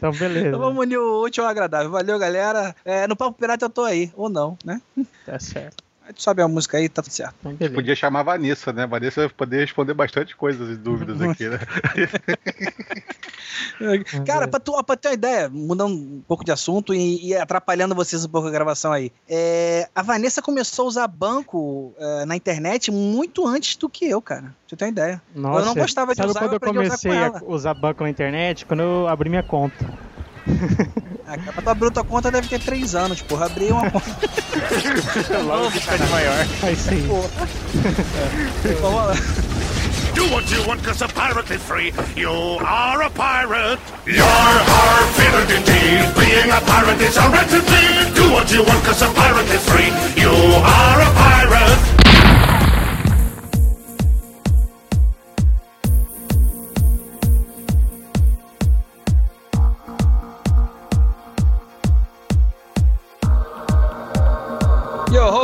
Então, beleza. Então vamos unir o útil ao agradável. Valeu, galera. É, no Papo Pirata eu tô aí, ou não, né? Tá certo. Aí tu sobe a música aí, tá tudo certo. Então, beleza. Podia chamar a Vanessa, né? A Vanessa vai poder responder bastante coisas e dúvidas aqui, né? Cara, pra, tu, pra ter uma ideia, mudando um pouco de assunto e, e atrapalhando vocês um pouco a gravação aí. É, a Vanessa começou a usar banco é, na internet muito antes do que eu, cara. Pra você ter uma ideia. Nossa, eu não gostava de sabe usar, quando eu eu aprendi a usar comecei com a usar banco na internet? Quando eu abri minha conta. Ah, cara, pra tu abrir tua conta deve ter três anos, porra. Abri uma conta. Logo fica de maior. Aí sim. Porra. É. Vamos lá. Do what you want, cause a pirate is free. You are a pirate. You're our favorite indeed. Being a pirate is a right to be. Do what you want, cause a pirate is free. You are a pirate.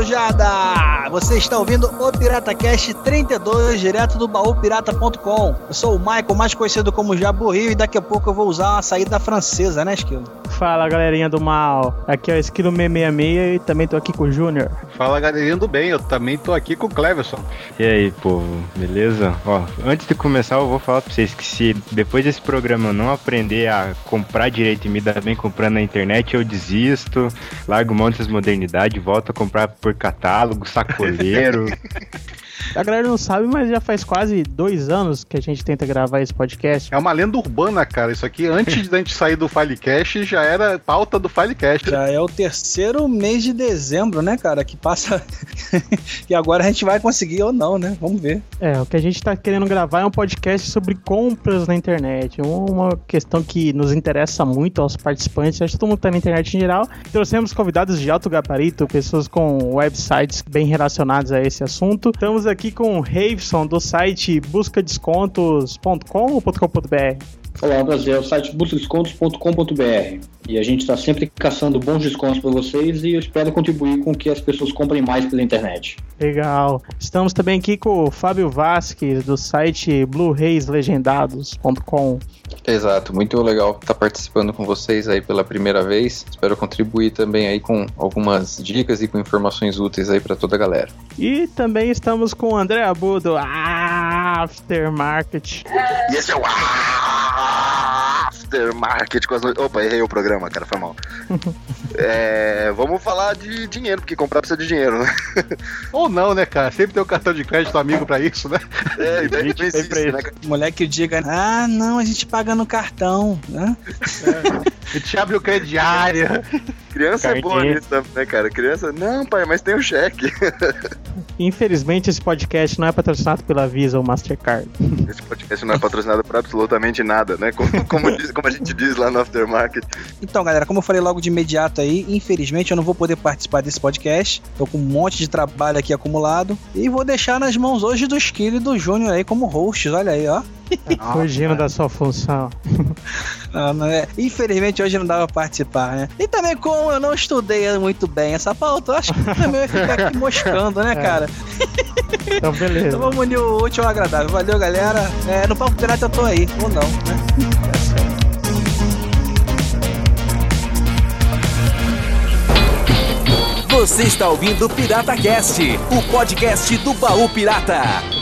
Yo, Marujada! Você está ouvindo o PirataCast 32, direto do baúpirata.com. Eu sou o Michael, mais conhecido como Jabu Rio, e daqui a pouco eu vou usar uma saída francesa, né, Esquilo? Fala galerinha do mal. Aqui é o Esquilo 666 e também tô aqui com o Júnior. Fala galerinha do bem, eu também tô aqui com o Cleverson. E aí, povo, beleza? Ó, antes de começar, eu vou falar pra vocês que se depois desse programa eu não aprender a comprar direito e me dar bem comprando na internet, eu desisto, largo um monte das modernidades, volto a comprar por catálogo, sacoleiro. A galera não sabe, mas já faz quase dois anos que a gente tenta gravar esse podcast. É uma lenda urbana, cara. Isso aqui, antes da gente sair do Filecast, já era pauta do Filecast. Já é o terceiro mês de dezembro, né, cara? Que passa. e agora a gente vai conseguir ou não, né? Vamos ver. É, o que a gente tá querendo gravar é um podcast sobre compras na internet. Uma questão que nos interessa muito aos participantes, acho que todo mundo tá na internet em geral. Trouxemos convidados de alto gabarito, pessoas com websites bem relacionados a esse assunto. Estamos aqui com o Raveson do site buscadescontos.com ou .com.br. Olá, Brasil, é o site buscadescontos.com.br e a gente está sempre caçando bons descontos para vocês e eu espero contribuir com que as pessoas comprem mais pela internet. Legal. Estamos também aqui com o Fábio Vasques do site blu-rayslegendados.com. Exato, muito legal estar participando com vocês aí pela primeira vez. Espero contribuir também aí com algumas dicas e com informações úteis aí para toda a galera. E também estamos com o André Abu do Aftermarket. E esse é o Aftermarket com as no... Opa, errei o programa, cara, foi mal. É, vamos falar de dinheiro, porque comprar precisa de dinheiro, né? Ou não, né, cara? Sempre tem o cartão de crédito amigo pra isso, né? É, A gente tem pra isso. né? cara? Moleque diga, ah, não, a gente paga no cartão, né? A gente abre o crediário. Criança é boa nisso também, né, cara? Criança, não, pai, mas tem o cheque. Infelizmente esse podcast não é patrocinado pela Visa ou Mastercard. Esse podcast não é patrocinado por absolutamente nada, né? Como, como diz- como a gente diz lá no Aftermarket. Então, galera, como eu falei logo de imediato aí, infelizmente eu não vou poder participar desse podcast. Tô com um monte de trabalho aqui acumulado. E vou deixar nas mãos hoje do Esquilo e do Júnior aí como hosts, olha aí, ó. Fugindo da sua função. Não, não é. Infelizmente hoje não dava pra participar, né? E também como eu não estudei muito bem essa pauta, eu acho que também vai ficar aqui moscando, né, cara? Então, beleza. Então vamos unir o útil ao agradável. Valeu, galera. É, no Papo Pirata eu tô aí, ou não, né? Você está ouvindo Pirata Cast, o podcast do Baú Pirata.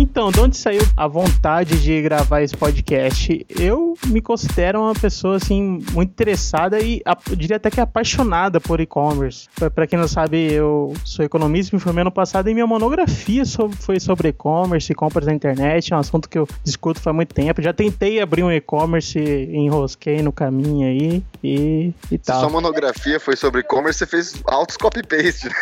Então, de onde saiu a vontade de gravar esse podcast? Eu me considero uma pessoa assim muito interessada e diria até que apaixonada por e-commerce. Pra- Pra quem não sabe, eu sou economista, me formei ano passado e minha monografia foi sobre e-commerce e compras na internet. É um assunto que eu discuto faz muito tempo. Já tentei abrir um e-commerce, enrosquei no caminho aí e, e tal. sua monografia foi sobre e-commerce, você fez altos copy-paste. né?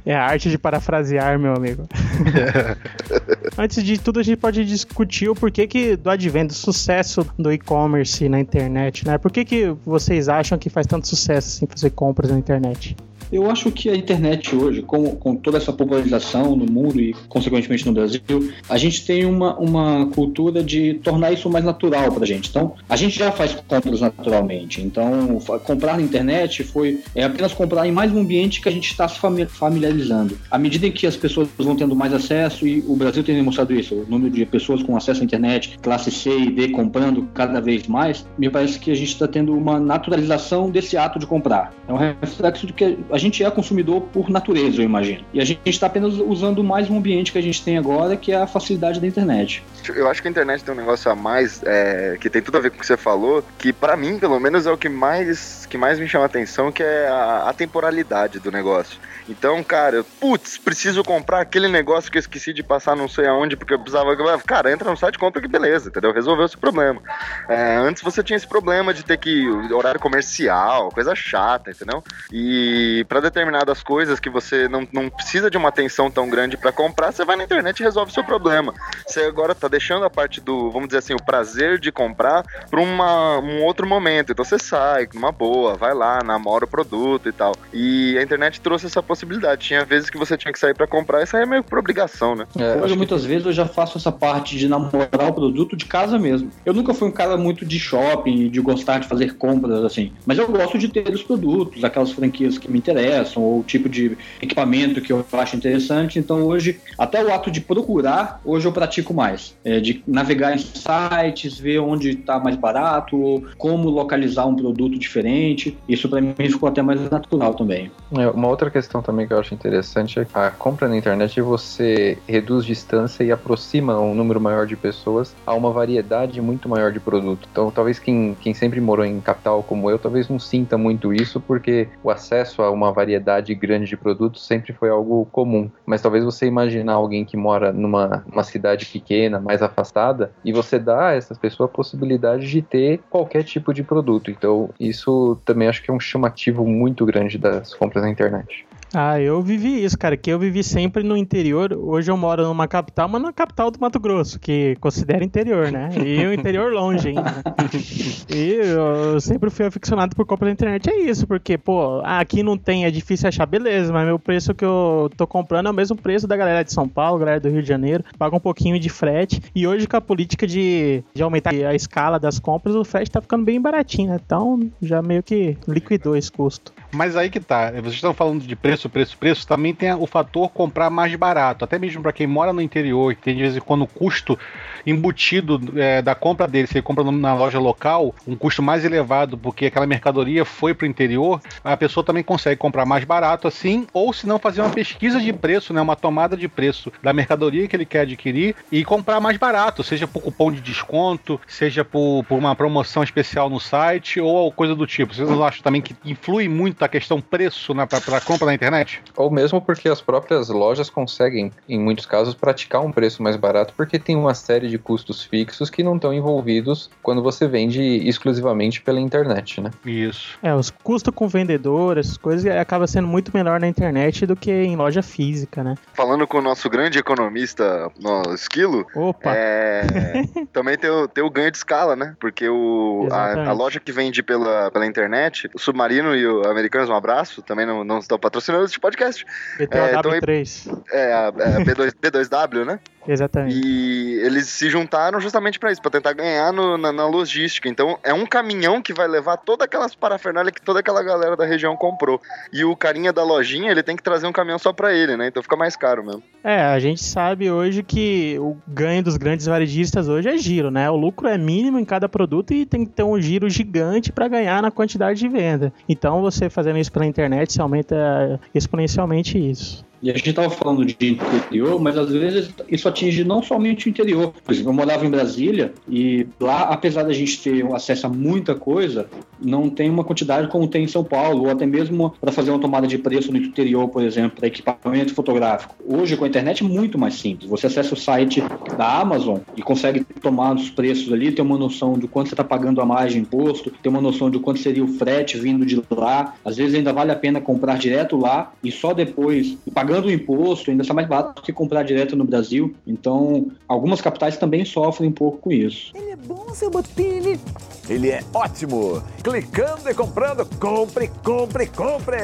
É a arte de parafrasear, meu amigo. Antes de tudo, a gente pode discutir o porquê que do advento, do sucesso do e-commerce na internet, né? Por que, que vocês acham que faz tanto sucesso assim fazer compras na internet? Eu acho que a internet hoje, com, com toda essa popularização no mundo e, consequentemente, no Brasil, a gente tem uma, uma cultura de tornar isso mais natural pra gente. Então, a gente já faz compras naturalmente. Então, comprar na internet foi é apenas comprar em mais um ambiente que a gente está se fami- familiarizando. À medida em que as pessoas vão tendo mais acesso, e o Brasil tem demonstrado isso, o número de pessoas com acesso à internet, classe C e D comprando cada vez mais, me parece que a gente está tendo uma naturalização desse ato de comprar. É um reflexo de que a gente é consumidor por natureza, eu imagino. E a gente está apenas usando mais um ambiente que a gente tem agora, que é a facilidade da internet. Eu acho que a internet tem um negócio a mais é, que tem tudo a ver com o que você falou, que pra mim, pelo menos, é o que mais, que mais me chama a atenção, que é a, a temporalidade do negócio. Então, cara, putz, preciso comprar aquele negócio que eu esqueci de passar não sei aonde, porque eu precisava. Cara, entra no site, compra que beleza, entendeu? Resolveu esse problema. É, antes você tinha esse problema de ter que. horário comercial, coisa chata, entendeu? E pra determinadas coisas que você não, não precisa de uma atenção tão grande pra comprar, você vai na internet e resolve o seu problema. Você agora tá deixando a parte do, vamos dizer assim, o prazer de comprar pra uma, um outro momento. Então você sai numa boa, vai lá, namora o produto e tal. E a internet trouxe essa possibilidade. Tinha vezes que você tinha que sair pra comprar e sair meio por obrigação, né? É, Hoje, que- muitas vezes, eu já faço essa parte de namorar o produto de casa mesmo. Eu nunca fui um cara muito de shopping, de gostar de fazer compras assim. Mas eu gosto de ter os produtos, aquelas franquias que me interessam, ou o tipo de equipamento que eu acho interessante. Então, hoje, até o ato de procurar, hoje eu pratico mais. É, de navegar em sites, ver onde está mais barato, ou como localizar um produto diferente. Isso, para mim, ficou até mais natural também. É, uma outra questão também que eu acho interessante é a compra na internet você reduz distância e aproxima um número maior de pessoas a uma variedade muito maior de produto. Então, talvez quem, quem sempre morou em capital como eu, talvez não sinta muito isso, porque o acesso a uma variedade grande de produtos sempre foi algo comum. Mas talvez você imaginar alguém que mora numa, numa cidade pequena, mais afastada, e você dá a essa pessoa a possibilidade de ter qualquer tipo de produto. Então, isso também acho que é um chamativo muito grande das compras na internet. Ah, eu vivi isso, cara, que eu vivi sempre no interior. Hoje eu moro numa capital, mas na capital do Mato Grosso, que considera interior, né? E o interior longe ainda. E eu sempre fui aficionado por compra na internet. É isso, porque, pô, aqui não tem, é difícil achar, beleza, mas meu preço que eu tô comprando é o mesmo preço da galera de São Paulo, galera do Rio de Janeiro, paga um pouquinho de frete. E hoje com a política de, de aumentar a escala das compras, o frete tá ficando bem baratinho, né? Então já meio que liquidou esse custo. Mas aí que tá, vocês estão falando de preço, preço, preço, também tem o fator comprar mais barato. Até mesmo para quem mora no interior, que tem de vez em quando o custo embutido é, da compra dele, se ele compra na loja local, um custo mais elevado, porque aquela mercadoria foi para o interior, a pessoa também consegue comprar mais barato assim, ou se não fazer uma pesquisa de preço, né, uma tomada de preço da mercadoria que ele quer adquirir e comprar mais barato, seja por cupom de desconto, seja por, por uma promoção especial no site ou coisa do tipo. Vocês não acham também que influi muito a questão preço para compra na internet? Ou mesmo porque as próprias lojas conseguem, em muitos casos, praticar um preço mais barato porque tem uma série de custos fixos que não estão envolvidos quando você vende exclusivamente pela internet, né? Isso. É, os custos com vendedor, essas coisas, acaba sendo muito melhor na internet do que em loja física, né? Falando com o nosso grande economista, no Esquilo, Opa! é, também tem o, tem o ganho de escala, né? Porque o, a, a loja que vende pela, pela internet, o Submarino e o Americanos, um abraço, também não, não estão patrocinando esse podcast. BTOW3. É, a, é a B2, B2W, né? Exatamente. E eles se juntaram justamente pra isso, pra tentar ganhar no- na, na logística. Então é um caminhão que vai levar todas aquelas parafernália que toda aquela galera da região comprou. E o carinha da lojinha, ele tem que trazer um caminhão só pra ele, né? Então fica mais caro mesmo. É, a gente sabe hoje que o ganho dos grandes varejistas hoje é giro, né? O lucro é mínimo em cada produto e tem que ter um giro gigante para ganhar na quantidade de venda. Então, você fazendo isso pela internet, você aumenta exponencialmente isso. E a gente estava falando de interior, mas às vezes isso atinge não somente o interior. Por exemplo, eu morava em Brasília e lá, apesar da gente ter acesso a muita coisa, não tem uma quantidade como tem em São Paulo, ou até mesmo para fazer uma tomada de preço no interior, por exemplo, para equipamento fotográfico. Hoje, com a internet, é muito mais simples. Você acessa o site da Amazon e consegue tomar os preços ali, ter uma noção de quanto você está pagando a mais de imposto, ter uma noção de quanto seria o frete vindo de lá. Às vezes ainda vale a pena comprar direto lá e só depois, pagando o imposto, ainda está mais barato que comprar direto no Brasil. Então, algumas capitais também sofrem um pouco com isso. Ele é bom, seu Botini. Ele é ótimo. Clicando e comprando. Compre, compre, compre.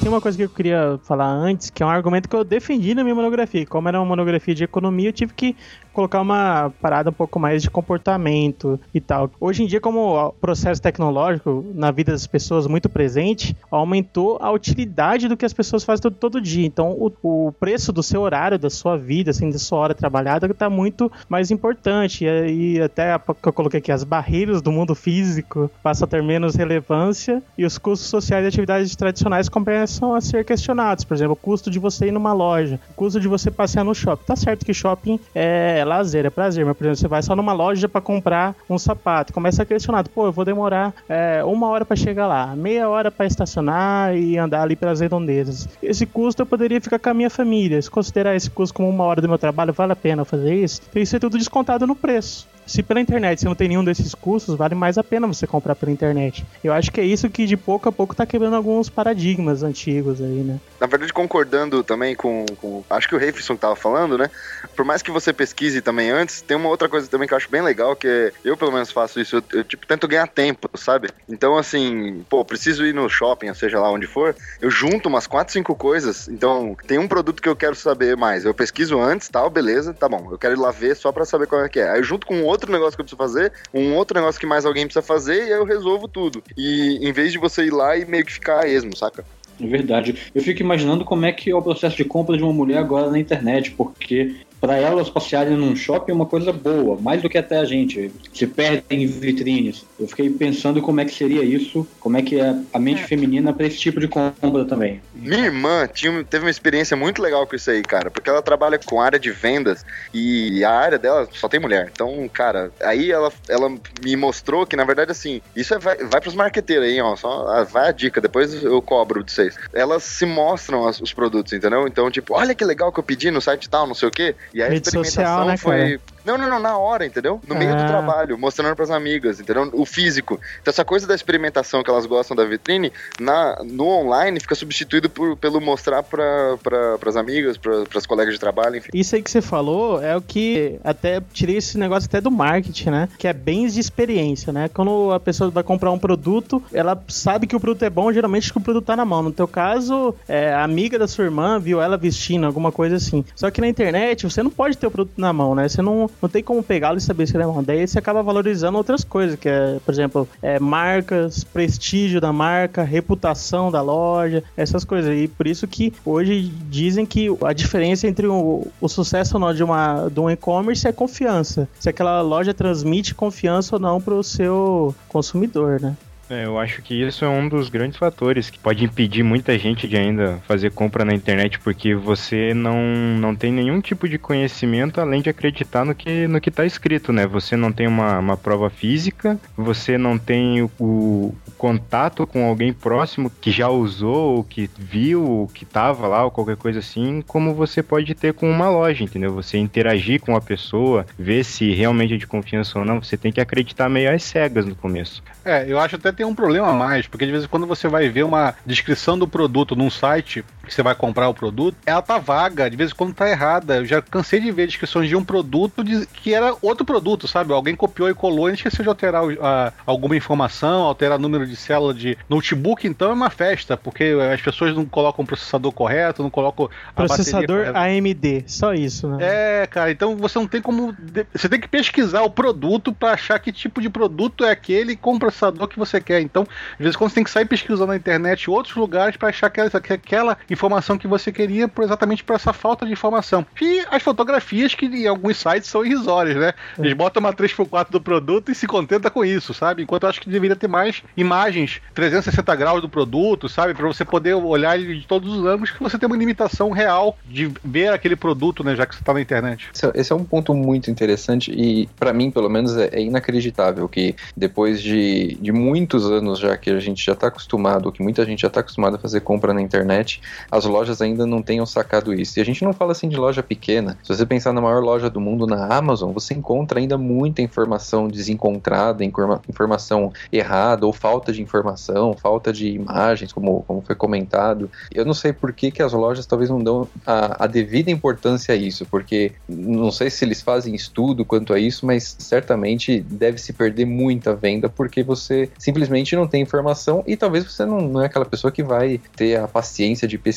tem uma coisa que eu queria falar antes, que é um argumento que eu defendi na minha monografia. Como era uma monografia de economia, eu tive que colocar uma parada um pouco mais de comportamento e tal. Hoje em dia, como o processo tecnológico na vida das pessoas muito presente, aumentou a utilidade do que as pessoas fazem todo, todo dia. Então, o, o, preço do seu horário, da sua vida, assim, da sua hora trabalhada, está muito mais importante. E, e até que eu coloquei aqui, as barreiras do mundo físico passam a ter menos relevância e os custos sociais de atividades tradicionais começam a ser questionados. Por exemplo, o custo de você ir numa loja, o custo de você passear no shopping. Tá certo que shopping é é lazer, é prazer. Mas, por exemplo, você vai só numa loja para comprar um sapato. Começa a questionar, pô, eu vou demorar é, uma hora para chegar lá, meia hora para estacionar e andar ali pelas redondezas. Esse custo eu poderia ficar com a minha família. Se considerar esse custo como uma hora do meu trabalho, vale a pena fazer isso? Tem que ser tudo descontado no preço se pela internet você não tem nenhum desses custos, vale mais a pena você comprar pela internet. Eu acho que é isso que de pouco a pouco tá quebrando alguns paradigmas antigos aí, né? Na verdade, concordando também com. com acho que o Reifson tava falando, né? Por mais que você pesquise também antes, tem uma outra coisa também que eu acho bem legal, que é, eu pelo menos faço isso, eu, eu tipo, tento ganhar tempo, sabe? Então, assim, pô, preciso ir no shopping, ou seja lá onde for, eu junto umas 4, 5 coisas. Então, tem um produto que eu quero saber mais. Eu pesquiso antes, tal, beleza, tá bom. Eu quero ir lá ver só pra saber qual é que é. Aí junto com outro outro negócio que eu preciso fazer, um outro negócio que mais alguém precisa fazer, e aí eu resolvo tudo. E em vez de você ir lá e meio que ficar esmo, saca? É verdade. Eu fico imaginando como é que é o processo de compra de uma mulher agora na internet, porque para elas passearem num shopping é uma coisa boa, mais do que até a gente. Se perdem em vitrines. Eu fiquei pensando como é que seria isso, como é que é a mente é. feminina para esse tipo de compra também. Minha irmã tinha, teve uma experiência muito legal com isso aí, cara, porque ela trabalha com área de vendas e a área dela só tem mulher. Então, cara, aí ela, ela me mostrou que, na verdade, assim, isso é, vai, vai pros marqueteiros aí, ó, só ah, vai a dica, depois eu cobro de vocês. Elas se mostram as, os produtos, entendeu? Então, tipo, olha que legal que eu pedi no site tal, não sei o quê. E a Rede experimentação social, né, foi. Não, não, não, na hora, entendeu? No meio do ah. trabalho, mostrando pras amigas, entendeu? O físico. Então, essa coisa da experimentação que elas gostam da vitrine, na, no online fica substituído por, pelo mostrar pra, pra, pras amigas, pra, pras colegas de trabalho, enfim. Isso aí que você falou é o que até tirei esse negócio até do marketing, né? Que é bens de experiência, né? Quando a pessoa vai comprar um produto, ela sabe que o produto é bom, geralmente que o produto tá na mão. No teu caso, é, a amiga da sua irmã viu ela vestindo, alguma coisa assim. Só que na internet, você não pode ter o produto na mão, né? Você não, não tem como pegá-lo e saber se ele é bom. Daí você acaba valorizando outras coisas, que é, por exemplo, é, marcas, prestígio da marca, reputação da loja, essas coisas. E por isso que hoje dizem que a diferença entre o, o sucesso ou não de, uma, de um e-commerce é confiança. Se aquela loja transmite confiança ou não para o seu consumidor, né? É, eu acho que isso é um dos grandes fatores que pode impedir muita gente de ainda fazer compra na internet, porque você não, não tem nenhum tipo de conhecimento além de acreditar no que no que está escrito, né? Você não tem uma, uma prova física, você não tem o, o, contato com alguém próximo que já usou, ou que viu, ou que estava lá, ou qualquer coisa assim, como você pode ter com uma loja, entendeu? Você interagir com a pessoa, ver se realmente é de confiança ou não, você tem que acreditar meio às cegas no começo. É, eu acho até tem um problema a mais, porque de vez em quando você vai ver uma descrição do produto num site que você vai comprar o produto, ela tá vaga, de vez em quando tá errada. Eu já cansei de ver descrições de um produto de, que era outro produto, sabe? Alguém copiou e colou e esqueceu de alterar a, alguma informação, alterar número de célula de notebook, então é uma festa, porque as pessoas não colocam o processador correto, não colocam processador AMD, só isso, né? É, cara, então você não tem como você tem que pesquisar o produto para achar que tipo de produto é aquele com o processador que você quer. Então, às vezes, quando você tem que sair pesquisando na internet outros lugares para achar aquela, aquela informação que você queria, exatamente por essa falta de informação. E as fotografias, que em alguns sites são irrisórias, né? Eles botam uma 3x4 do produto e se contenta com isso, sabe? Enquanto eu acho que deveria ter mais imagens 360 graus do produto, sabe? Para você poder olhar ele de todos os ângulos, que você tem uma limitação real de ver aquele produto, né? Já que você está na internet. Esse é um ponto muito interessante e, para mim, pelo menos, é inacreditável que depois de, de muito muitos anos já que a gente já está acostumado, que muita gente já está acostumada a fazer compra na internet, as lojas ainda não tenham sacado isso. E a gente não fala assim de loja pequena. Se você pensar na maior loja do mundo, na Amazon, você encontra ainda muita informação desencontrada, informa informação errada ou falta de informação, falta de imagens, como, como foi comentado. Eu não sei por que, que as lojas talvez não dão a, a devida importância a isso, porque não sei se eles fazem estudo quanto a isso, mas certamente deve se perder muita venda porque você simplesmente não tem informação e talvez você não, não é aquela pessoa que vai ter a paciência de pesquisar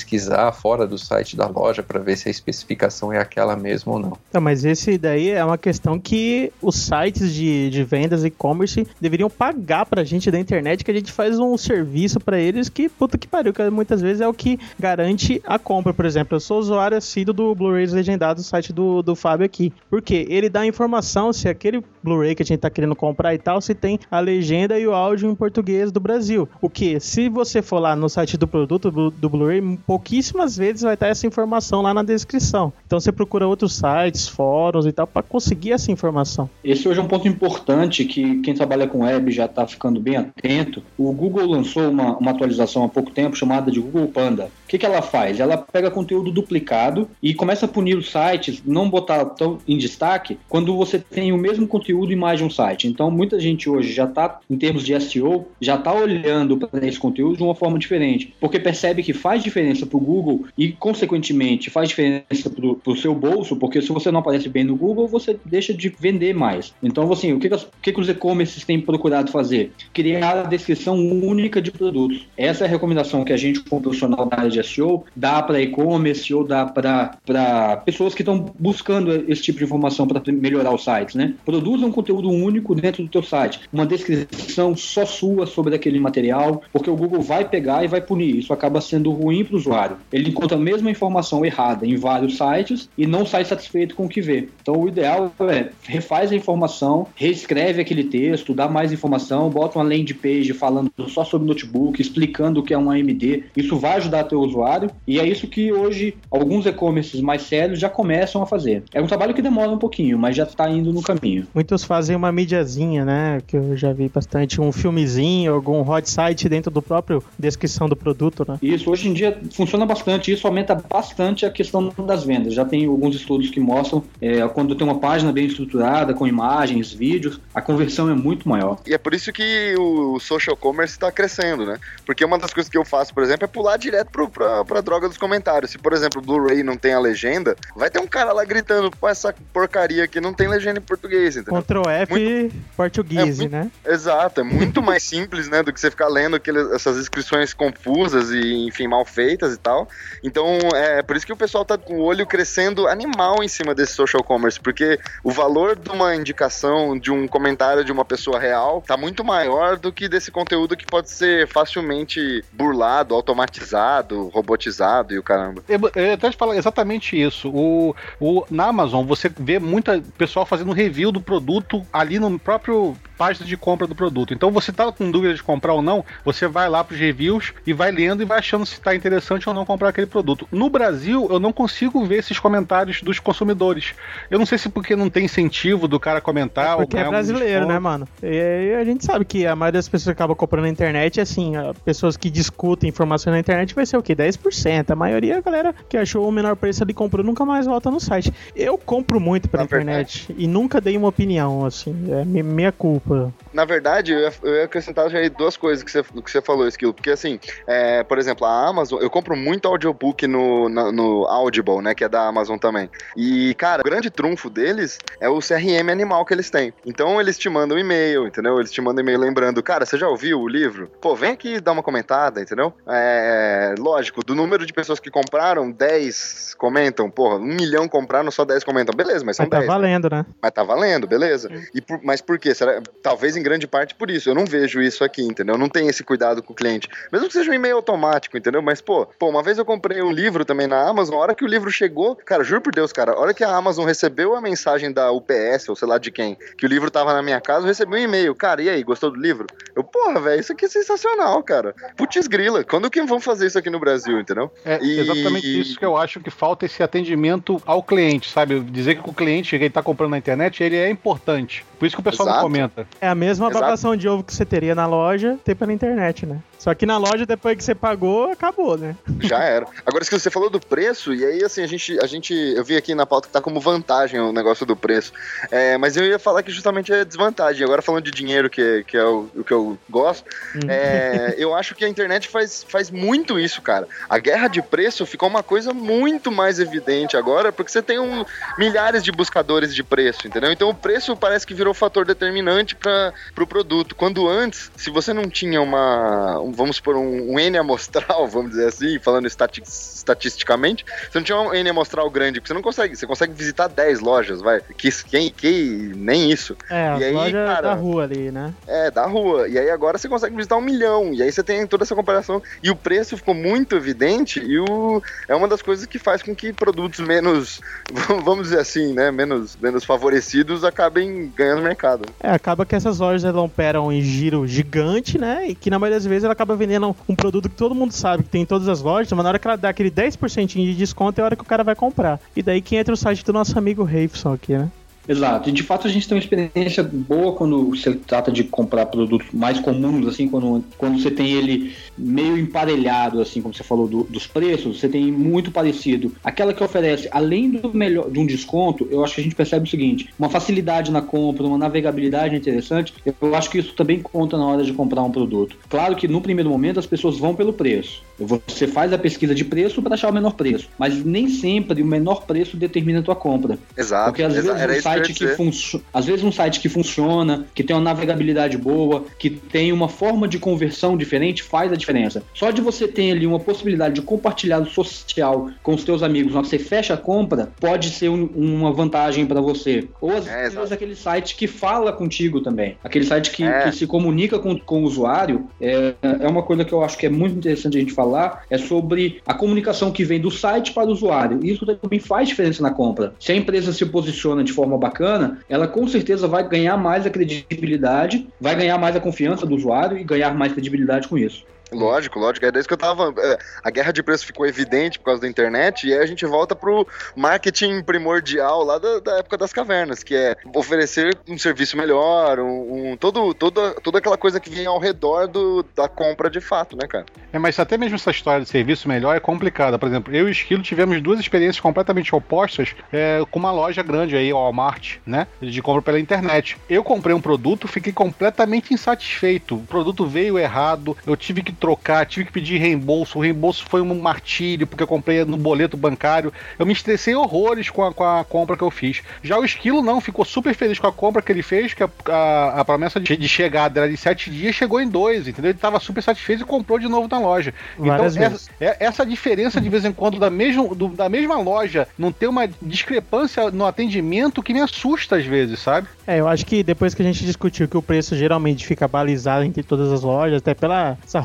fora do site da loja para ver se a especificação é aquela mesmo ou não. Não, mas esse daí é uma questão que os sites de, de vendas e-commerce deveriam pagar pra gente da internet, que a gente faz um serviço pra eles que, puta que pariu, que muitas vezes é o que garante a compra. Por exemplo, eu sou usuário assíduo do Blu-rays legendado do site do, do Fábio aqui. Porque ele dá informação se aquele Blu-ray que a gente tá querendo comprar e tal, se tem a legenda e o áudio em português do Brasil. O que, se você for lá no site do produto do, do Blu-ray, pouquíssimas vezes vai estar essa informação lá na descrição. Então você procura outros sites, fóruns e tal, para conseguir essa informação. Esse hoje é um ponto importante que quem trabalha com web já está ficando bem atento. O Google lançou uma, uma atualização há pouco tempo chamada de Google Panda. O que, que ela faz? Ela pega conteúdo duplicado e começa a punir os sites, não botar tão em destaque, quando você tem o mesmo conteúdo em mais de um site. Então, muita gente hoje já está, em termos de SEO, já está olhando para esse conteúdo de uma forma diferente, porque percebe que faz diferença para o Google e, consequentemente, faz diferença para o seu bolso, porque se você não aparece bem no Google, você deixa de vender mais. Então, assim, o que, o que, que os e-commerces têm procurado fazer? Criar a descrição única de produtos. Essa é a recomendação que a gente, como profissional da área de SEO, dá para e-commerce ou dá para pessoas que estão buscando esse tipo de informação para melhorar os sites, né? Produza um conteúdo único dentro do teu site, uma descrição só sua sobre aquele material, porque o Google vai pegar e vai punir. Isso acaba sendo ruim para o usuário. Ele encontra a mesma informação errada em vários sites e não sai satisfeito com o que vê. Então, o ideal é refaz a informação, reescreve aquele texto, dá mais informação, bota uma landing page falando só sobre notebook, explicando o que é um AMD. Isso vai ajudar teu usuário e é isso que hoje alguns e-commerces mais sérios já começam a fazer. É um trabalho que demora um pouquinho, mas já está indo no caminho. Muitos fazem uma mídiazinha, né? Que eu já vi bastante, um filmezinho, algum hot site dentro do próprio descrição do produto, né? Isso, hoje em dia funciona bastante, isso aumenta bastante a questão das vendas. Já tem alguns estudos que mostram é, quando tem uma página bem estruturada, com imagens, vídeos, a conversão é muito maior. E é por isso que o social commerce está crescendo, né? Porque uma das coisas que eu faço, por exemplo, é pular direto pro, pra, pra droga dos comentários. Se, por exemplo, o Blu-ray não tem a legenda, vai ter um cara lá gritando, pô, essa porcaria aqui não tem legenda em português, entendeu? Ctrl F muito... português, é muito... né? Exato, é muito mais simples, né, do que você ficar lendo aqueles, essas inscrições confusas e, enfim, mal feitas e tal. Então, é por isso que o pessoal tá com o olho crescendo animal em cima desse social commerce, porque o valor de uma indicação, de um comentário de uma pessoa real, tá muito maior do que desse conteúdo que pode ser facilmente burlado, automatizado, robotizado e o caramba. Eu, eu até te falar exatamente isso. O, o, na Amazon, você vê muita pessoal fazendo review do produto ali no próprio página de compra do produto. Então você tá com dúvida de comprar ou não, você vai lá pros reviews e vai lendo e vai achando se tá interessante ou não comprar aquele produto. No Brasil, eu não consigo ver esses comentários dos consumidores. Eu não sei se porque não tem incentivo do cara comentar. É porque é brasileiro, né, mano? E a gente sabe que a maioria das pessoas que acabam comprando na internet, assim, pessoas que discutem informações na internet vai ser o quê? 10%. A maioria, a galera que achou o menor preço ali comprou nunca mais volta no site. Eu compro muito pela na internet verdade. e nunca dei uma opinião, assim. É minha culpa. Na verdade, eu ia, eu ia acrescentar já aí duas coisas que você, que você falou, Esquilo. Porque, assim, é, por exemplo, a Amazon, eu compro muito audiobook no, na, no Audible, né? Que é da Amazon também. E, cara, o grande trunfo deles é o CRM animal que eles têm. Então, eles te mandam e-mail, entendeu? Eles te mandam e-mail lembrando, cara, você já ouviu o livro? Pô, vem aqui dar uma comentada, entendeu? É, lógico, do número de pessoas que compraram, 10 comentam. Porra, um milhão compraram, só 10 comentam. Beleza, mas são mas 10. Mas tá valendo, né? Mas tá valendo, beleza. E por, mas por quê? Será, talvez em grande parte por isso. Eu não vejo isso aqui, entendeu? não tenho esse cuidado com o cliente. Mesmo que seja um e-mail automático, entendeu? Mas, pô, pô, uma vez eu comprei um livro também na Amazon, a hora que o livro chegou, cara, juro por Deus, cara, a hora que a Amazon recebeu a mensagem da UPS, ou sei lá de quem, que o livro tava na minha casa, eu recebi um e-mail. Cara, e aí, gostou do livro? Eu, porra, velho, isso aqui é sensacional, cara. Putz grila, quando que vão fazer isso aqui no Brasil, entendeu? É e... exatamente isso que eu acho que falta esse atendimento ao cliente, sabe? Dizer que o cliente que ele tá comprando na internet, ele é importante. Por isso que o pessoal Exato. não comenta. É a mesma babacão de ovo que você teria na loja, tem pela internet, né? Só que na loja, depois que você pagou, acabou, né? Já era. Agora, isso que você falou do preço, e aí, assim, a gente, a gente. Eu vi aqui na pauta que tá como vantagem o negócio do preço. É, mas eu ia falar que justamente é desvantagem. Agora, falando de dinheiro, que, que é o, o que eu gosto, é, eu acho que a internet faz, faz muito isso, cara. A guerra de preço ficou uma coisa muito mais evidente agora, porque você tem um, milhares de buscadores de preço, entendeu? Então o preço parece que virou fator determinante para o pro produto. Quando antes, se você não tinha uma, um, vamos supor, um, um N amostral, vamos dizer assim, falando estati estatisticamente, você não tinha um N amostral grande, porque você não consegue, você consegue visitar 10 lojas, vai, que, que, que nem isso. É, e aí, cara, da rua ali, né? é, da rua. E aí agora você consegue visitar um milhão. E aí você tem toda essa comparação. E o preço ficou muito evidente. E o, é uma das coisas que faz com que produtos menos, vamos dizer assim, né? Menos, menos favorecidos acabem ganhando mercado. É, acaba que essas lojas elas operam em giro gigante, né? E que na maioria das vezes ela acaba vendendo um produto que todo mundo sabe que tem em todas as lojas, mas na hora que ela dá aquele 10% de desconto é a hora que o cara vai comprar. E daí que entra o site do nosso amigo Raveson aqui, né? Exato. E de fato a gente tem uma experiência boa quando se trata de comprar produtos mais comuns, assim, quando, quando você tem ele meio emparelhado, assim, como você falou do- dos preços, você tem muito parecido. Aquela que oferece, além do melhor de um desconto, eu acho que a gente percebe o seguinte: uma facilidade na compra, uma navegabilidade interessante. Eu acho que isso também conta na hora de comprar um produto. Claro que no primeiro momento as pessoas vão pelo preço. Você faz a pesquisa de preço para achar o menor preço, mas nem sempre o menor preço determina a tua compra. Exato. Porque às exa- vezes era um site que funciona, às vezes um site que funciona, que tem uma navegabilidade boa, que tem uma forma de conversão diferente, faz a diferença. Só de você ter ali uma possibilidade de compartilhado social com os teus amigos, na hora que você fecha a compra, pode ser um- uma vantagem para você. Ou às É, vezes aquele site que fala contigo também, aquele site que, É. que se comunica com, com o usuário, é, é uma coisa que eu acho que é muito interessante a gente falar, é sobre a comunicação que vem do site para o usuário. Isso também faz diferença na compra. Se a empresa se posiciona de forma bacana, ela com certeza vai ganhar mais a credibilidade, vai ganhar mais a confiança do usuário e ganhar mais credibilidade com isso. Lógico, lógico. É disso que eu tava. é, a guerra de preço ficou evidente por causa da internet, e aí a gente volta pro marketing primordial lá da, da época das cavernas, que é oferecer um serviço melhor, um, um- todo, toda, toda aquela coisa que vinha ao redor do, da compra de fato, né, cara? É, mas até mesmo essa história de serviço melhor é complicada. Por exemplo, eu e o Esquilo tivemos duas experiências completamente opostas é, com uma loja grande aí, Walmart, né? De compra pela internet. Eu comprei um produto, fiquei completamente insatisfeito. O produto veio errado, eu tive que trocar, tive que pedir reembolso. O reembolso foi um martírio, porque eu comprei no boleto bancário. Eu me estressei horrores com a, com a compra que eu fiz. Já o Esquilo não, ficou super feliz com a compra que ele fez, que a, a- a promessa de, de chegada era de sete dias, chegou em dois, entendeu? Ele estava super satisfeito e comprou de novo na loja. Várias então, essa, é- essa diferença de vez em quando da, mesmo, do- da mesma loja não ter uma discrepância no atendimento que me assusta às vezes, sabe? É, eu acho que depois que a gente discutiu que o preço geralmente fica balizado entre todas as lojas, até pela essa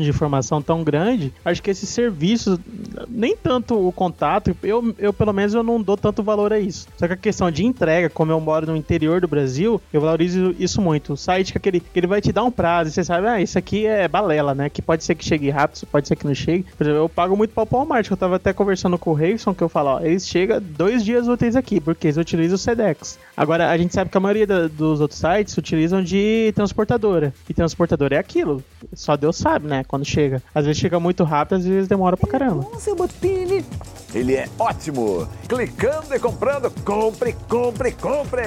de informação tão grande, acho que esses serviços, nem tanto o contato, eu, eu pelo menos eu não dou tanto valor a isso. Só que a questão de entrega, como eu moro no interior do Brasil, eu valorizo isso muito. O site que, aquele, que ele vai te dar um prazo, e você sabe, ah, isso aqui é balela, né? Que pode ser que chegue rápido, pode ser que não chegue. Por exemplo, eu pago muito pau pro Walmart, que eu tava até conversando com o Reison, que eu falo, ó, eles chegam dois dias úteis aqui, porque eles utilizam o Sedex. Agora, a gente sabe que a maioria da- dos outros sites utilizam de transportadora. E transportadora é aquilo. Só Deus sabe, né? Quando chega. Às vezes chega muito rápido, às vezes demora pra caramba. seu Botini. Ele é ótimo. Clicando e comprando. Compre, compre, compre.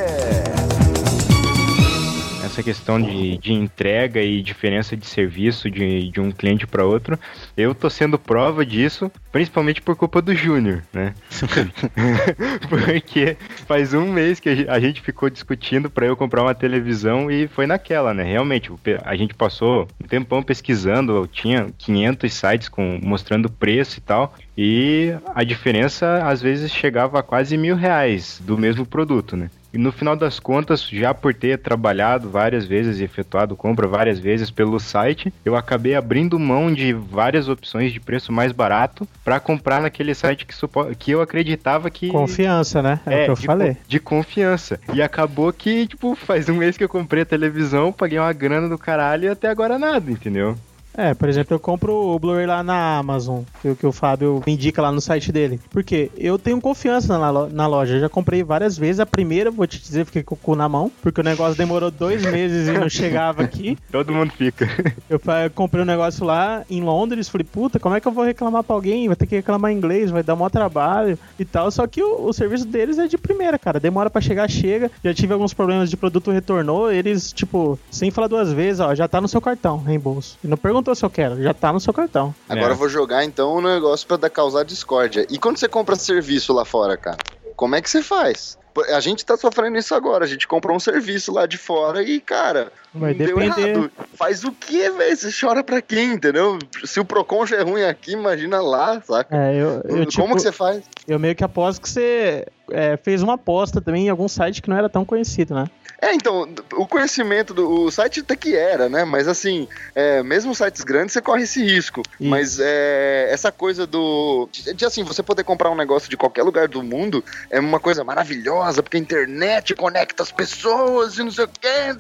Essa questão de, de entrega e diferença de serviço de, de um cliente para outro, eu tô sendo prova disso, principalmente por culpa do Júnior, né? Porque faz um mês que a gen- a gente ficou discutindo para eu comprar uma televisão e foi naquela, né? Realmente, a gente passou um tempão pesquisando, eu tinha 500 sites com, mostrando preço e tal, e a diferença às vezes chegava a quase mil reais do mesmo produto, né? E no final das contas, já por ter trabalhado várias vezes e efetuado compra várias vezes pelo site, eu acabei abrindo mão de várias opções de preço mais barato para comprar naquele site que, supo- que eu acreditava que. Confiança, né? É, o que eu de, falei. de confiança. E acabou que, tipo, faz um mês que eu comprei a televisão, paguei uma grana do caralho e até agora nada, entendeu? É, por exemplo, eu compro o Blu-ray lá na Amazon, que, o- que o Fábio me indica lá no site dele. Porque eu tenho confiança na, lo- na loja. Eu já comprei várias vezes. A primeira, vou te dizer, fiquei com o cu na mão, porque o negócio demorou dois meses e não chegava aqui. Todo mundo fica. Eu fa- comprei um negócio lá em Londres, falei, puta, como é que eu vou reclamar pra alguém? Vai ter que reclamar em inglês, vai dar maior trabalho e tal. Só que o, o serviço deles é de primeira, cara. Demora pra chegar, chega. Já tive alguns problemas de produto retornou. Eles, tipo, sem falar duas vezes, ó, já tá no seu cartão, reembolso. E não perguntou se eu quero, já tá no seu cartão. Agora É. eu vou jogar então um negócio pra dar- causar discórdia. E quando você compra serviço lá fora, cara, como é que você faz? A gente tá sofrendo isso agora. A gente comprou um serviço lá de fora e, cara, Vai deu depender. errado. Faz o quê, velho? Você chora pra quem, entendeu? Se o Procon já é ruim aqui, imagina lá, saca? É, eu, eu, Como tipo, que você faz? eu meio que aposto que você é, fez uma aposta também em algum site que não era tão conhecido, né? É, então, o conhecimento do o site até que era, né? Mas assim, é, mesmo sites grandes você corre esse risco. Mas é, essa coisa do. De, de, assim, você poder comprar um negócio de qualquer lugar do mundo é uma coisa maravilhosa, porque a internet conecta as pessoas e não sei o quê.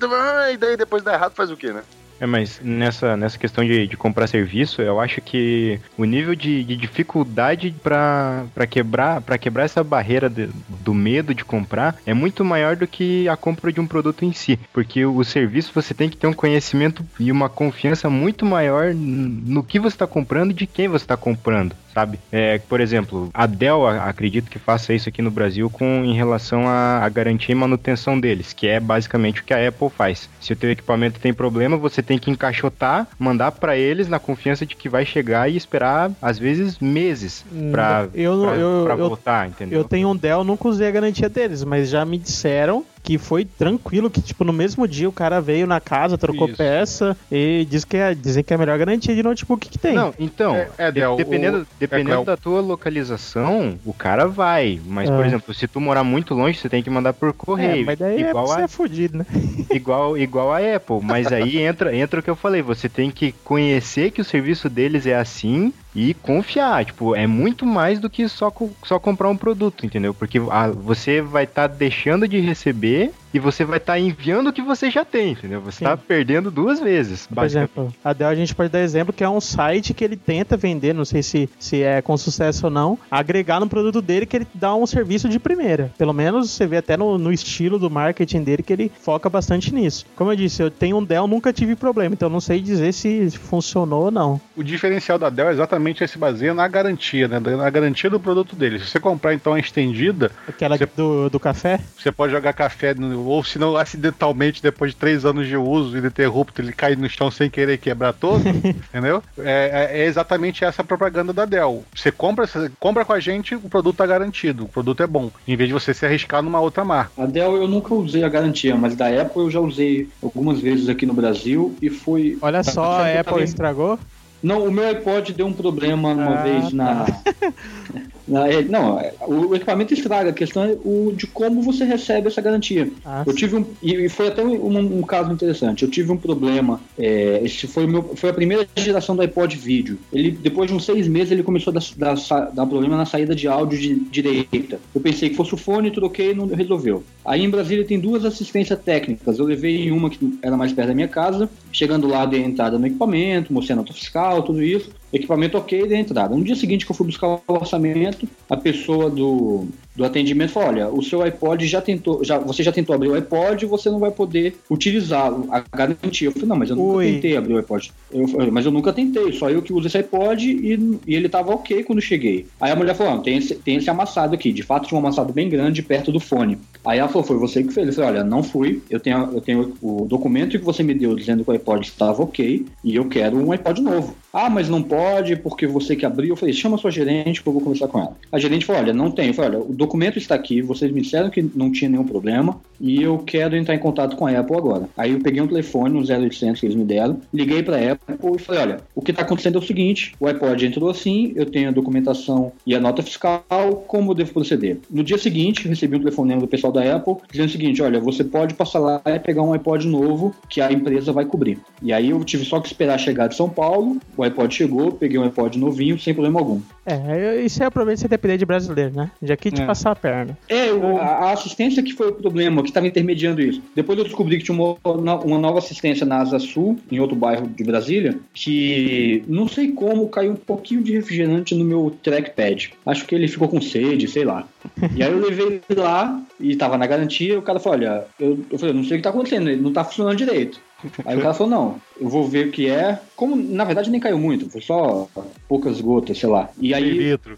E daí depois dá errado, faz o quê, né? É, mas nessa, nessa questão de, de comprar serviço, eu acho que o nível de, de dificuldade pra quebrar para quebrar essa barreira de- do medo de comprar é muito maior do que a compra de um produto em si. Porque o, serviço você tem que ter um conhecimento e uma confiança muito maior no que você está comprando e de quem você está comprando. Sabe? É, por exemplo, a Dell acredito que faça isso aqui no Brasil com em relação à à garantia e manutenção deles, que é basicamente o que a Apple faz. Se o teu equipamento tem problema, você tem que encaixotar, mandar para eles na confiança de que vai chegar e esperar às vezes meses para eu, eu, eu, voltar, entendeu? eu tenho um Dell, nunca usei a garantia deles, mas já me disseram que foi tranquilo, que tipo, no mesmo dia o cara veio na casa, trocou Isso. peça e diz que é, dizem que é a melhor garantia de notebook que tem. Não, então, É, é, de- dependendo, o- dependendo é, da tua localização, o cara vai. Mas, por É. exemplo, se tu morar muito longe, você tem que mandar por correio. é, mas daí é igual, você a, é fudido, né? igual, igual a Apple. Mas aí entra, entra o que eu falei, você tem que conhecer que o serviço deles é assim e confiar. Tipo, é muito mais do que só, só comprar um produto, entendeu? Porque ah, você vai estar deixando de receber e você vai estar enviando o que você já tem, entendeu? Você Sim. tá perdendo duas vezes. Por exemplo, a Dell a gente pode dar exemplo que é um site que ele tenta vender, não sei se, se é com sucesso ou não, agregar no produto dele que ele dá um serviço de primeira. Pelo menos você vê até no, no estilo do marketing dele que ele foca bastante nisso. Como eu disse, eu tenho um Dell, nunca tive problema, então não sei dizer se funcionou ou não. O diferencial da Dell é exatamente esse baseia na garantia, né? Na garantia do produto dele. Se você comprar então a estendida, Aquela Você- do, do café, você pode jogar café, no- ou se não acidentalmente, depois de três anos de uso ininterrupto, ele cai no chão sem querer quebrar todo, entendeu? É, é- é exatamente essa a propaganda da Dell. Você compra, você compra com a gente, o produto tá garantido, o produto é bom, em vez de você se arriscar numa outra marca. A Dell eu nunca usei a garantia, mas da Apple eu já usei algumas vezes aqui no Brasil e foi. olha Tá só, a certo, Apple também. estragou. Não, o meu iPod deu um problema uma Ah, vez na. é, não, é, o, equipamento estraga, a questão é o de como você recebe essa garantia. Ah, Eu tive um. E foi até um, um caso interessante. Eu tive um problema. é, esse foi, meu, foi a primeira geração do iPod vídeo. Ele, depois de uns seis meses, ele começou a dar, dar, dar problema na saída de áudio de direita. Eu pensei que fosse o fone, troquei e não resolveu. Aí em Brasília tem duas assistências técnicas. Eu levei em uma que era mais perto da minha casa. Chegando lá, dei entrada no equipamento, mostrei a nota fiscal, tudo isso. Equipamento ok, dei a entrada. No dia seguinte que eu fui buscar o orçamento, a pessoa do, do atendimento falou: olha, o seu iPod já tentou, já, você já tentou abrir o iPod e você não vai poder utilizá-lo, a garantia. Eu falei, não, mas eu nunca Ui. tentei abrir o iPod. Eu falei, mas eu nunca tentei, só eu que uso esse iPod e, e ele tava ok quando cheguei. Aí a mulher falou: não, tem esse, tem esse amassado aqui, de fato tinha um amassado bem grande perto do fone. Aí ela falou: foi você que fez. Eu falei: olha, não fui, eu tenho, eu tenho o documento que você me deu dizendo que o iPod estava ok e eu quero um iPod novo. Ah, mas não pode porque você que abriu. Eu falei, chama sua gerente que eu vou conversar com ela. A gerente falou, olha, não tem. Eu falei, olha, o documento está aqui, vocês me disseram que não tinha nenhum problema e eu quero entrar em contato com a Apple agora. Aí eu peguei um telefone, um 0800 que eles me deram, liguei para a Apple e falei, olha, o que está acontecendo é o seguinte, o iPod entrou assim, eu tenho a documentação e a nota fiscal, como eu devo proceder? No dia seguinte, recebi um telefonema do pessoal da Apple dizendo o seguinte, olha, você pode passar lá e pegar um iPod novo que a empresa vai cobrir. E aí eu tive só que esperar chegar de São Paulo, o iPod chegou, peguei um iPod novinho, sem problema algum. É, isso é o problema de você depender de brasileiro, né? Já que, tipo, É. passar a perna. É, o- a a assistência que foi o problema, que estava intermediando isso. Depois eu descobri que tinha uma, uma nova assistência na Asa Sul, em outro bairro de Brasília, que não sei como caiu um pouquinho de refrigerante no meu trackpad. Acho que ele ficou com sede, sei lá. E aí eu levei lá e tava na garantia. O cara falou: Olha, eu, eu falei, não sei o que tá acontecendo, ele não tá funcionando direito. Aí o cara falou: Não, eu vou ver o que é. Como na verdade nem caiu muito, foi só poucas gotas, sei lá. E aí. litro.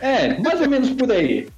É, mais ou menos por aí.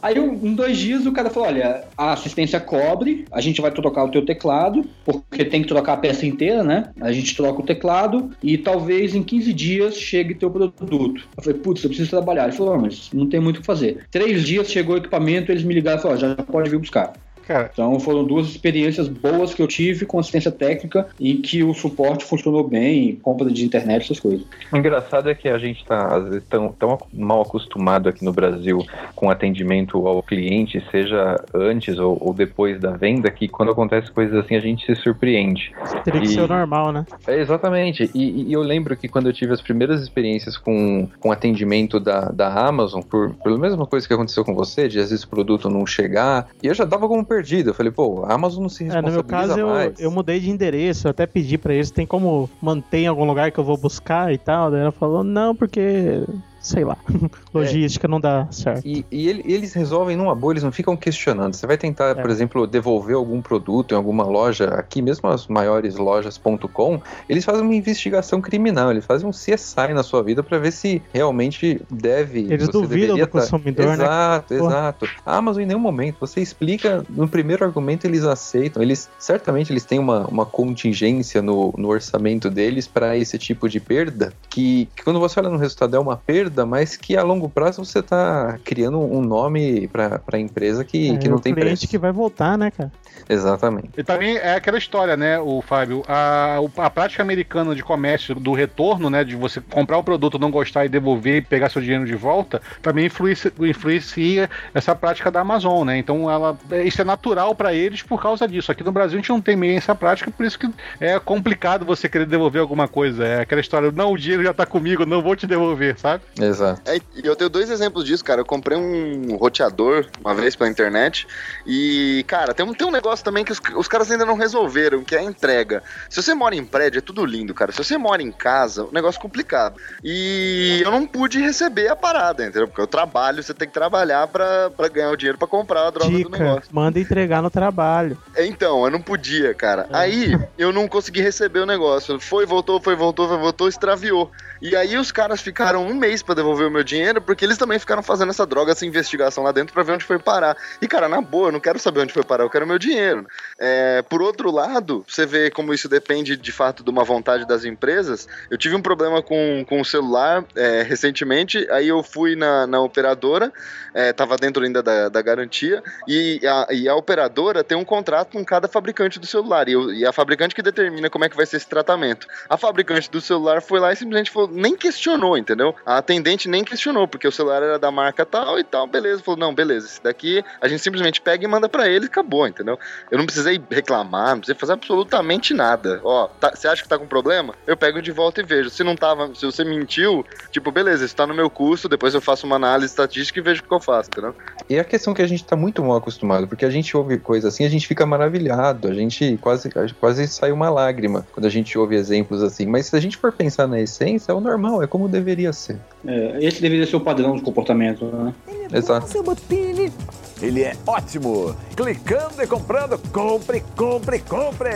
Aí, em dois dias, o cara falou: olha, a assistência cobre, a gente vai trocar o teu teclado, porque tem que trocar a peça inteira, né? A gente troca o teclado e talvez em 15 dias chegue teu produto. Eu falei, putz, eu preciso trabalhar. Ele falou, "Ah, mas não tem muito o que fazer. Três dias chegou o equipamento, eles me ligaram e falaram, já pode vir buscar. Cara, Então foram duas experiências boas que eu tive com assistência técnica em que o suporte funcionou bem, compra de internet, essas coisas. O engraçado é que a gente tá, às vezes, tão, tão mal acostumado aqui no Brasil com atendimento ao cliente, seja antes ou, ou depois da venda, que quando acontece coisas assim a gente se surpreende. Teria que E- ser o normal, né? É, exatamente. E, e eu lembro que quando eu tive as primeiras experiências com, com atendimento da, da Amazon, por, pela mesma coisa que aconteceu com você, de às vezes o produto não chegar, e eu já dava como perdido. Eu falei, pô, a Amazon não se É, no meu responsabiliza caso, eu, mais. eu mudei de endereço, eu até pedi pra eles, tem como manter em algum lugar que eu vou buscar e tal. Daí ela falou, não, porque, sei lá, logística não dá certo. E, e ele- eles resolvem numa boa, eles não ficam questionando. Você vai tentar, por exemplo, devolver algum produto em alguma loja, aqui mesmo as maiores lojas.com, eles fazem uma investigação criminal, eles fazem um CSI na sua vida para ver se realmente deve. Eles duvidam do consumidor, né? Exato, Pô. exato. A Amazon em nenhum momento, você explica, no primeiro argumento eles aceitam, eles certamente eles têm uma, uma contingência no, no orçamento deles para esse tipo de perda, que, que quando você olha no resultado é uma perda, mas que a longo prazo você tá criando um nome para a empresa que, que É, não o tem cliente preço. que vai voltar, né, cara? Exatamente. E também é aquela história, né, o Fábio, a, a prática americana de comércio do retorno, né, de você comprar o produto, não gostar e devolver e pegar seu dinheiro de volta, também influencia, influencia essa prática da Amazon, né? Então ela, é, isso é natural para eles por causa disso. Aqui no Brasil a gente não tem meio essa prática, por isso que é complicado você querer devolver alguma coisa. É aquela história, não, o dinheiro já tá comigo, não vou te devolver, sabe? Exato. É, e eu tenho dois exemplos disso, cara. Eu comprei um roteador uma vez pela internet e, cara, tem um, tem um negócio também que os, os caras ainda não resolveram, que é a entrega. Se você mora em prédio, é tudo lindo, cara. Se você mora em casa, o negócio é complicado. E eu não pude receber a parada, entendeu? Porque eu trabalho, você tem que trabalhar pra, pra ganhar o dinheiro pra comprar a droga do Dica, negócio. manda entregar no trabalho. Então, eu não podia, cara. Aí eu não consegui receber o negócio. Foi, voltou, foi, voltou, foi, voltou, extraviou. E aí os caras ficaram um mês pra devolver o meu dinheiro, porque eles também ficaram fazendo essa droga, essa investigação lá dentro pra ver onde foi parar. E, cara, na boa, eu não quero saber onde foi parar, eu quero meu dinheiro. É, por outro lado, você vê como isso depende de fato de uma vontade das empresas. Eu tive um problema com, com o celular é, recentemente, aí eu fui na, na operadora, é, tava dentro ainda da, da garantia, e a, e a operadora tem um contrato com cada fabricante do celular, e, e a fabricante que determina como é que vai ser esse tratamento. A fabricante do celular foi lá e simplesmente falou, nem questionou, entendeu? A atendente nem questionou, porque o celular era da marca tal e tal, beleza. Falou, não, beleza, esse daqui a gente simplesmente pega e manda pra ele e acabou, entendeu? Eu não precisei reclamar, não precisei fazer absolutamente nada. Ó, tá- você acha que tá com problema? Eu pego de volta e vejo. Se não tava, se você mentiu, tipo, beleza, isso tá no meu custo, depois eu faço uma análise estatística e vejo o entendeu? E a questão que a gente tá muito mal acostumado, porque a gente ouve coisa assim, a gente fica maravilhado, a gente quase, quase sai uma lágrima quando a gente ouve exemplos assim. Mas se a gente for pensar na essência, é o normal, é como deveria ser. É, esse deveria ser o padrão de comportamento, né? Exato. Seu Botini. Ele é ótimo. Clicando e comprando. Compre, compre, compre.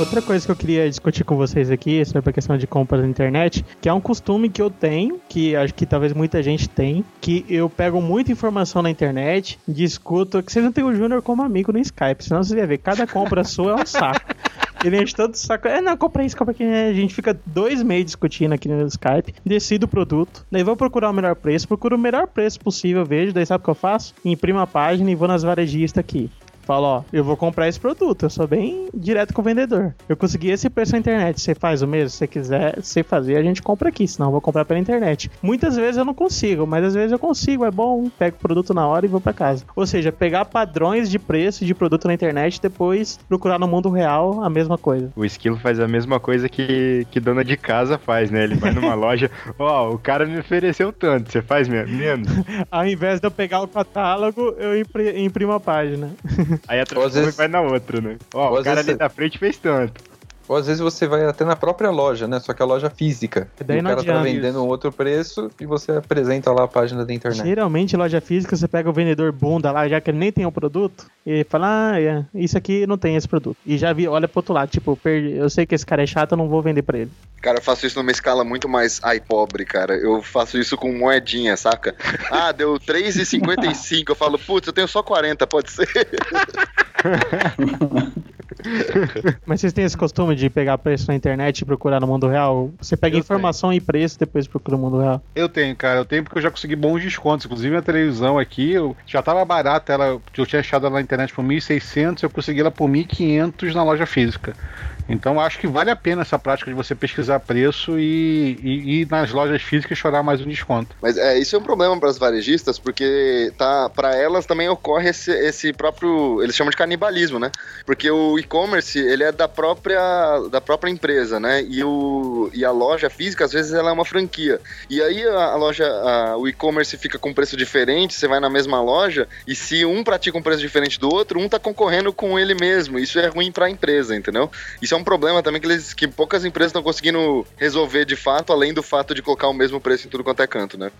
Outra coisa que eu queria discutir com vocês aqui sobre a questão de compras na internet, que é um costume que eu tenho, que acho que talvez muita gente tem, que eu pego muita informação na internet, discuto, que vocês não têm o Júnior como amigo no Skype, senão vocês iam ver, cada compra sua é um saco. Ele enche todo o saco. É, não, compra isso, compra aquilo. A gente fica dois meses discutindo aqui no Skype. Decido o produto. Daí vou procurar o melhor preço. Procuro o melhor preço possível, vejo. Daí sabe o que eu faço? Imprimo a página e vou nas varejistas aqui. Falo, ó, eu vou comprar esse produto. Eu sou bem direto com o vendedor. Eu consegui esse preço na internet. Você faz o mesmo? Se você quiser, você fazer, a gente compra aqui. Senão eu vou comprar pela internet. Muitas vezes eu não consigo, mas às vezes eu consigo. É bom, pego o produto na hora e vou pra casa. Ou seja, pegar padrões de preço de produto na internet e depois procurar no mundo real a mesma coisa. O esquilo faz a mesma coisa que, que dona de casa faz, né? Ele vai numa loja, ó, o cara me ofereceu tanto, você faz me- menos? Ao invés de eu pegar o catálogo, eu impri- imprimo a página. Aí a transforma vezes- e vai na outra, né? Ó, o cara vezes ali da frente fez tanto. Ou às vezes você vai até na própria loja, né? Só que a loja física. E daí e o não cara tá vendendo isso. um outro preço e você apresenta lá a página da internet. Geralmente, loja física, você pega o vendedor bunda lá, já que ele nem tem o produto, e fala, ah, é, isso aqui não tem esse produto. E já vi, olha pro outro lado, tipo, perdi- eu sei que esse cara é chato, eu não vou vender pra ele. Cara, eu faço isso numa escala muito mais ai pobre, cara. Eu faço isso com moedinha, saca? Ah, deu 3,55. Eu falo, putz, eu tenho só 40, pode ser? Mas vocês têm esse costume de pegar preço na internet e procurar no mundo real? Você pega Eu informação e preço, depois procura no mundo real. Eu tenho, cara. Eu tenho porque eu já consegui bons descontos. Inclusive a televisão aqui, eu já tava barata. Ela, eu tinha achado ela na internet por 1.600, eu consegui ela por 1.500 na loja física. Então acho que vale a pena essa prática de você pesquisar preço e, e ir nas lojas físicas chorar mais um desconto. Mas é, isso é um problema para as varejistas, porque tá, para elas também ocorre esse, esse próprio, eles chamam de canibalismo, né? Porque o e-commerce, ele é da própria, da própria empresa, né? E, o, e a loja física, às vezes, ela é uma franquia. E aí a, loja, a- o e-commerce fica com preço diferente, você vai na mesma loja, e se um pratica um preço diferente do outro, um tá concorrendo com ele mesmo. Isso é ruim para a empresa, entendeu? Isso é um problema também que, eles, que poucas empresas estão conseguindo resolver de fato, além do fato de colocar o mesmo preço em tudo quanto é canto, né?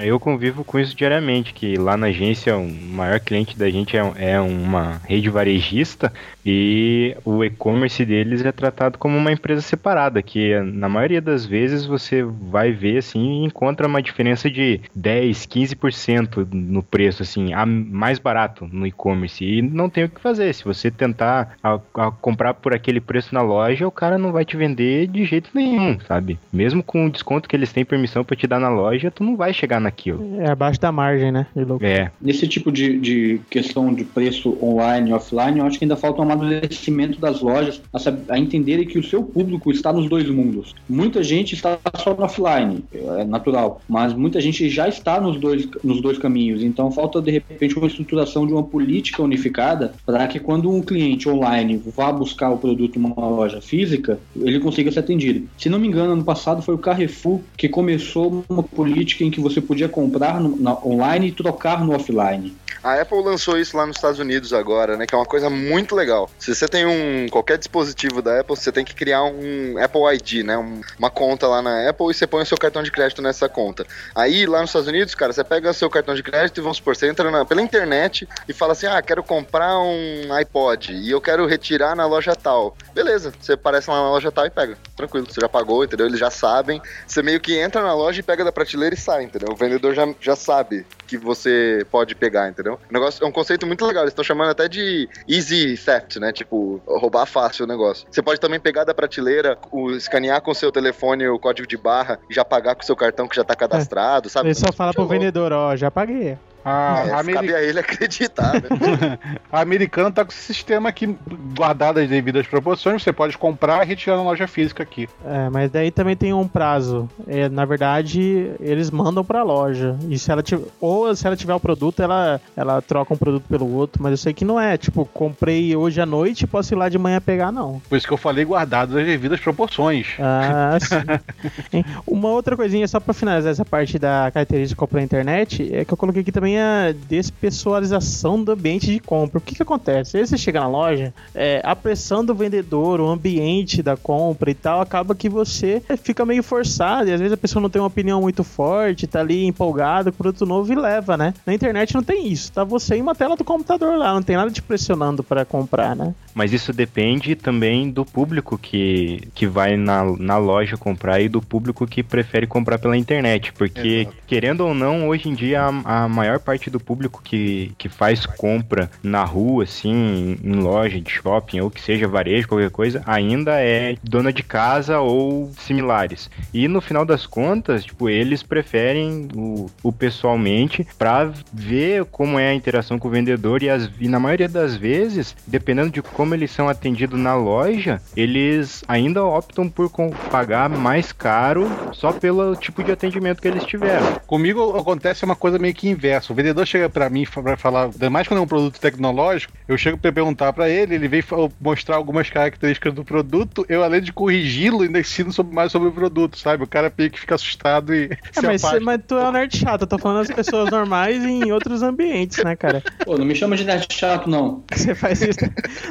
Eu convivo com isso diariamente, que lá na agência o maior cliente da gente é, é uma rede varejista e o e-commerce deles é tratado como uma empresa separada, que na maioria das vezes você vai ver assim e encontra uma diferença de 10, 15% no preço, assim, a mais barato no e-commerce. E não tem o que fazer. Se você tentar a- a comprar por aquele preço na loja, o cara não vai te vender de jeito nenhum, sabe? Mesmo com o desconto que eles têm permissão pra te dar na loja, tu não vai chegar naquilo. É abaixo da margem, né? É, Nesse tipo de, de questão de preço online e offline, eu acho que ainda falta um amadurecimento das lojas a, a entenderem que o seu público está nos dois mundos. Muita gente está só no offline, é natural, mas muita gente já está nos dois, nos dois caminhos. Então falta de repente uma estruturação de uma política unificada para que quando um cliente online vá buscar o produto numa loja física, ele consiga ser atendido. Se não me engano, ano passado foi o Carrefour que começou uma política em que você podia comprar no- na- online e trocar no offline. A Apple lançou isso lá nos Estados Unidos agora, né? Que é uma coisa muito legal. Se você tem um qualquer dispositivo da Apple, você tem que criar um Apple ID, né? Um- uma conta lá na Apple e você põe o seu cartão de crédito nessa conta. Aí lá nos Estados Unidos, cara, você pega seu cartão de crédito e vamos supor, você entra na- pela internet e fala assim: ah, quero comprar um iPod e eu quero retirar na loja tal. Beleza, você aparece lá na loja tal e pega. Tranquilo, você já pagou, entendeu? Eles já sabem. Você meio que entra na loja e pega da prateleira e sai, entendeu? O vendedor já, já sabe que você pode pegar, entendeu? O negócio é um conceito muito legal. Eles estão chamando até de easy theft, né? Tipo, roubar fácil o negócio. Você pode também pegar da prateleira, o, escanear com o seu telefone o código de barra e já pagar com o seu cartão que já tá cadastrado, sabe? Ele só fala pro vendedor, ó, já paguei. A, É, a Ameri- cabe a ele acreditar, né? a americana tá com esse sistema aqui, guardado as devidas proporções, você pode comprar e retirar na loja física aqui. É, mas daí também tem um prazo. É, na verdade, eles mandam pra loja. E se ela tiver, ou se ela tiver o produto, ela, ela troca um produto pelo outro. Mas eu sei que não é. Tipo, comprei hoje à noite, posso ir lá de manhã pegar, não. Por isso que eu falei guardado as devidas proporções. Ah, sim. Uma outra coisinha, só pra finalizar essa parte da característica de compra na internet, é que eu coloquei aqui também a despessoalização do ambiente de compra. O que que acontece? Aí você chega na loja, é, a pressão do vendedor, o ambiente da compra e tal, acaba que você fica meio forçado e às vezes a pessoa não tem uma opinião muito forte, tá ali empolgado com o produto novo e leva, né? Na internet não tem isso, tá você em uma tela do computador lá, não tem nada te pressionando pra comprar, né? Mas isso depende também do público que, que vai na, na loja comprar e do público que prefere comprar pela internet. Porque, querendo ou não, hoje em dia a, a maior parte do público que, que faz compra na rua, assim, em loja de shopping, ou que seja varejo, qualquer coisa, ainda é dona de casa ou similares. E no final das contas, tipo, eles preferem o, o pessoalmente para ver como é a interação com o vendedor e, as, e na maioria das vezes, dependendo de como eles são atendidos na loja, eles ainda optam por pagar mais caro só pelo tipo de atendimento que eles tiveram. Comigo acontece uma coisa meio que inversa. O vendedor chega pra mim pra falar, ainda mais quando é um produto tecnológico, eu chego pra perguntar pra ele, ele vem mostrar algumas características do produto, eu além de corrigi-lo, ainda ensino sobre- mais sobre o produto, sabe? O cara meio que fica assustado e É, se mas, mas tu é um nerd chato, eu tô falando das pessoas normais em outros ambientes, né, cara? Pô, não me chama de nerd chato, não. Você faz isso.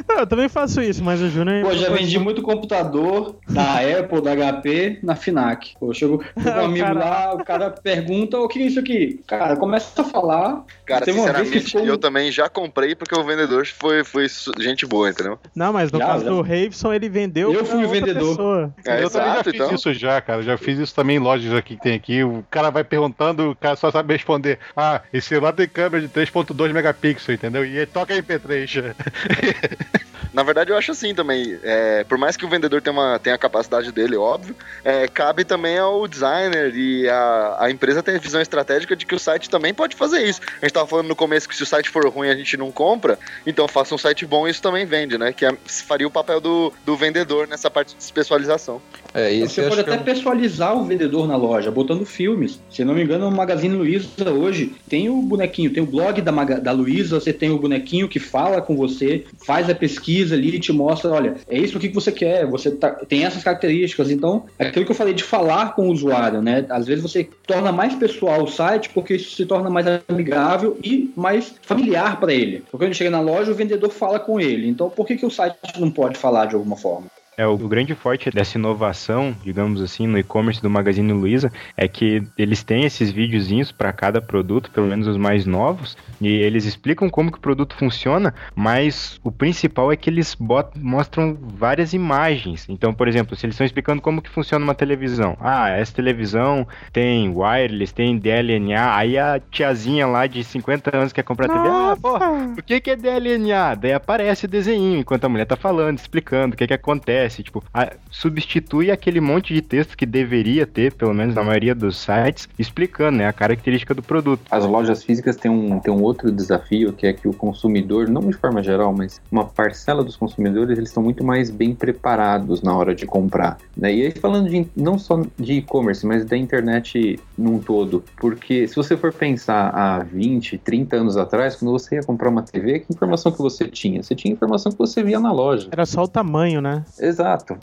Não, eu também faço isso, mas o Júnior. Pô, já vendi muito computador da Apple, da HP, na FINAC. Pô, chegou um O amigo cara- lá, o cara pergunta, o que é isso aqui? Cara, começa a falar. Cara, Teve uma vez que sinceramente, ficou- eu também já comprei porque o vendedor foi, foi gente boa, entendeu? Não, mas no Já, caso já. do Raveson, ele vendeu. Eu fui o vendedor. pessoa. É, eu também já exato, fiz então. isso já, cara. Já fiz isso também em lojas aqui que tem aqui. O cara vai perguntando, o cara só sabe responder. Ah, esse celular tem câmera de 3.2 megapixels, entendeu? E ele toca MP3. Na verdade, eu acho assim também. É, por mais que o vendedor tenha, uma, tenha a capacidade dele, óbvio, é, cabe também ao designer e a, a empresa tem a visão estratégica de que o site também pode fazer isso. A gente tava falando no começo que se o site for ruim a gente não compra, então faça um site bom e isso também vende, né? Que é- faria o papel do, do vendedor nessa parte de pessoalização. É, esse Você eu pode acho que é até personalizar o vendedor na loja, botando filmes. Se não me engano, no Magazine Luiza hoje tem o bonequinho, tem o blog da, Maga- da Luiza, você tem o bonequinho que fala com você, faz a pesquisa ali e te mostra, olha, é isso que você quer, você tá- tem essas características. Então, é aquilo que eu falei de falar com o usuário, né? Às vezes você torna mais pessoal o site porque isso se torna mais amigável e mais familiar para ele. Porque quando ele chega na loja, o vendedor fala com ele. Então, por que, que o site não pode falar de alguma forma? É, o, grande forte dessa inovação, digamos assim, no e-commerce do Magazine Luiza, é que eles têm esses videozinhos para cada produto, pelo menos os mais novos, e eles explicam como que o produto funciona, mas o principal é que eles bot- mostram várias imagens. Então, por exemplo, se eles estão explicando como que funciona uma televisão. Ah, essa televisão tem wireless, tem DLNA, aí a tiazinha lá de 50 anos quer comprar a TV, ah, pô, o que, que é DLNA? Daí aparece o desenho enquanto a mulher tá falando, explicando o que, que acontece. Tipo, a- substitui aquele monte de texto que deveria ter, pelo menos na maioria dos sites, explicando né, a característica do produto. As lojas físicas têm um, têm um outro desafio, que é que o consumidor, não de forma geral, mas uma parcela dos consumidores, eles estão muito mais bem preparados na hora de comprar. Né? E aí falando de, não só de e-commerce, mas da internet num todo. Porque se você for pensar há 20, 30 anos atrás, quando você ia comprar uma TV, que informação que você tinha? Você tinha informação que você via na loja. Era só o tamanho, né? Exato.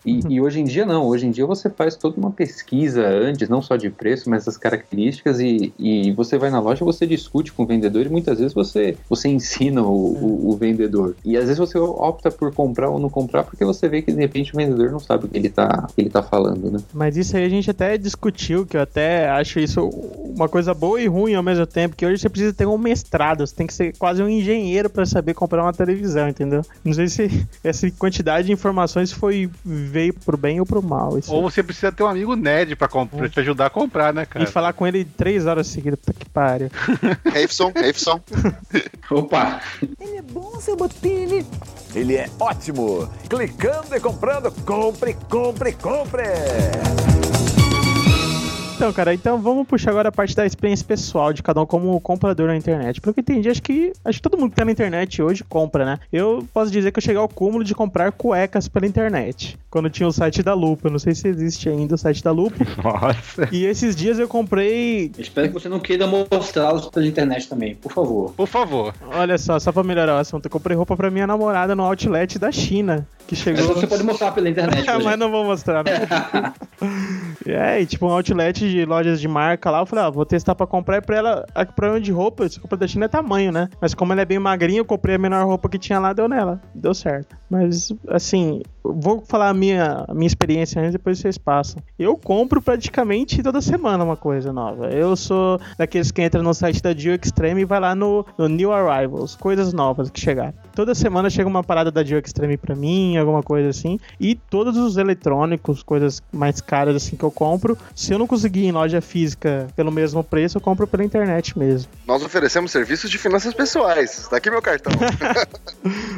E, e hoje em dia não. Hoje em dia você faz toda uma pesquisa antes, não só de preço, mas das características e, e você vai na loja, você discute com o vendedor e muitas vezes você, você ensina o, o, o vendedor. E às vezes você opta por comprar ou não comprar porque você vê que de repente o vendedor não sabe o que ele tá, que ele tá falando, né? Mas isso aí a gente até discutiu, que eu até acho isso uma coisa boa e ruim ao mesmo tempo, que hoje você precisa ter um mestrado, você tem que ser quase um engenheiro pra saber comprar uma televisão, entendeu? Não sei se essa quantidade de informações foi veio pro bem ou pro mal. Isso. Ou você precisa ter um amigo nerd pra, pra te ajudar a comprar, né, cara? E falar com ele três horas seguidas, puta que pariu. Rafson, Rafson. Opa! Ele é bom, seu Botini. Ele é ótimo. Clicando e comprando. Compre, compre, compre. Então, cara, então vamos puxar agora a parte da experiência pessoal de cada um como comprador na internet. Pelo que eu entendi, acho que acho que todo mundo que tá na internet hoje compra, né? Eu posso dizer que eu cheguei ao cúmulo de comprar cuecas pela internet. Quando tinha o site da Lupa. Eu não sei se existe ainda o site da Lupa. Nossa. E esses dias eu comprei. Espero que você não queira mostrá-los pela internet também, por favor. Por favor. Olha só, só pra melhorar o assunto, eu comprei roupa pra minha namorada no outlet da China. Que Mas chegou. você pode mostrar pela internet. Mas não vou mostrar, né? é, e tipo um outlet de lojas de marca lá, eu falei, ó, vou testar pra comprar e pra ela, a problema de roupa, se compra da China é tamanho, né? Mas como ela é bem magrinha, eu comprei a menor roupa que tinha lá, deu nela. Deu certo. Mas, assim, vou falar a minha, a minha experiência antes, depois vocês passam. Eu compro praticamente toda semana uma coisa nova. Eu sou daqueles que entra no site da Dio Extreme e vai lá no, no New Arrivals, coisas novas que chegaram. Toda semana chega uma parada da Dio Extreme pra mim, alguma coisa assim. E todos os eletrônicos, coisas mais caras assim que eu compro, se eu não conseguir em loja física pelo mesmo preço, eu compro pela internet mesmo. Nós oferecemos serviços de finanças pessoais. Tá aqui meu cartão.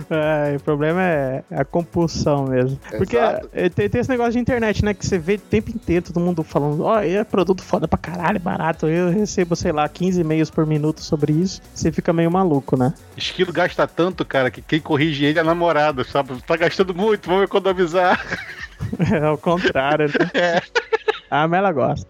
É, o problema é a compulsão mesmo. Porque Exato. é, tem, tem esse negócio de internet, né? Que você vê o tempo inteiro todo mundo falando, ó, é produto foda pra caralho, barato. Eu recebo, sei lá, 15 e-mails por minuto sobre isso. Você fica meio maluco, né? Esquilo gasta tanto, cara, que quem corrige ele é a namorada, sabe? Tá gastando muito, vamos economizar. É o contrário, né? A Mela gosta.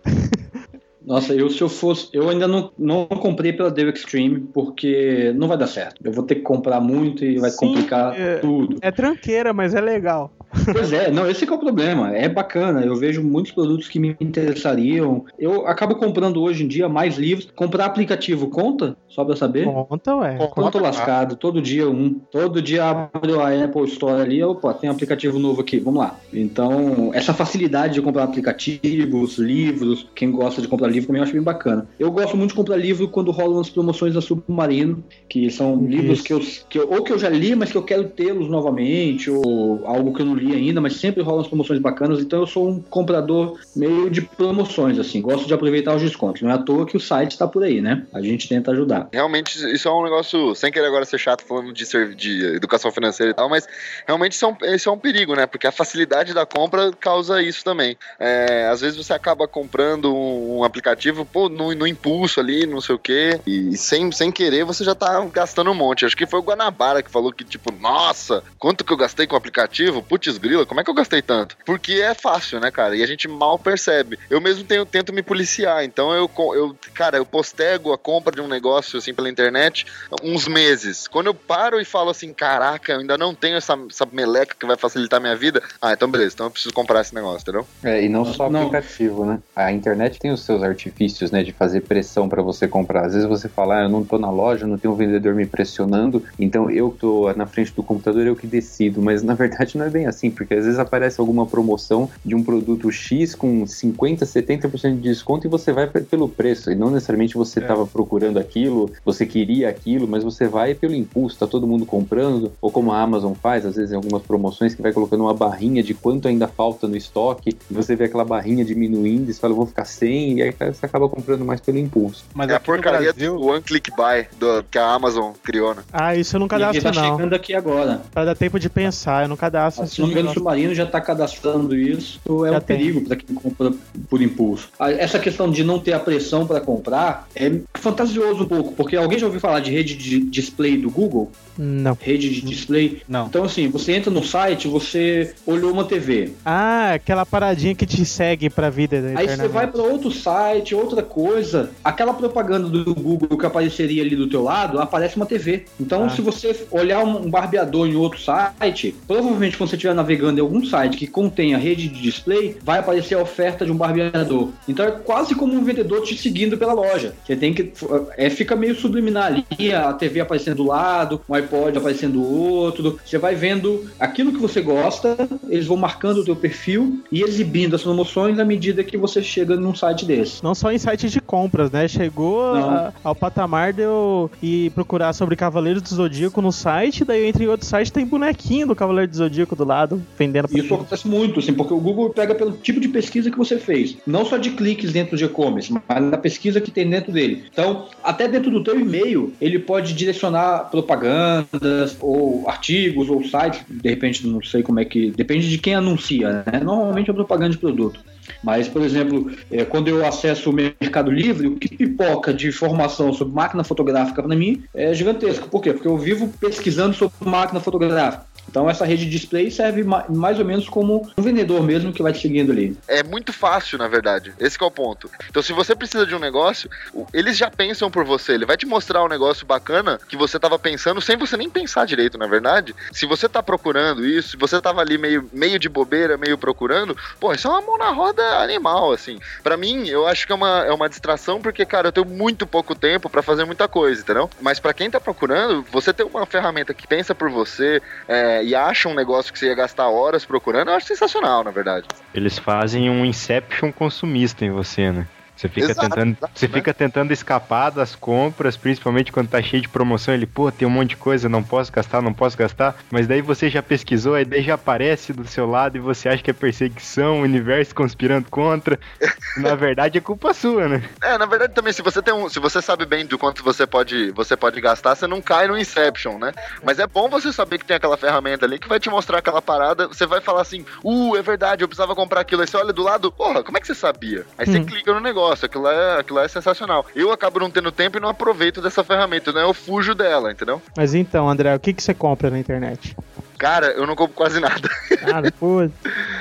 Nossa, eu se eu fosse. Eu ainda não, não comprei pela Dell Extreme, porque não vai dar certo. Eu vou ter que comprar muito e vai Sim, complicar é- tudo. É tranqueira, mas é legal. Pois é, não, esse que é o problema. É bacana. Eu vejo muitos produtos que me interessariam. Eu acabo comprando hoje em dia mais livros. Comprar aplicativo conta? Só pra saber? Conta, ué. Conta lascado, todo dia um. Todo dia abre a Apple Store ali, opa, tem um aplicativo novo aqui, vamos lá. Então, essa facilidade de comprar aplicativos, livros, quem gosta de comprar livro também eu acho bem bacana. Eu gosto muito de comprar livro quando rolam as promoções da Submarino, que são livros que eu, que eu- ou que eu já li, mas que eu quero tê-los novamente, ou algo que eu não li ainda, mas sempre rolam as promoções bacanas, então eu sou um comprador meio de promoções, assim, gosto de aproveitar os descontos. Não é à toa que o site está por aí, né? A gente tenta ajudar. Realmente, isso é um negócio, sem querer agora ser chato falando de, de educação financeira e tal, mas realmente isso é, um, isso é um perigo, né? Porque a facilidade da compra causa isso também. É, às vezes você acaba comprando um, um aplicativo, pô, no, no impulso ali, não sei o quê, e sem, sem querer você já tá gastando um monte. Acho que foi o Guanabara que falou que, tipo, nossa, quanto que eu gastei com o aplicativo? Putz, grila, como é que eu gastei tanto? Porque é fácil, né, cara? E a gente mal percebe. Eu mesmo tenho, tento me policiar, então eu, eu, cara, eu postego a compra de um negócio assim pela internet uns meses. Quando eu paro e falo assim, caraca, eu ainda não tenho essa, essa meleca que vai facilitar a minha vida, ah, então beleza, então eu preciso comprar esse negócio, entendeu? É, e não só Não. aplicativo, né? A internet tem os seus artifícios, né, de fazer pressão pra você comprar. Às vezes você fala, ah, eu não tô na loja, não tem um vendedor me pressionando, então eu tô na frente do computador, eu que decido. Mas na verdade não é bem assim, porque às vezes aparece alguma promoção de um produto X com 50, 70% de desconto e você vai pe- pelo preço. E não necessariamente você estava procurando aquilo, você queria aquilo, mas você vai pelo impulso, tá todo mundo comprando, ou como a Amazon faz, às vezes em algumas promoções que vai colocando uma barrinha de quanto ainda falta no estoque, e você vê aquela barrinha diminuindo e você fala, vou ficar sem, e aí você acaba comprando mais pelo impulso. Mas é a porcaria Brasil, do One Click Buy do, que a Amazon criou, né? Ah, isso eu não E cadastro, tá não. chegando aqui agora. Pra dar tempo de pensar, eu não cadastro. Não me engano, o Submarino já está cadastrando isso, é Já um tem. perigo para quem compra por impulso. Essa questão de não ter a pressão para comprar é fantasioso um pouco, porque alguém já ouviu falar de rede de display do Google? Não. Rede de display? Não. Então, assim, você entra no site, você olhou uma TV. Ah, aquela paradinha que te segue pra vida. Aí você vai para outro site, outra coisa. Aquela propaganda do Google que apareceria ali do teu lado, aparece uma TV. Então, Ah. se você olhar um barbeador em outro site, provavelmente quando você estiver navegando em algum site que contém a rede de display, vai aparecer a oferta de um barbeador. Então é quase como um vendedor te seguindo pela loja. Você tem que. É, fica meio subliminar ali, a TV aparecendo do lado, um iPod aparecendo do outro. Você vai vendo aquilo que você gosta, eles vão marcando o teu perfil e exibindo as promoções à medida que você chega num site desse. Não só em sites de compras, né? Chegou a- ao patamar de eu ir procurar sobre Cavaleiros do Zodíaco no site, daí eu entro em outro site tem bonequinho do Cavaleiro do Zodíaco do lado, vendendo pra Isso acontece muito, assim, porque o Google pega pelo tipo de pesquisa que você fez. Não só de cliques dentro de e-commerce, mas da pesquisa que tem dentro dele. Então, até dentro do teu e-mail, ele pode direcionar propagandas, ou artigos, ou sites, de repente, não sei como é que... Depende de quem anuncia, né? Normalmente é propaganda de produto. Mas, por exemplo, eh, quando eu acesso o Mercado Livre, o que pipoca de informação sobre máquina fotográfica para mim é gigantesco. Por quê? Porque eu vivo pesquisando sobre máquina fotográfica. Então essa rede de display serve ma- mais ou menos como um vendedor mesmo que vai te seguindo ali. É muito fácil, na verdade. Esse é o ponto. Então, se você precisa de um negócio, eles já pensam por você. Ele vai te mostrar um negócio bacana que você tava pensando sem você nem pensar direito, na verdade. Se você tá procurando isso, se você tava ali meio, meio de bobeira, meio procurando, pô, isso é uma mão na roda animal, assim. Pra mim, eu acho que é uma, é uma distração porque, cara, eu tenho muito pouco tempo pra fazer muita coisa, entendeu? Mas pra quem tá procurando, você ter uma ferramenta que pensa por você, é, é, e acha um negócio que você ia gastar horas procurando, eu acho sensacional, na verdade. Eles fazem um Inception consumista em você, né? Você fica, Exato, tentando, exato, você né? fica tentando escapar das compras, principalmente quando tá cheio de promoção. Ele, pô, tem um monte de coisa, não posso gastar, não posso gastar. Mas daí você já pesquisou, a ideia já aparece do seu lado e você acha que é perseguição, o universo conspirando contra. Na verdade é culpa sua, né? É, na verdade também, se você tem um. Se você sabe bem do quanto você pode, você pode gastar, você não cai no Inception, né? Mas é bom você saber que tem aquela ferramenta ali que vai te mostrar aquela parada. Você vai falar assim, uh, é verdade, eu precisava comprar aquilo. Aí você olha do lado, porra, como é que você sabia? Aí você Hum. clica no negócio, aquilo lá, é, aquilo lá é sensacional. Eu acabo não tendo tempo e não aproveito dessa ferramenta, né? Eu fujo dela, entendeu? Mas então, André, o que, que você compra na internet? Cara, eu não compro quase nada. Nada, pô.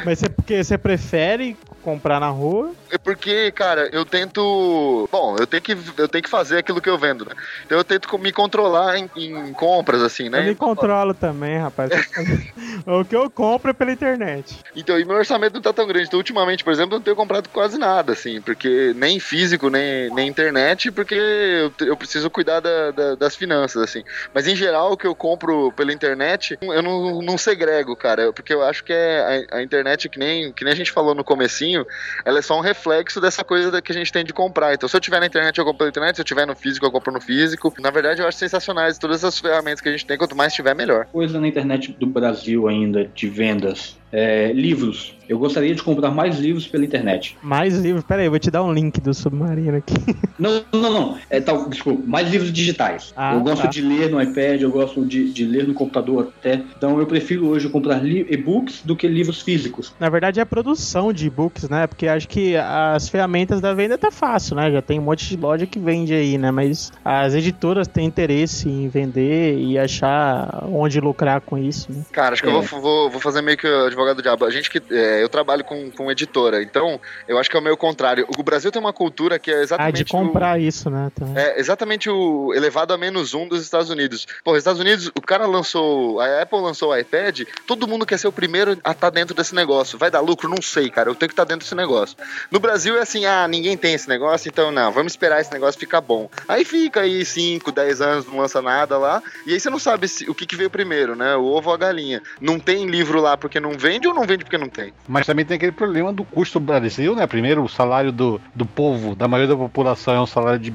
Mas você, porque você prefere comprar na rua? É porque, cara, eu tento. Bom, eu tenho que, eu tenho que fazer aquilo que eu vendo, né? Então eu tento me controlar em, em compras, assim, Eu né? me controlo também, rapaz. o que eu compro é pela internet. Então, e meu orçamento não tá tão grande. Então, ultimamente, por exemplo, eu não tenho comprado quase nada, assim, porque nem físico, nem, nem internet, porque eu, eu preciso cuidar da- da- das finanças, assim. Mas em geral, o que eu compro pela internet, eu não, não segrego, cara, porque eu acho que é a, a internet, que nem, que nem a gente falou no comecinho, ela é só um reflexo dessa coisa que a gente tem de comprar. Então, se eu tiver na internet, eu compro pela internet, se eu tiver no físico, eu compro no físico. Na verdade, eu acho sensacionais todas as ferramentas que a gente tem, quanto mais tiver, melhor. Coisa na internet do Brasil ainda, de vendas. É, livros. Eu gostaria de comprar mais livros pela internet. Mais livros. Pera aí, eu vou te dar um link do Submarino aqui. Não, não, não. É, tal, desculpa, mais livros digitais. Ah, eu gosto tá. de ler no iPad, eu gosto de, de ler no computador até. Então eu prefiro hoje comprar e-books do que livros físicos. Na verdade, é a produção de e-books, né? Porque acho que as ferramentas da venda tá fácil, né? Já tem um monte de loja que vende aí, né? Mas as editoras têm interesse em vender e achar onde lucrar com isso, né? Cara, acho que É. eu vou, vou, vou fazer meio que advogado do diabo. A gente que. é, eu trabalho com, com editora, então eu acho que é o meio contrário. O Brasil tem uma cultura que é Ah, exatamente. de comprar isso, né? Também. O, é exatamente o elevado a menos um dos Estados Unidos. Pô, os Estados Unidos, o cara lançou. A Apple lançou o iPad, todo mundo quer ser o primeiro a estar dentro desse negócio. Vai dar lucro? Não sei, cara. Eu tenho que estar dentro desse negócio. No Brasil é assim, ah, ninguém tem esse negócio, então não, vamos esperar esse negócio ficar bom. Aí fica aí 5, 10 anos, não lança nada lá, e aí você não sabe se- o que, que veio primeiro, né? O ovo ou a galinha. Não tem livro lá porque não vende ou não vende porque não tem? Mas também tem aquele problema do custo do Brasil, né? Primeiro, o salário do, do povo, da maioria da população, é um salário de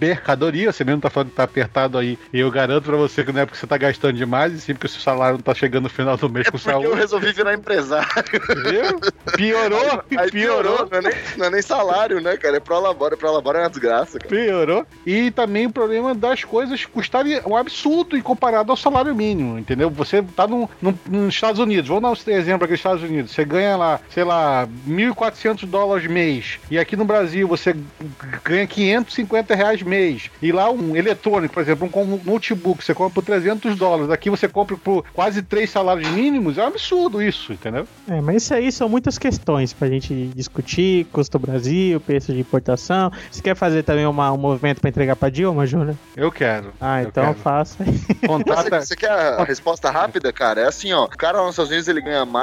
mercadoria. Você mesmo tá falando que tá apertado aí. E eu garanto pra você que não é porque você tá gastando demais, e sim porque o seu salário não tá chegando no final do mês É com porque eu saúde. resolvi virar empresário. Viu? Piorou, Aí piorou, piorou. não é, nem, não é nem salário, né, cara? É pro labora, pro labora é uma desgraça, cara. Piorou. E também o problema das coisas custarem um absurdo em comparado ao salário mínimo, entendeu? Você tá no, no- nos Estados Unidos, vamos dar um exemplo aqui nos Estados Unidos, você ganha lá, sei lá, 1.400 dólares mês, e aqui no Brasil você ganha 550 reais mês, e lá um eletrônico, por exemplo, um notebook, você compra por 300 dólares, aqui você compra por quase três salários mínimos, é um absurdo isso, entendeu? É, mas isso aí são muitas questões pra gente discutir, custo Brasil, preço de importação. Você quer fazer também uma- um movimento pra entregar pra Dilma, Júnior? Eu quero. Ah, Eu então quero. faça. Você, Contata, você quer a resposta rápida, cara? É assim, ó. O cara lá nos Estados Unidos ele ganha mais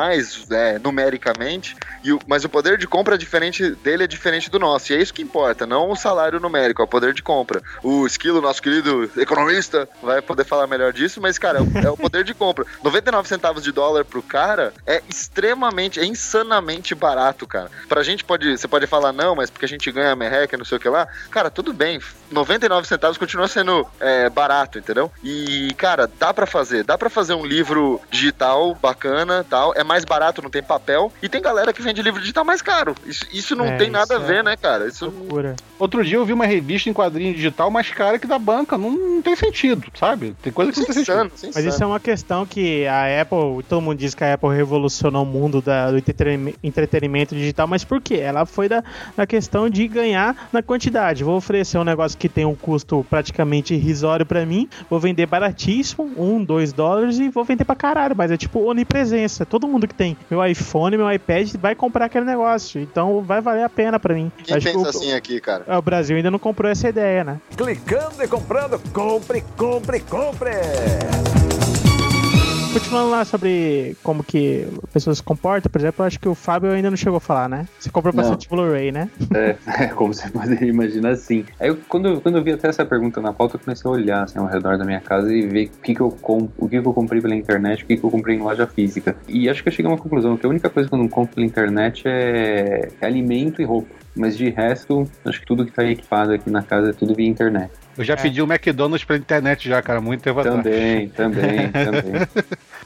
é, numericamente, o- mas o poder de compra é diferente dele é diferente do nosso. E é isso que importa, não o salário numérico, é o poder de compra. O Esquilo, nosso querido economista, vai poder falar melhor disso, mas, cara, é o, é poder de compra. 99 centavos de dólar pro cara é extremamente, é insanamente barato, cara. Pra gente pode, você pode falar, não, mas porque a gente ganha merreca, não sei o que lá. Cara, tudo bem. 99 centavos continua sendo é, barato, entendeu? E, cara, dá pra fazer. Dá pra fazer um livro digital bacana tal. É mais barato, não tem papel. E tem galera que vende livro digital mais caro. Isso, isso não É, tem nada a isso ver, é né, cara? Isso Loucura. Outro dia eu vi uma revista em quadrinho digital mais cara que da banca. Não, não tem sentido, sabe? Tem coisa que não isso é tem sentido. é Mas isso é uma questão que a Apple, todo mundo diz que a Apple revolucionou o mundo da- do entretenime- entretenimento digital, mas por quê? Ela foi da, da questão de ganhar na quantidade. Vou oferecer um negócio que tem um custo praticamente irrisório pra mim, vou vender baratíssimo, um, dois dólares, e vou vender pra caralho, mas é tipo onipresença. Todo mundo que tem meu iPhone, meu iPad, vai comprar aquele negócio, então vai valer a pena pra mim. Quem Acho que pensa o- assim aqui, cara? é, o Brasil ainda não comprou essa ideia, né? Clicando e comprando, compre, compre, compre. Continuando lá sobre como que a pessoa se comporta, por exemplo, eu acho que o Fábio ainda não chegou a falar, né? Você comprou bastante Blu-ray, né? É, como você poderia imaginar, sim. Aí, eu, quando, eu- quando eu vi até essa pergunta na pauta, eu comecei a olhar assim, ao redor da minha casa e ver o que, que eu com, o que, que eu comprei pela internet, o que, que eu comprei em loja física. E acho que eu cheguei a uma conclusão, que a única coisa que eu não compro pela internet é, é alimento e roupa. Mas de resto, acho que tudo que tá equipado aqui na casa é tudo via internet. Eu já pedi o McDonald's pela internet já, cara, muito tempo atrás. Também, também, também.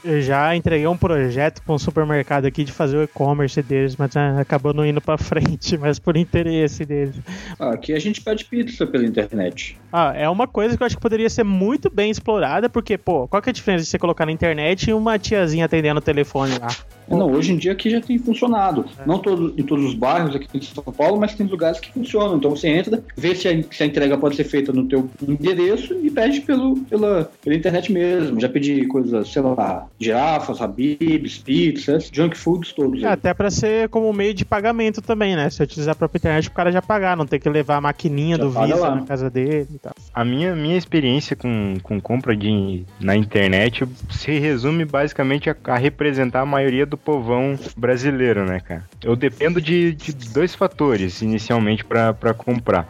Eu já entreguei um projeto para um supermercado aqui de fazer o e-commerce deles, mas ah, acabou não indo pra frente, mas por interesse deles. Ah, Aqui a gente pede pizza pela internet. Ah, é uma coisa que eu acho que poderia ser muito bem explorada, porque, pô, qual que é a diferença de você colocar na internet e uma tiazinha atendendo o telefone lá? Não, hoje em dia aqui já tem funcionado. Não todo, em todos os bairros aqui em São Paulo, mas tem lugares que funcionam. Então você entra, vê se a, se a entrega pode ser feita no teu endereço e pede pelo, pela, pela internet mesmo. Já pedi coisas, sei lá, girafas, habibs, pizzas, junk foods todos. É, até pra ser como meio de pagamento também, né? Se eu utilizar a própria internet, o cara já pagar, não ter que levar a maquininha Já do Visa lá. na casa dele e tal. A minha, minha experiência com, com compra de, na internet se resume basicamente a, a representar a maioria do povão brasileiro, né, cara? Eu dependo de, de dois fatores inicialmente pra comprar.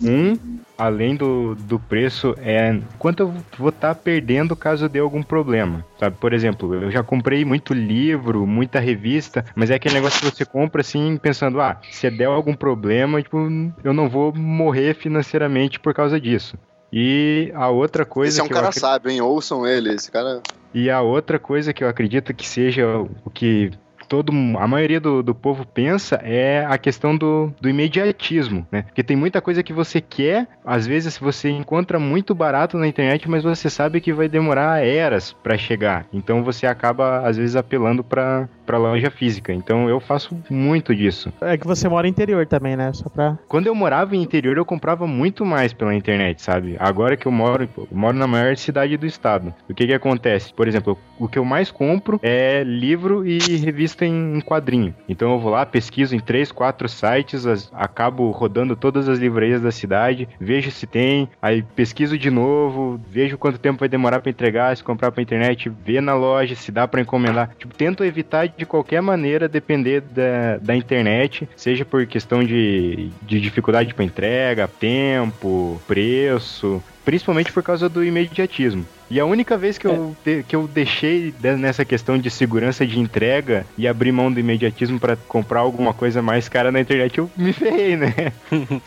Um, além do, do preço, é quanto eu vou estar perdendo caso dê algum problema, sabe? Por exemplo, eu já comprei muito livro, muita revista, mas é aquele negócio que você compra assim, pensando, ah, se der algum problema, tipo, eu não vou morrer financeiramente por causa disso. E a outra coisa Esse é um cara acre- sábio, hein? Ouçam ele. Esse cara. e a outra coisa que eu acredito que seja o que todo a maioria do, do povo pensa é a questão do, do imediatismo, né? Porque tem muita coisa que você quer, às vezes você encontra muito barato na internet, mas você sabe que vai demorar eras para chegar. Então você acaba às vezes apelando para para loja física. Então eu faço muito disso. É que você mora interior também, né? Só pra. Quando eu morava em interior, eu comprava muito mais pela internet, sabe? Agora que eu moro, eu moro na maior cidade do estado. O que que acontece? Por exemplo, o que eu mais compro é livro e revista em quadrinho. Então eu vou lá, pesquiso em três, quatro sites, as- acabo rodando todas as livrarias da cidade, vejo se tem, aí pesquiso de novo, vejo quanto tempo vai demorar pra entregar, se comprar pela internet, ver na loja, se dá pra encomendar. Tipo, tento evitar de qualquer maneira depender da, da internet, seja por questão de, de dificuldade para entrega, tempo, preço, principalmente por causa do imediatismo. E a única vez que, eu, de- que eu deixei de- nessa questão de segurança de entrega e abrir mão do imediatismo para comprar alguma coisa mais cara na internet, eu me ferrei, né?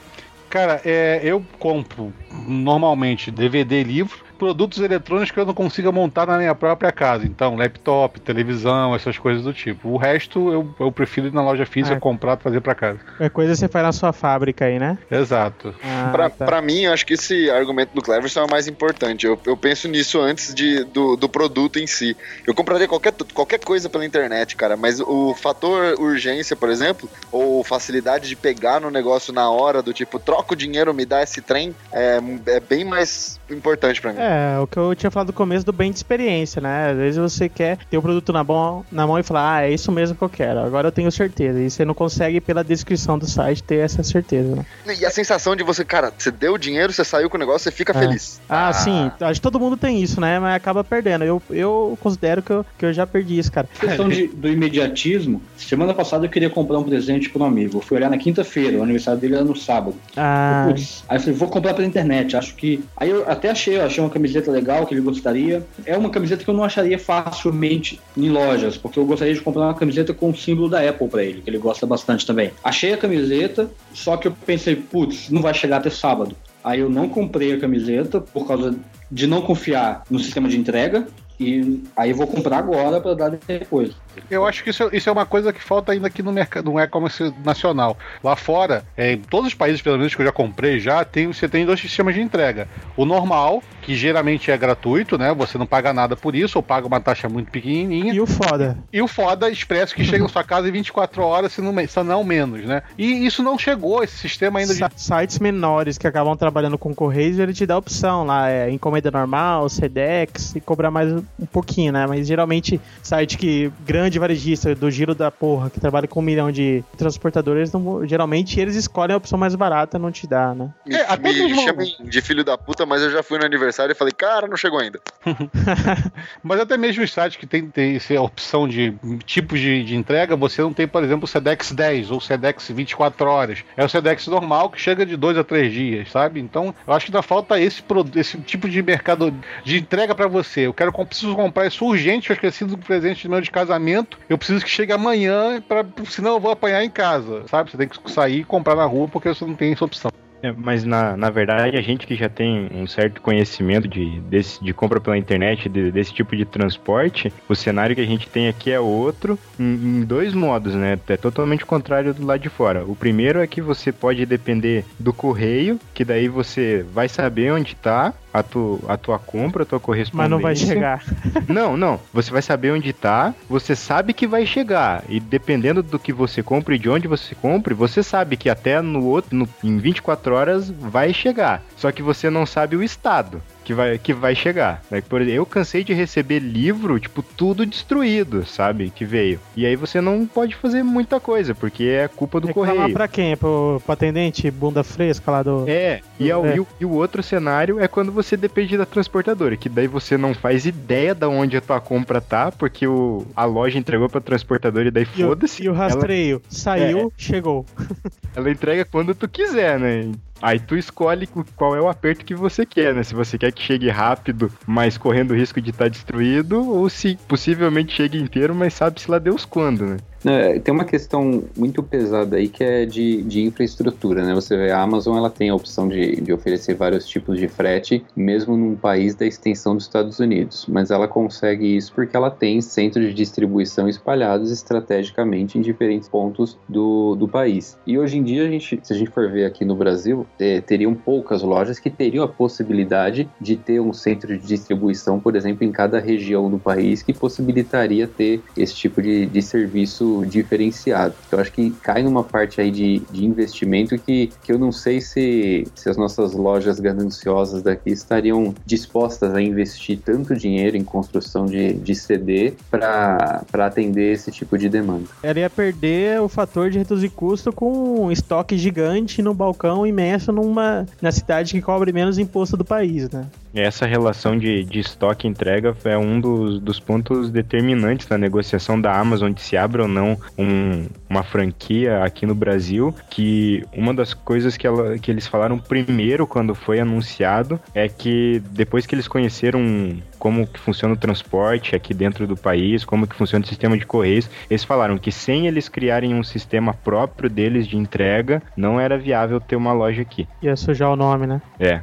Cara, é, eu compro normalmente DVD e livro, produtos eletrônicos que eu não consiga montar na minha própria casa. Então, laptop, televisão, essas coisas do tipo. O resto eu, eu prefiro ir na loja física Ah. comprar, trazer pra casa. Qualquer coisa você faz na sua fábrica aí, né? Exato. Ah, Pra, tá. pra mim, eu acho que esse argumento do Cleverson é o mais importante. Eu, eu penso nisso antes de, do, do produto em si. Eu compraria qualquer, qualquer coisa pela internet, cara, mas o fator urgência, por exemplo, ou facilidade de pegar no negócio na hora, do tipo, troca o dinheiro, me dá esse trem, é, é bem mais importante pra mim. É, o que eu tinha falado no começo do bem de experiência, né? Às vezes você quer ter o produto na mão, na mão e falar, ah, é isso mesmo que eu quero, agora eu tenho certeza. E você não consegue, pela descrição do site, ter essa certeza, né? E a sensação de você, cara, você deu o dinheiro, você saiu com o negócio, você fica É. feliz. Ah, sim, acho que todo mundo tem isso, né? Mas acaba perdendo. Eu, eu considero que eu, que eu já perdi isso, cara. questão de- do imediatismo, semana passada eu queria comprar um presente para um amigo. Eu fui olhar na quinta-feira, o aniversário dele era no sábado. Ah, Putz, aí eu falei, vou comprar pela internet. Acho que. Aí eu até achei, eu achei uma camiseta legal que ele gostaria. É uma camiseta que eu não acharia facilmente em lojas, porque eu gostaria de comprar uma camiseta com o símbolo da Apple para ele, que ele gosta bastante também. Achei a camiseta, só que eu pensei, putz, não vai chegar até sábado. Aí eu não comprei a camiseta por causa de não confiar no sistema de entrega. E aí vou comprar agora para dar depois. Eu acho que isso, isso é uma coisa que falta ainda aqui no mercado, no e-commerce nacional. Lá fora, é, em todos os países, pelo menos que eu já comprei, já tem, você tem dois sistemas de entrega. O normal, que geralmente é gratuito, né? Você não paga nada por isso, ou paga uma taxa muito pequenininha. e o foda. E o foda expresso que chega na sua casa em 24 horas, se não, se não menos, né? E isso não chegou, esse sistema ainda de. Sa- Sites menores que acabam trabalhando com Correios, ele te dá a opção lá, é encomenda normal, Sedex, e cobrar mais um pouquinho, né? Mas geralmente, site que grande varejista do giro da porra, que trabalha com um milhão de transportadores, não- geralmente eles escolhem a opção mais barata, não te dá, né? Me, É, até me mesmo- chamem de filho da puta, mas eu já fui no aniversário aniversário e falei, cara, não chegou ainda. Mas até mesmo os sites que tem, tem essa opção de tipos de, de entrega, você não tem, por exemplo, o Sedex 10 ou o Sedex 24 horas. É o Sedex normal que chega de dois a três dias, sabe? Então, eu acho que ainda falta esse, esse tipo de mercado de entrega pra você. Eu quero preciso comprar isso urgente, eu esqueci do presente meu de casamento. Eu preciso que chegue amanhã, pra, senão eu vou apanhar em casa, sabe? Você tem que sair e comprar na rua porque você não tem essa opção. É, mas na, na verdade, a gente que já tem um certo conhecimento de, desse, de compra pela internet, de- desse tipo de transporte, o cenário que a gente tem aqui é outro, em, em dois modos, né? É totalmente contrário do lado de fora. O primeiro é que você pode depender do correio, que daí você vai saber onde tá a, tu, a tua compra, a tua correspondência. Mas não vai chegar. Não, não. Você vai saber onde tá, você sabe que vai chegar. E dependendo do que você compra e de onde você compre, você sabe que até no outro, no- em 24 horas vai chegar. Só que você não sabe o estado que vai, que vai chegar. né? Por exemplo, eu cansei de receber livro, tipo, tudo destruído, sabe? Que veio. E aí você não pode fazer muita coisa, porque é culpa do Reclamar correio. pra quem? Pro, pro atendente bunda fresca lá do. É, e, é o- É. e o, e o outro cenário é quando você depende da transportadora, que daí você não faz ideia de onde a tua compra tá, porque o, a loja entregou pra transportadora e daí foda-se. e o ela- rastreio saiu, chegou. Ela, entrega quando tu quiser, né? Aí tu escolhe qual é o aperto que você quer, né? Se você quer que chegue rápido, mas correndo o risco de estar destruído, ou se possivelmente chegue inteiro, mas sabe-se lá Deus quando, né? É, tem uma questão muito pesada aí que é de, de infraestrutura, né? Você vê, a Amazon ela tem a opção de, de oferecer vários tipos de frete, mesmo num país da extensão dos Estados Unidos, mas ela consegue isso porque ela tem centros de distribuição espalhados estrategicamente em diferentes pontos do, do país. E hoje em dia, a gente, se a gente for ver aqui no Brasil, é, teriam poucas lojas que teriam a possibilidade de ter um centro de distribuição, por exemplo, em cada região do país, que possibilitaria ter esse tipo de, de serviço diferenciado. Eu acho que cai numa parte aí de, de investimento que, que eu não sei se, se as nossas lojas gananciosas daqui estariam dispostas a investir tanto dinheiro em construção de, de CD para atender esse tipo de demanda. Ela ia perder o fator de reduzir custo com um estoque gigante no balcão imenso numa na cidade que cobre menos imposto do país, né? Essa relação de, de estoque e entrega é um dos, dos pontos determinantes na negociação da Amazon de se abre ou não um- uma franquia aqui no Brasil. Que uma das coisas que, ela- que eles falaram primeiro quando foi anunciado é que depois que eles conheceram como que funciona o transporte aqui dentro do país, como que funciona o sistema de correios, eles falaram que sem eles criarem um sistema próprio deles de entrega, não era viável ter uma loja aqui. Ia sujar o nome, né? É,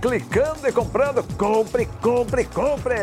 Clicando e comprando, compre, compre, compre!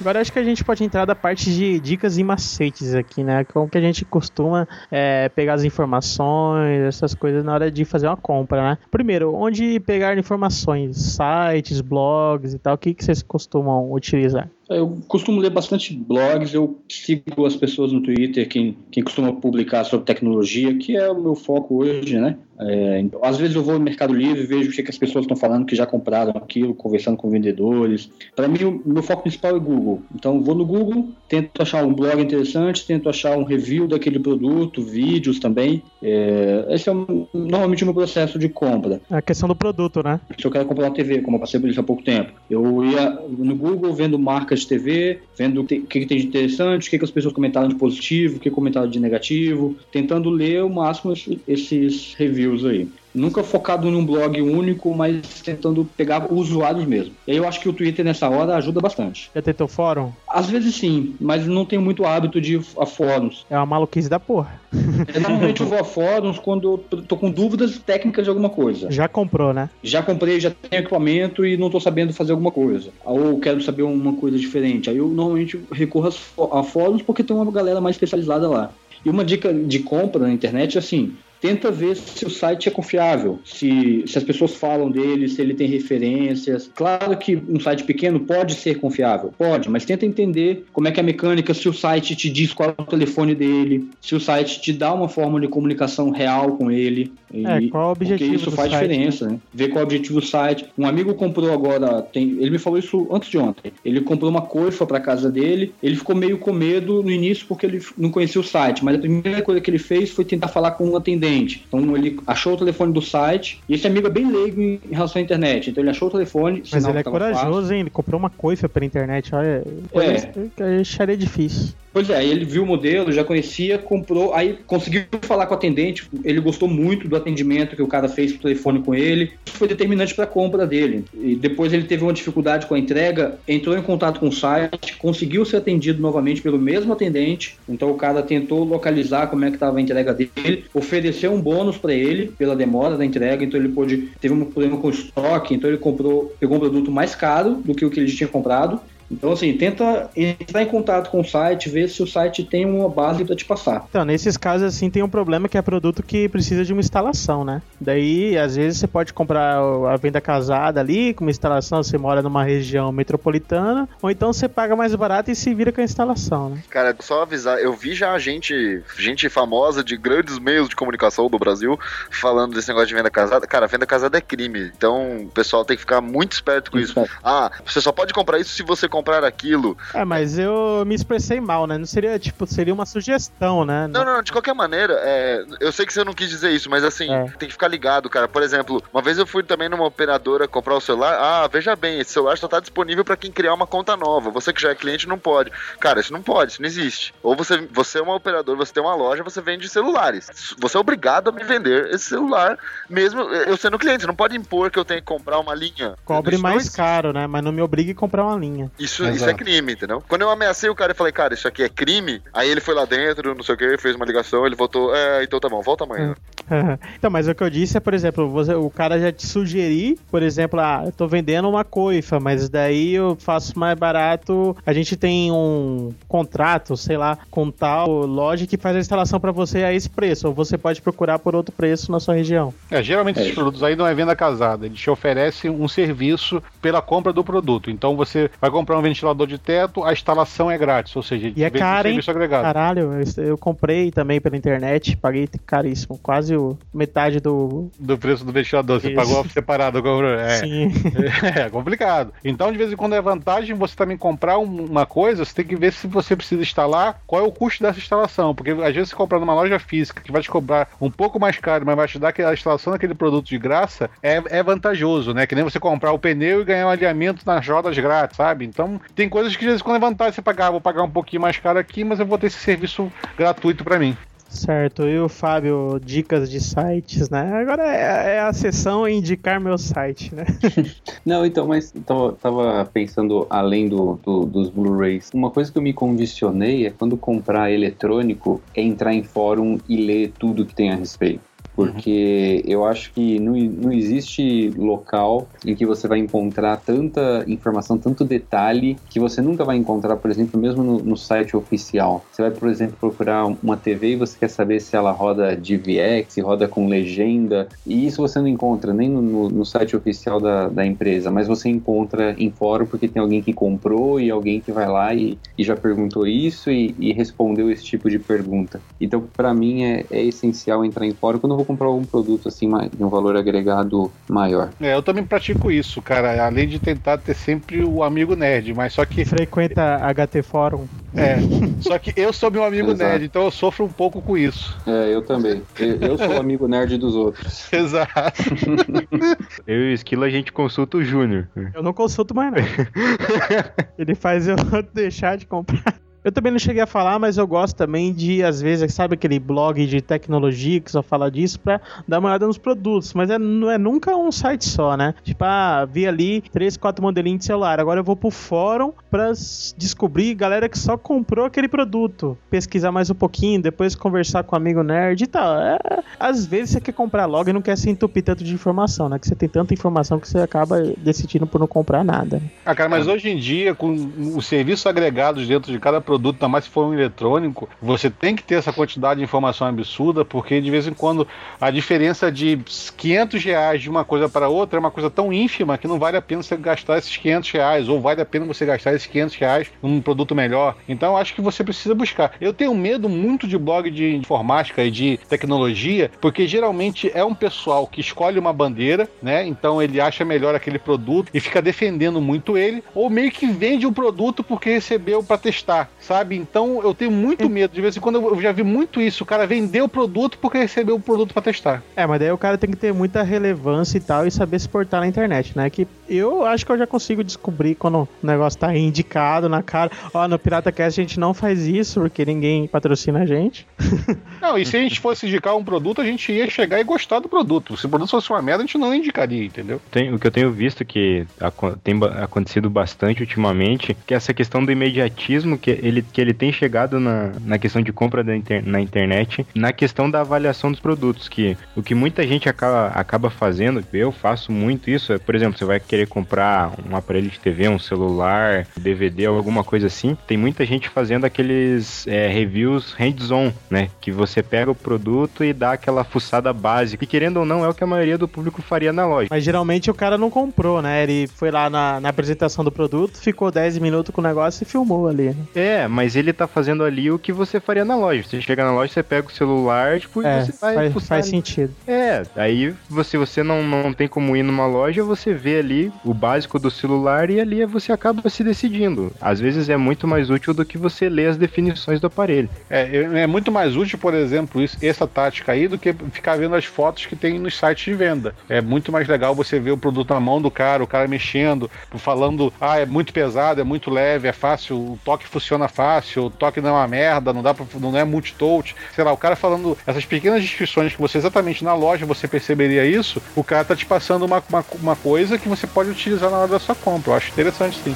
Agora acho que a gente pode entrar da parte de dicas e macetes aqui, né? Como que a gente costuma é, pegar as informações, essas coisas na hora de fazer uma compra, né? Primeiro, onde pegar informações? Sites, blogs e tal, o que, que vocês costumam utilizar? Eu costumo ler bastante blogs, eu sigo as pessoas no Twitter, quem, quem costuma publicar sobre tecnologia, que é o meu foco hoje, né? É, às vezes eu vou no Mercado Livre, vejo o que, que as pessoas estão falando, que já compraram aquilo, conversando com vendedores. Para mim, o meu foco principal é Google. Então, eu vou no Google, tento achar um blog interessante, tento achar um review daquele produto, vídeos também. É, esse é um- normalmente o meu processo de compra. A questão do produto, né? Se eu quero comprar uma TV, como eu passei por isso há pouco tempo, eu ia no Google vendo marcas de TV, vendo o que, que tem de interessante, o que, que as pessoas comentaram de positivo, o que comentaram de negativo, tentando ler o máximo esse- esses reviews aí. Nunca focado num blog único, mas tentando pegar usuários mesmo. E aí eu acho que o Twitter nessa hora ajuda bastante. Já tentou fórum? Às vezes sim, mas não tenho muito hábito de ir a fóruns. É uma maluquice da porra. Eu, normalmente eu vou a fóruns quando eu tô com dúvidas técnicas de alguma coisa. Já comprou, né? já comprei, já tenho equipamento e não estou sabendo fazer alguma coisa. Ou quero saber uma coisa diferente. Aí eu normalmente recorro a fóruns porque tem uma galera mais especializada lá. E uma dica de compra na internet é assim. Tenta ver se o site é confiável, se, se as pessoas falam dele, se ele tem referências. Claro que um site pequeno pode ser confiável, pode, mas tenta entender como é que é a mecânica, se o site te diz qual é o telefone dele, se o site te dá uma forma de comunicação real com ele. É, E- qual o objetivo Porque isso do faz site, diferença, né? Ver qual é o objetivo do site. Um amigo comprou agora, tem, ele me falou isso antes de ontem. Ele comprou uma coifa para casa dele. Ele ficou meio com medo no início porque ele não conhecia o site, mas a primeira coisa que ele fez foi tentar falar com um atendente Então ele achou o telefone do site, e esse amigo é bem leigo em relação à internet. Então ele achou o telefone. Mas ele é corajoso, fácil. hein? Ele comprou uma coifa pela internet, olha. É. Eu acharia difícil. Pois é, ele viu o modelo, já conhecia, comprou, aí conseguiu falar com o atendente, ele gostou muito do atendimento que o cara fez por telefone com ele, isso foi determinante para a compra dele. E depois ele teve uma dificuldade com a entrega, entrou em contato com o site, conseguiu ser atendido novamente pelo mesmo atendente, então o cara tentou localizar como é que estava a entrega dele, ofereceu um bônus para ele pela demora da entrega, então ele pôde, teve um problema com o estoque, então ele comprou, pegou um produto mais caro do que o que ele tinha comprado, então, assim, tenta entrar em contato com o site, ver se o site tem uma base para te passar. Então, nesses casos, assim, tem um problema que é produto que precisa de uma instalação, né? Daí, às vezes, você pode comprar a venda casada ali, com uma instalação, você mora numa região metropolitana, ou então você paga mais barato e se vira com a instalação, né? Cara, só avisar, eu vi já gente, gente famosa de grandes meios de comunicação do Brasil falando desse negócio de venda casada. Cara, venda casada é crime. Então o pessoal tem que ficar muito esperto com isso. Ah, você só pode comprar isso se você comprar aquilo. É, mas eu me expressei mal, né? Não seria, tipo, seria uma sugestão, né? Não, não, de qualquer maneira, é, eu sei que você não quis dizer isso, mas assim, É. tem que ficar ligado, cara. Por exemplo, uma vez eu fui também numa operadora comprar o celular. Ah, veja bem, esse celular só tá disponível pra quem criar uma conta nova. Você que já é cliente não pode. Cara, isso não pode, isso não existe. Ou você, você é uma operadora, você tem uma loja, você vende celulares. Você é obrigado a me vender esse celular, mesmo eu sendo cliente. Você não pode impor que eu tenho que comprar uma linha. Cobre não mais caro, né? Mas não me obrigue a comprar uma linha. Isso, isso Exato. é crime, entendeu? Quando eu ameacei o cara e falei, cara, isso aqui é crime, aí ele foi lá dentro, não sei o que, fez uma ligação, ele voltou, é, então tá bom, volta amanhã. então, mas o que eu disse é, por exemplo, você- o cara já te sugerir, por exemplo, ah, eu tô vendendo uma coifa, mas daí eu faço mais barato. A gente tem um contrato, sei lá, com tal loja que faz a instalação pra você a esse preço, ou você pode procurar por outro preço na sua região. É, geralmente esses produtos aí não é venda casada, eles te oferecem um serviço pela compra do produto. Então você vai comprar um ventilador de teto, a instalação é grátis, ou seja, E é caro, hein? serviço agregado. Caralho, eu, eu comprei também pela internet, paguei caríssimo, quase metade do. Do preço do ventilador, você Isso. pagou separado. É. Sim. É complicado. Então, de vez em quando é vantagem você também comprar um- uma coisa, você tem que ver se você precisa instalar, qual é o custo dessa instalação. Porque às vezes você comprar numa loja física que vai te cobrar um pouco mais caro, mas vai te dar aquela instalação daquele produto de graça, é, é vantajoso, né? Que nem você comprar o pneu e ganhar um alinhamento nas rodas grátis, sabe? Então, tem coisas que de vez em quando é vantagem você pagar. Vou pagar um pouquinho mais caro aqui, mas eu vou ter esse serviço gratuito pra mim. Certo, e o Fábio, dicas de sites, né? Agora é, é a sessão indicar meu site, né? Não, então, mas tava, tava pensando além do, do- dos Blu-rays. Uma coisa que eu me condicionei é quando comprar eletrônico é entrar em fórum e ler tudo que tem a respeito. Porque eu acho que não, não existe local em que você vai encontrar tanta informação, tanto detalhe, que você nunca vai encontrar, por exemplo, mesmo no, no site oficial. Você vai, por exemplo, procurar uma TV e você quer saber se ela roda DVX, se roda com legenda, e isso você não encontra nem no, no- no site oficial da, da empresa, mas você encontra em fórum porque tem alguém que comprou e alguém que vai lá e, e já perguntou isso e, e respondeu esse tipo de pergunta. Então, para mim, é, é essencial entrar em fórum quando eu vou comprar algum produto assim de um valor agregado maior. É, eu também pratico isso, cara. Além de tentar ter sempre o amigo nerd, mas só que. Frequenta HT Fórum. É, só que eu sou meu amigo Exato. nerd, então eu sofro um pouco com isso. É, eu também. Eu, eu sou o amigo nerd dos outros. Exato. Eu e o Esquilo a gente consulta o Júnior. Eu não consulto mais, não. Ele faz eu deixar de comprar. Eu também não cheguei a falar, mas eu gosto também de, às vezes, sabe aquele blog de tecnologia que só fala disso pra dar uma olhada nos produtos, mas é, não é nunca um site só, né? Tipo, ah, vi ali três, quatro modelinhos de celular, agora eu vou pro fórum pra descobrir galera que só comprou aquele produto, pesquisar mais um pouquinho, depois conversar com um amigo nerd e tal. É, às vezes você quer comprar logo e não quer se entupir tanto de informação, né? Que você tem tanta informação que você acaba decidindo por não comprar nada. Ah, cara, mas hoje em dia, com os serviços agregados dentro de cada produto, ainda mais se for um eletrônico, você tem que ter essa quantidade de informação absurda, porque de vez em quando a diferença de 500 reais de uma coisa para outra é uma coisa tão ínfima que não vale a pena você gastar esses 500 reais, ou vale a pena você gastar esses 500 reais num produto melhor. Então acho que você precisa buscar. Eu tenho medo muito de blog de informática e de tecnologia, porque geralmente é um pessoal que escolhe uma bandeira, né? Então ele acha melhor aquele produto e fica defendendo muito ele, ou meio que vende o produto porque recebeu para testar. Sabe? Então eu tenho muito medo. De vez em quando eu já vi muito isso. O cara vendeu o produto porque recebeu o produto pra testar. É, mas daí o cara tem que ter muita relevância e tal e saber se portar na internet, né? Que eu acho que eu já consigo descobrir quando o negócio tá indicado na cara. Ó, no Pirata Cast a gente não faz isso porque ninguém patrocina a gente. Não, e se a gente fosse indicar um produto, a gente ia chegar e gostar do produto. Se o produto fosse uma merda, a gente não indicaria, entendeu? Tem, o que eu tenho visto que tem acontecido bastante ultimamente, que é essa questão do imediatismo que ele, que ele tem chegado na, na questão de compra da inter- na internet, na questão da avaliação dos produtos, que o que muita gente acaba, acaba fazendo, eu faço muito isso, é, por exemplo, você vai querer comprar um aparelho de TV, um celular, DVD ou alguma coisa assim, tem muita gente fazendo aqueles é, reviews hands-on, né, que você pega o produto e dá aquela fuçada básica, e querendo ou não, é o que a maioria do público faria na loja. Mas geralmente o cara não comprou, né? Ele foi lá na, na apresentação do produto, ficou 10 minutos com o negócio e filmou ali. né? É, mas ele tá fazendo ali o que você faria na loja. Você chega na loja, você pega o celular, tipo, É, e você vai faz, fuçar faz ali. sentido. É, aí você, você não, não tem como ir numa loja, você vê ali o básico do celular e ali você acaba se decidindo. Às vezes é muito mais útil do que você ler as definições do aparelho. É, é muito mais útil, por exemplo, isso, essa tática aí do que ficar vendo as fotos que tem nos sites de venda. É muito mais legal você ver o produto na mão do cara, o cara mexendo, falando, ah, é muito pesado, é muito leve, é fácil, o toque funciona fácil, o toque não é uma merda, não dá pra, não é multitouch. Sei lá, o cara falando essas pequenas descrições que você exatamente na loja você perceberia isso, o cara tá te passando uma, uma, uma coisa que você pode utilizar na hora da sua compra. Eu acho interessante sim.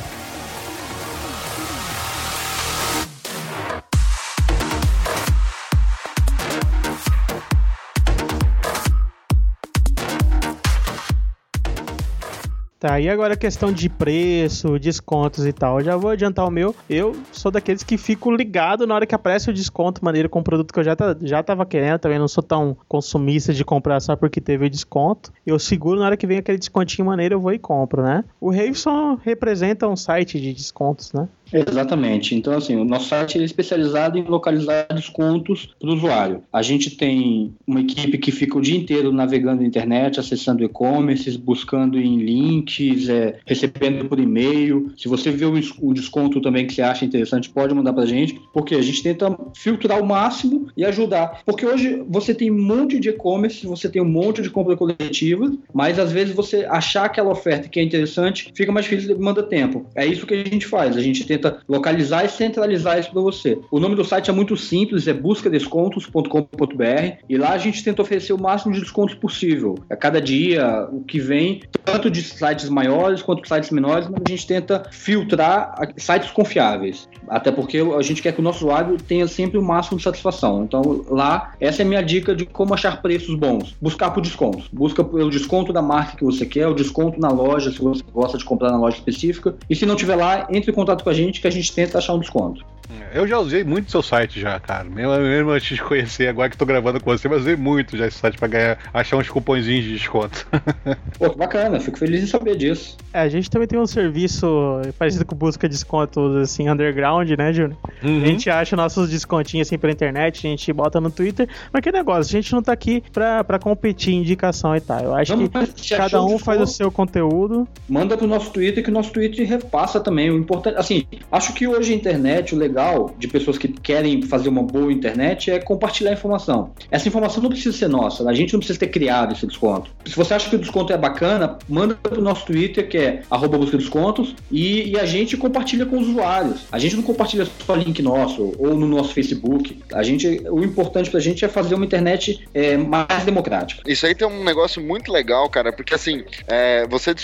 Tá, e agora a questão de preço, descontos e tal. Eu já vou adiantar o meu. Eu sou daqueles que fico ligado na hora que aparece o desconto maneiro com um produto que eu já, tá, já tava querendo. Também não sou tão consumista de comprar só porque teve o desconto. Eu seguro na hora que vem aquele descontinho maneiro, eu vou e compro, né? O Raveson representa um site de descontos, né? Exatamente. Então, assim, o nosso site é especializado em localizar descontos para o usuário. A gente tem uma equipe que fica o dia inteiro navegando na internet, acessando e-commerce, buscando em links, é, recebendo por e-mail. Se você vê o, es- o desconto também que você acha interessante, pode mandar para a gente, porque a gente tenta filtrar o máximo e ajudar. Porque hoje você tem um monte de e-commerce, você tem um monte de compra coletiva, mas às vezes você achar aquela oferta que é interessante fica mais difícil demanda tempo. É isso que a gente faz. A gente tenta localizar e centralizar isso para você. O nome do site é muito simples, é buscadescontos.com.br e lá a gente tenta oferecer o máximo de descontos possível. A cada dia, o que vem, tanto de sites maiores quanto de sites menores, mas a gente tenta filtrar sites confiáveis. Até porque a gente quer que o nosso usuário tenha sempre o máximo de satisfação. Então, lá, essa é a minha dica de como achar preços bons. Buscar por descontos. Busca pelo desconto da marca que você quer, o desconto na loja, se você gosta de comprar na loja específica. E se não tiver lá, entre em contato com a gente que a gente tenta achar um desconto. Eu já usei muito seu site já, cara. Mesmo, mesmo antes de conhecer, agora que tô gravando com você, mas usei muito já esse site pra ganhar, achar uns cupomzinhos de desconto. Pô, que bacana, fico feliz em saber disso. É, a gente também tem um serviço parecido com busca de descontos assim, underground, né, Júnior? Uhum. A gente acha nossos descontinhos assim pela internet, a gente bota no Twitter, mas que negócio, a gente não tá aqui pra, pra competir em indicação e tal. Eu acho Vamos, que cada um faz o seu conteúdo. manda pro nosso Twitter que o nosso Twitter repassa também. O importante, assim, acho que hoje a internet, o legal de pessoas que querem fazer uma boa internet é compartilhar informação. Essa informação não precisa ser nossa, a gente não precisa ter criado esse desconto. Se você acha que o desconto é bacana, manda pro nosso Twitter, que é arroba busca descontos, e, e a gente compartilha com os usuários. A gente não compartilha só link nosso ou no nosso Facebook. A gente, o importante pra gente é fazer uma internet é, mais democrática. Isso aí tem um negócio muito legal, cara, porque assim, é, você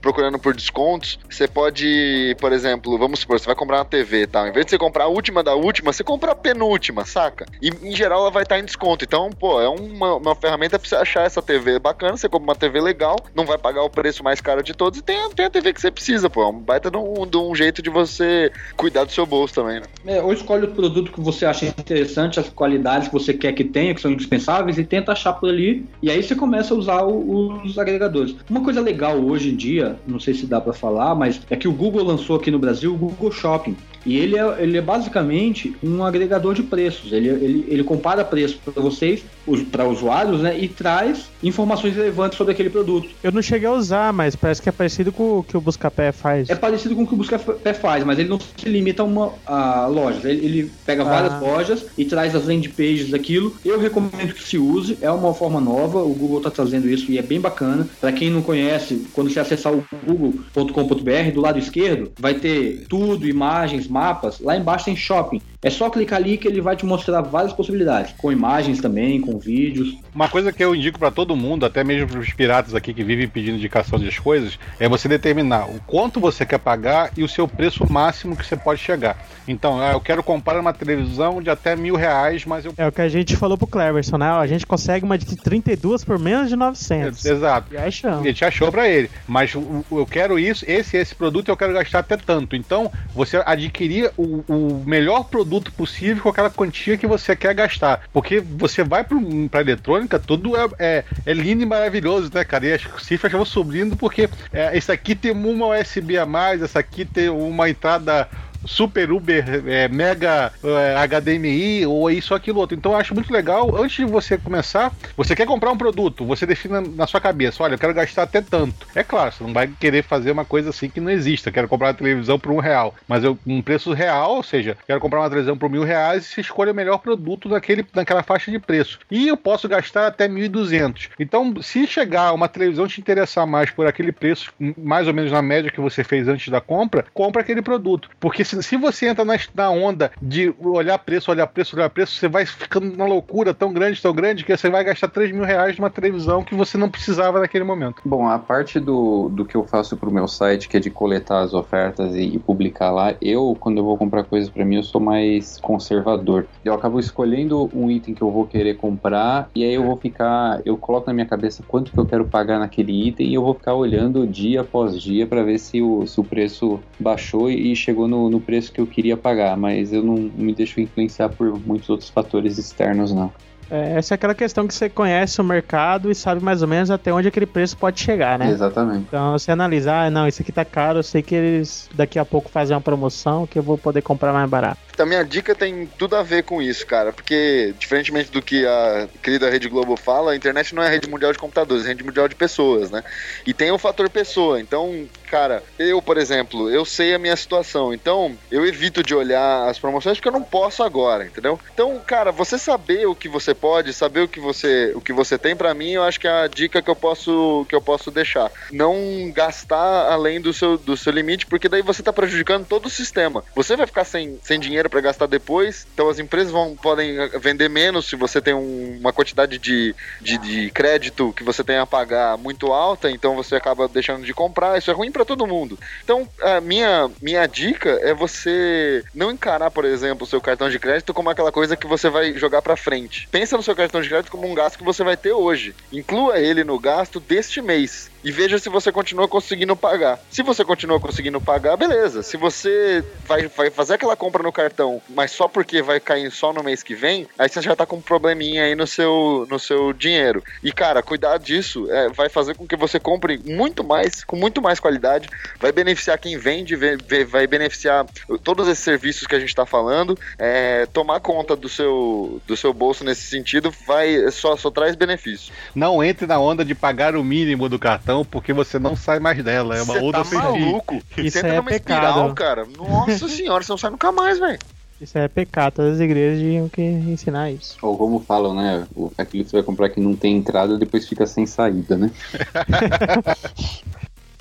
procurando por descontos, você pode, por exemplo, vamos supor, você vai comprar uma TV tal, em vez de você comprar a última da última, você compra a penúltima, saca? E em geral ela vai estar em desconto. Então, pô, é uma, uma ferramenta pra você achar essa TV bacana, você compra uma TV legal, não vai pagar o preço mais caro de todos e tem, tem a TV que você precisa, pô. É um baita de um, de um jeito de você cuidar do seu bolso também, né? É, ou escolhe o produto que você acha interessante, as qualidades que você quer que tenha, que são indispensáveis, e tenta achar por ali. E aí você começa a usar o- os agregadores. Uma coisa legal hoje em dia, não sei se dá pra falar, mas é que o Google lançou aqui no Brasil o Google Shopping. E ele é, ele é basicamente um agregador de preços. Ele, ele, ele compara preço para vocês, para usuários, né? E traz informações relevantes sobre aquele produto. Eu não cheguei a usar, mas parece que é parecido com o que o Buscapé faz. É parecido com o que o Buscapé faz, mas ele não se limita a uma a loja. Ele, ele pega Ah. várias lojas e traz as landing pages daquilo. Eu recomendo que se use, é uma forma nova. O Google está trazendo isso e é bem bacana. Para quem não conhece, quando você acessar o google.com.br, do lado esquerdo, vai ter tudo, imagens, mapas. Lá embaixo tem shopping. É só clicar ali que ele vai te mostrar várias possibilidades, com imagens também, com vídeos. Uma coisa que eu indico pra todo mundo, até mesmo pros piratas aqui que vivem pedindo indicação das coisas, é você determinar o quanto você quer pagar e o seu preço máximo que você pode chegar. Então, ah, eu quero comprar uma televisão de até mil reais, mas eu. É o que a gente falou pro Cleverson, né? A gente consegue uma de 32 por menos de 900. Exato. E achamos. A gente achou pra ele. Mas eu quero isso, esse esse produto eu quero gastar até tanto. Então, você adquirir o, o melhor produto possível com aquela quantia que você quer gastar. Porque você vai pro, pra eletrônica, tudo é, é, é lindo e maravilhoso, né, cara? E as cifras vão subindo porque é, esse aqui tem uma USB a mais, essa aqui tem uma entrada super Uber, é, mega é, HDMI ou isso aquilo outro. Então eu acho muito legal, antes de você começar, você quer comprar um produto, você defina na sua cabeça, olha, eu quero gastar até tanto. É claro, você não vai querer fazer uma coisa assim que não exista. Quero comprar uma televisão por um real, mas eu, um preço real, ou seja, quero comprar uma televisão por mil reais e você escolhe o melhor produto naquele, naquela faixa de preço. E eu posso gastar até 1.200. Então, se chegar uma televisão te interessar mais por aquele preço, mais ou menos na média que você fez antes da compra, compra aquele produto. Porque se, se você entra na, na onda de olhar preço, olhar preço, olhar preço, você vai ficando na loucura tão grande, tão grande, que você vai gastar 3 mil reais numa televisão que você não precisava naquele momento. Bom, a parte do, do que eu faço pro meu site, que é de coletar as ofertas e, e publicar lá, eu, quando eu vou comprar coisas pra mim, eu sou mais conservador. Eu acabo escolhendo um item que eu vou querer comprar e aí eu vou ficar, eu coloco na minha cabeça quanto que eu quero pagar naquele item e eu vou ficar olhando dia após dia para ver se o, se o preço baixou e chegou no, no preço que eu queria pagar, mas eu não me deixo influenciar por muitos outros fatores externos, não. É, essa é aquela questão que você conhece o mercado e sabe mais ou menos até onde aquele preço pode chegar, né? Exatamente. Então você analisar, ah, não, isso aqui tá caro, eu sei que eles daqui a pouco fazem uma promoção que eu vou poder comprar mais barato. A minha dica tem tudo a ver com isso, cara, porque, diferentemente do que a querida Rede Globo fala, a internet não é a rede mundial de computadores, é a rede mundial de pessoas, né? E tem o fator pessoa. Então, cara, eu, por exemplo, eu sei a minha situação, então eu evito de olhar as promoções porque eu não posso agora, entendeu? Então, cara, você saber o que você pode, saber o que você, o que você tem, pra mim, eu acho que é a dica que eu posso, que eu posso deixar. Não gastar além do seu, do seu limite, porque daí você tá prejudicando todo o sistema. Você vai ficar sem, sem dinheiro para gastar depois, então as empresas vão, podem vender menos se você tem um- uma quantidade de, de, de crédito que você tem a pagar muito alta, então você acaba deixando de comprar. Isso é ruim para todo mundo. Então, a minha, minha dica é você não encarar, por exemplo, o seu cartão de crédito como aquela coisa que você vai jogar para frente. Pensa no seu cartão de crédito como um gasto que você vai ter hoje. Inclua ele no gasto deste mês e veja se você continua conseguindo pagar. Se você continua conseguindo pagar, beleza. Se você vai, vai fazer aquela compra no cartão, mas só porque vai cair só no mês que vem, aí você já tá com um probleminha aí no seu, no seu dinheiro. E cara, cuidar disso é, vai fazer com que você compre muito mais, com muito mais qualidade, vai beneficiar quem vende, ve- ve- vai beneficiar todos esses serviços que a gente tá falando. É, tomar conta do seu, do seu bolso nesse sentido vai só, só traz benefício. Não entre na onda de pagar o mínimo do cartão, porque você não sai mais dela. É uma Você outra tá maluco? Isso você entra é numa pecado. espiral, cara. Nossa senhora, você não sai nunca mais, velho. Isso é pecado, todas as igrejas tinham que ensinar isso. Ou como falam, né? o- Aquilo que você vai comprar que não tem entrada, depois fica sem saída, né?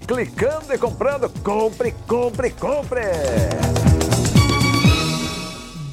Clicando e comprando, compre, compre, compre!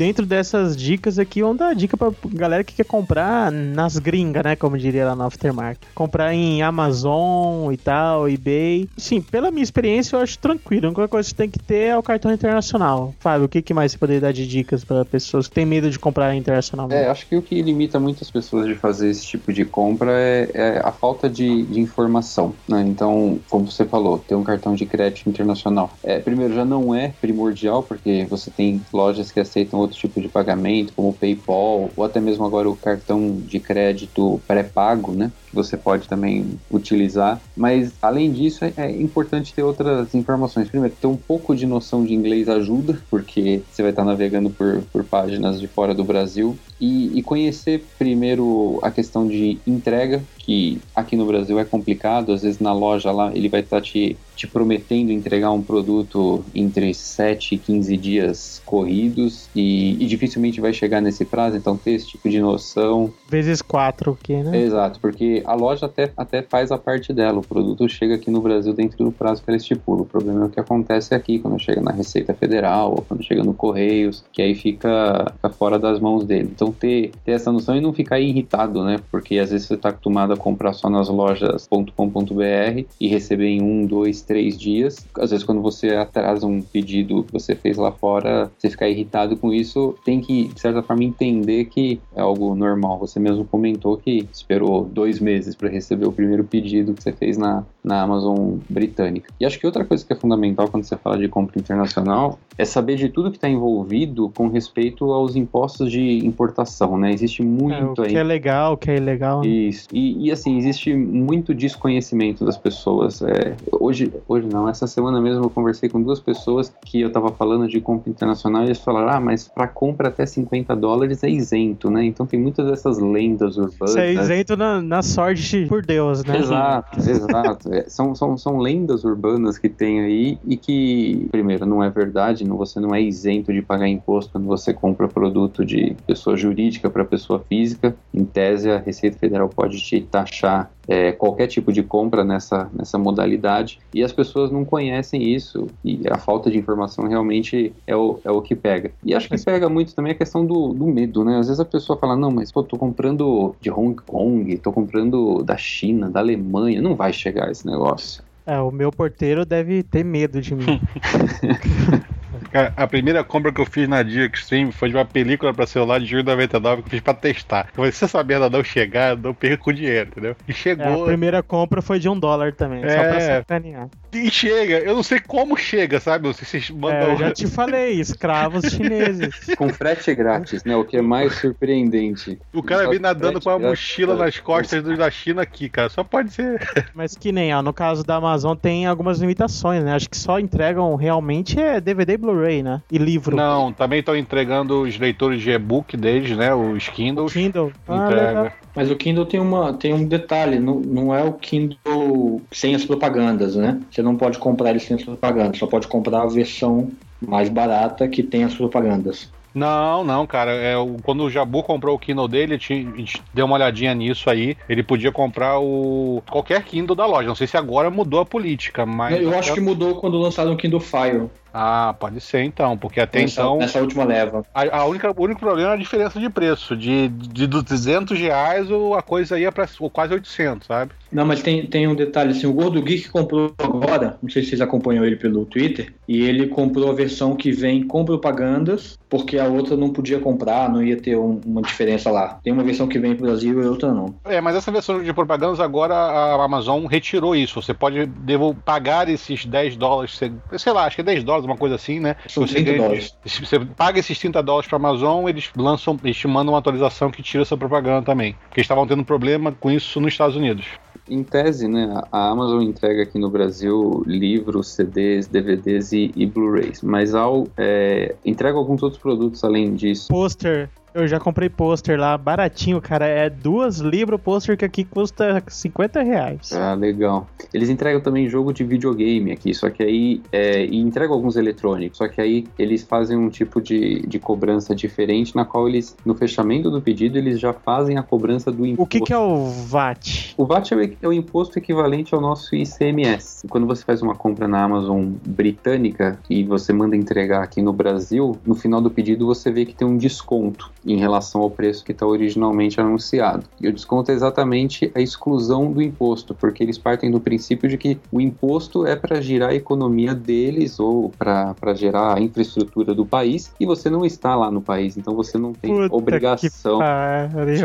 Dentro dessas dicas aqui, vamos dar dica pra galera que quer comprar nas gringas, né? Como diria lá no Aftermarket. Comprar em Amazon e tal, eBay. Sim, pela minha experiência, eu acho tranquilo. A única coisa que você tem que ter é o cartão internacional. Fábio, o que, que mais você poderia dar de dicas para pessoas que têm medo de comprar internacionalmente? É, acho que o que limita muitas pessoas de fazer esse tipo de compra é, é a falta de, de informação, né? Então, como você falou, ter um cartão de crédito internacional. É, primeiro, já não é primordial, porque você tem lojas que aceitam outro tipo de pagamento, como o PayPal, ou até mesmo agora o cartão de crédito pré-pago, né? Que você pode também utilizar. Mas além disso, é, é importante ter outras informações. Primeiro, ter um pouco de noção de inglês ajuda, porque você vai estar navegando por, por páginas de fora do Brasil. E, e conhecer primeiro a questão de entrega, que aqui no Brasil é complicado, às vezes na loja lá ele vai estar te, te prometendo entregar um produto entre 7 e 15 dias corridos e, e dificilmente vai chegar nesse prazo, então ter esse tipo de noção. Vezes quatro aqui, né? Exato, porque a loja até, até faz a parte dela, o produto chega aqui no Brasil dentro do prazo que ela estipula. O problema é o que acontece aqui, quando chega na Receita Federal, ou quando chega no Correios, que aí fica, fica fora das mãos dele. Então ter, ter essa noção e não ficar irritado, né? Porque às vezes você está acostumado a comprar só nas lojas.com.br e receber em um, dois, três dias. Às vezes, quando você atrasa um pedido que você fez lá fora, você ficar irritado com isso, tem que, de certa forma, entender que é algo normal. Você mesmo comentou que esperou dois meses para receber o primeiro pedido que você fez na, na Amazon britânica. E acho que outra coisa que é fundamental quando você fala de compra internacional é saber de tudo que está envolvido com respeito aos impostos de importação, né? Existe muito É, o aí. que é legal, o que é ilegal. Isso. E, e, assim, existe muito desconhecimento das pessoas. É, hoje, hoje não, essa semana mesmo eu conversei com duas pessoas que eu estava falando de compra internacional e eles falaram: ah, mas para compra até 50 dólares é isento, né? Então tem muitas dessas lendas urbanas. Isso é isento na, na sorte por Deus, né? Exato, exato. É, são, são, são lendas urbanas que tem aí e que, primeiro, não é verdade, você não é isento de pagar imposto quando você compra produto de pessoa jurídica para pessoa física. Em tese, a Receita Federal pode te taxar é, qualquer tipo de compra nessa, nessa modalidade e as pessoas não conhecem isso e a falta de informação realmente é o, é o que pega. E acho que pega muito também a questão do, do medo, né? Às vezes a pessoa fala, não, mas pô, tô comprando de Hong Kong, tô comprando da China, da Alemanha, não vai chegar esse negócio. É, o meu porteiro deve ter medo de mim. Cara, a primeira compra que eu fiz na Dia Extreme foi de uma película pra celular de julho de 99 que eu fiz pra testar. Eu falei, se essa merda não chegar, eu não perco dinheiro, entendeu? E É, a chegou. primeira compra foi de um dólar também, só pra É. sacanear. E chega, eu não sei como chega, sabe? Não sei se vocês É, mandam. eu já te falei, escravos chineses. Com frete grátis, né? O que é mais surpreendente. O cara vem nadando com uma grátis, mochila nas costas dos da China aqui, cara. Só pode ser. Mas que nem, ó, no caso da Amazon tem algumas limitações, né? Acho que só entregam realmente é DVD e Blu-ray, né? E livro. Não, também estão entregando os leitores de e-book deles, né? Os Kindles. Kindle. Ah, Entrega. legal. Mas o Kindle tem, uma, tem um detalhe, não, não é o Kindle sem as propagandas, né? Você não pode comprar ele sem as propagandas, só pode comprar a versão mais barata que tem as propagandas. Não, não, cara. É, o- quando o Jabu comprou o Kindle dele, a gente, a gente deu uma olhadinha nisso aí. Ele podia comprar o qualquer Kindle da loja. Não sei se agora mudou a política, mas. Eu acho que mudou quando lançaram o Kindle Fire. Ah, pode ser então, porque até nessa, então. nessa última leva. A, a única, o único problema é a diferença de preço. De, de 200 reais, o- a coisa ia pra quase 800, sabe? Não, mas tem, tem um detalhe assim, o Gordo Geek comprou agora, não sei se vocês acompanham ele pelo Twitter, e ele comprou a versão que vem com propagandas, porque a outra não podia comprar, não ia ter um- uma diferença lá. Tem uma versão que vem pro Brasil e outra não. É, mas essa versão de propagandas agora a Amazon retirou isso. Você pode devo, pagar esses 10 dólares, sei lá, acho que é 10 dólares, uma coisa assim, né? São você 30 ganha- dólares. se Você paga esses 30 dólares pra Amazon, eles lançam, eles te mandam uma atualização que tira essa propaganda também. Porque eles estavam tendo problema com isso nos Estados Unidos. Em tese, né, a Amazon entrega aqui no Brasil livros, CDs, DVDs e, e Blu-rays, mas ao, é, entrega alguns outros produtos além disso. Pôster. Eu já comprei pôster lá, baratinho, cara. É duas libras o pôster que aqui custa 50 reais. Ah, legal. Eles entregam também jogo de videogame aqui, só que aí. É, e entregam alguns eletrônicos, só que aí eles fazem um tipo de, de cobrança diferente, na qual eles, no fechamento do pedido, eles já fazem a cobrança do imposto. O que, que é o VAT? O VAT é o, é o imposto equivalente ao nosso ICMS. Quando você faz uma compra na Amazon britânica e você manda entregar aqui no Brasil, no final do pedido você vê que tem um desconto em relação ao preço que está originalmente anunciado. E o desconto é exatamente a exclusão do imposto, porque eles partem do princípio de que o imposto é para girar a economia deles ou para gerar a infraestrutura do país e você não está lá no país, então você não tem Puta obrigação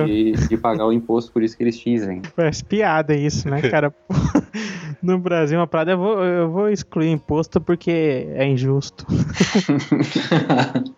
de, de pagar o imposto, por isso que eles dizem. Parece piada isso, né, cara? no Brasil, uma parada, eu vou, eu vou excluir imposto porque é injusto.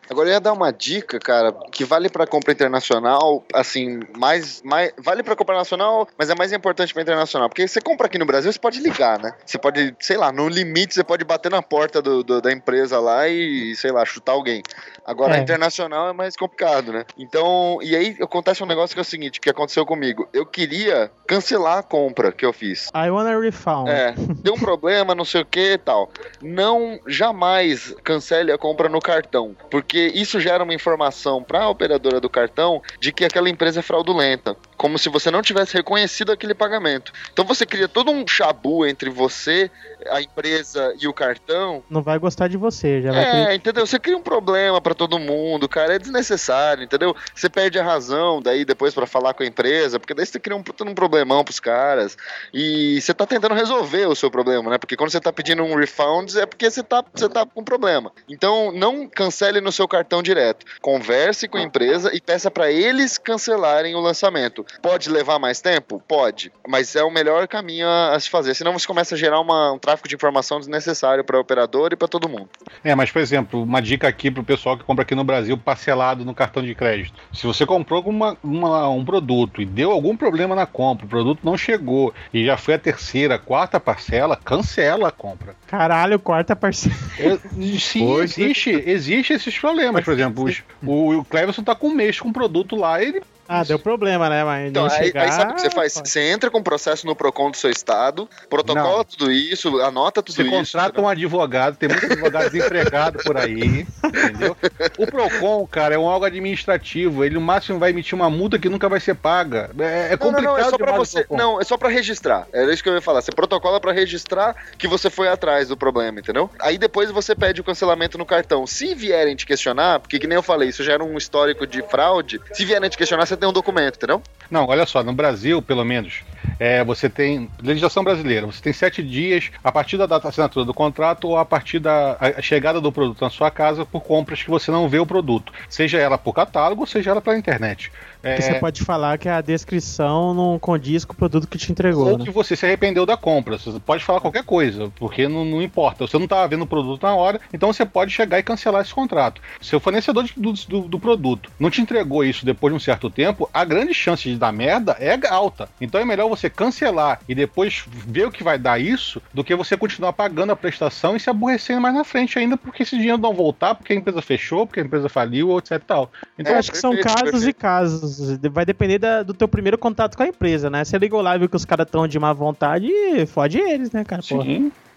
Agora eu ia dar uma dica, cara, que vale pra compra internacional, assim, mais, mais vale pra compra nacional, mas é mais importante pra internacional, porque você compra aqui no Brasil, você pode ligar, né? Você pode, sei lá, no limite você pode bater na porta do, do- da empresa lá e, sei lá, chutar alguém. Agora É. internacional é mais complicado, né? Então, e aí acontece um negócio que é o seguinte, que aconteceu comigo. Eu queria cancelar a compra que eu fiz. I wanna refund. É, deu um problema, não sei o que e tal. Não, jamais cancele a compra no cartão, porque isso gera uma informação para a operadora do cartão de que aquela empresa é fraudulenta, como se você não tivesse reconhecido aquele pagamento. Então você cria todo um chabu entre você, a empresa e o cartão. Não vai gostar de você, já vai É, querer- entendeu? Você cria um problema pra todo mundo, cara, é desnecessário, entendeu? Você perde a razão daí depois pra falar com a empresa, porque daí você cria um, um problemão pros caras. E você tá tentando resolver o seu problema, né? Porque quando você tá pedindo um refund é porque você tá, você tá com problema. Então não cancele no seu cartão direto. Converse com a empresa e peça pra eles cancelarem o lançamento. Pode levar mais tempo? Pode. Mas é o melhor caminho a, se fazer. Senão você começa a gerar uma- um tráfego de informação desnecessário pra operador e pra todo mundo. É, mas por exemplo, uma dica aqui pro pessoal que compra aqui no Brasil parcelado no cartão de crédito. Se você comprou uma, uma- um produto e deu algum problema na compra, o produto não chegou e já foi a terceira, quarta parcela, cancela a compra. Caralho, quarta parcela. É, Sim, existe, existe esses problemas. Por exemplo, os- o, o Cleverson tá com um mês com um produto lá, ele Ah, deu problema, né? Mas Então, aí, chegar... aí sabe o que você faz? Você entra com o processo no PROCON do seu estado, protocola Não. tudo isso, anota tudo Você isso. contrata um advogado, tem muitos advogados desempregados por aí, entendeu? O PROCON, cara, é um órgão administrativo, ele no máximo vai emitir uma multa que nunca vai ser paga. É, é Não, não, complicado não, é só pra você. Não, é só pra registrar. Era isso que eu ia falar. Você protocola pra registrar que você foi atrás do problema, entendeu? Aí depois você pede o cancelamento no cartão. Se vierem te questionar, porque que nem eu falei, isso gera um histórico de fraude. Se vierem te questionar, você tem um documento, entendeu? Não, olha só, no Brasil, pelo menos, é, você tem legislação brasileira, você tem sete dias a partir da data de assinatura do contrato ou a partir da a chegada do produto na sua casa por compras que você não vê o produto, seja ela por catálogo, seja ela pela internet. É, você pode falar que a descrição não condiz com o produto que te entregou, ou né? que você se arrependeu da compra. Você pode falar qualquer coisa, porque não, não importa. Você não estava vendo o produto na hora, então você pode chegar e cancelar esse contrato. Se o fornecedor de- do, do- do produto não te entregou isso depois de um certo tempo, a grande chance de dar merda é alta. Então é melhor você cancelar e depois ver o que vai dar isso, do que você continuar pagando a prestação e se aborrecendo mais na frente ainda, porque esse dinheiro não voltar, porque a empresa fechou, porque a empresa faliu, etc e tal. Então Eu acho que são casos e casos. Vai depender da- do teu primeiro contato com a empresa, né? Você ligou lá e viu que os caras estão de má vontade, fode eles, né, cara? Porra.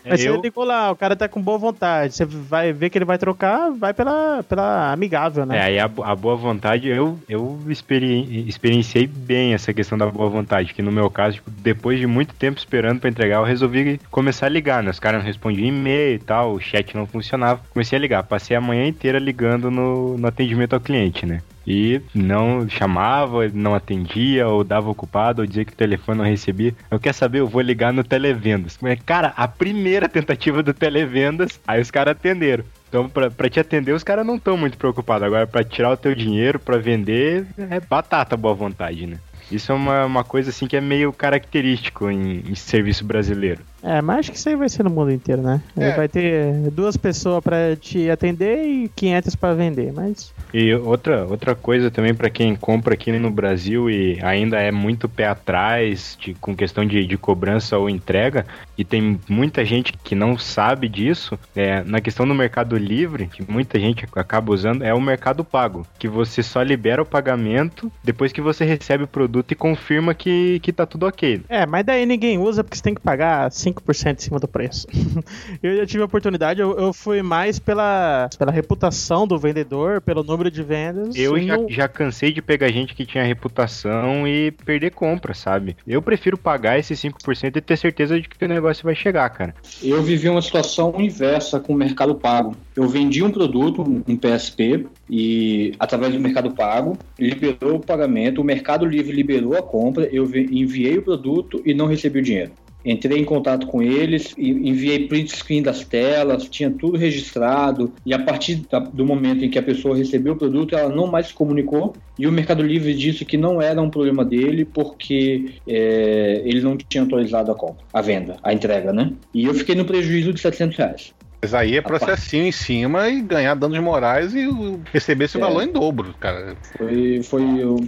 Mas Eu- você ligou lá, o cara tá com boa vontade. Você vai ver que ele vai trocar, vai pela, pela amigável, É, né? aí a, a boa vontade, eu, eu experi- experienciei bem essa questão da boa vontade, que no meu caso, tipo, depois de muito tempo esperando pra entregar, eu resolvi começar a ligar, né? Os caras não respondiam e-mail e tal, o chat não funcionava. Comecei a ligar, passei a manhã inteira ligando no, no atendimento ao cliente, né? E não chamava, não atendia, ou dava ocupado, ou dizia que o telefone não recebia. Eu quero saber, eu vou ligar no Televendas. Cara, a primeira tentativa do Televendas, aí os caras atenderam. Então, pra, pra te atender, os caras não estão muito preocupados. Agora, pra tirar o teu dinheiro, pra vender, é batata boa vontade, né? Isso é uma, uma coisa, assim, que é meio característico em, em serviço brasileiro. É, mas acho que isso aí vai ser no mundo inteiro, né? É. Vai ter duas pessoas pra te atender e 500 pra vender, mas... E outra, outra coisa também para quem compra aqui no Brasil e ainda é muito pé atrás de, com questão de, de cobrança ou entrega, e tem muita gente que não sabe disso, é, na questão do Mercado Livre, que muita gente acaba usando, é o Mercado Pago, que você só libera o pagamento depois que você recebe o produto e confirma que, que tá tudo ok. É, mas daí ninguém usa porque você tem que pagar 5% em cima do preço. eu já tive a oportunidade, eu, eu fui mais pela, pela reputação do vendedor, pelo número de vendas. Eu já, não- já cansei de pegar gente que tinha reputação e perder compra, sabe? Eu prefiro pagar esses 5% e ter certeza de que o negócio vai chegar, cara. Eu vivi uma situação inversa com o Mercado Pago. Eu vendi um produto, um PSP, e através do Mercado Pago, liberou o pagamento, o Mercado Livre liberou a compra, eu enviei o produto e não recebi o dinheiro. Entrei em contato com eles, e enviei print screen das telas, tinha tudo registrado, e a partir do momento em que a pessoa recebeu o produto, ela não mais se comunicou, e o Mercado Livre disse que não era um problema dele, porque é, ele não tinha autorizado a compra, a venda, a entrega, né? E eu fiquei no prejuízo de 700 reais. Mas aí é processinho em cima e ganhar danos morais e receber esse É. valor em dobro, cara. Foi, foi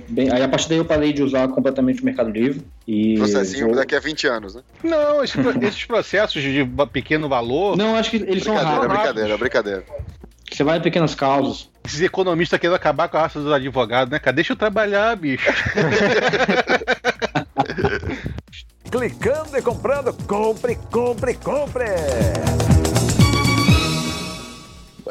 bem. Aí a partir daí eu parei de usar completamente o Mercado Livre. E Processinho vou- daqui a 20 anos, né? Não, esses, pro- esses processos de pequeno valor, Não, acho que eles são Brincadeira, rápidos. brincadeira, brincadeira. Você vai em pequenas causas. esses economistas querendo acabar com a raça dos advogados, né, cara? Deixa eu trabalhar, bicho. Clicando e comprando, compre, compre, compre.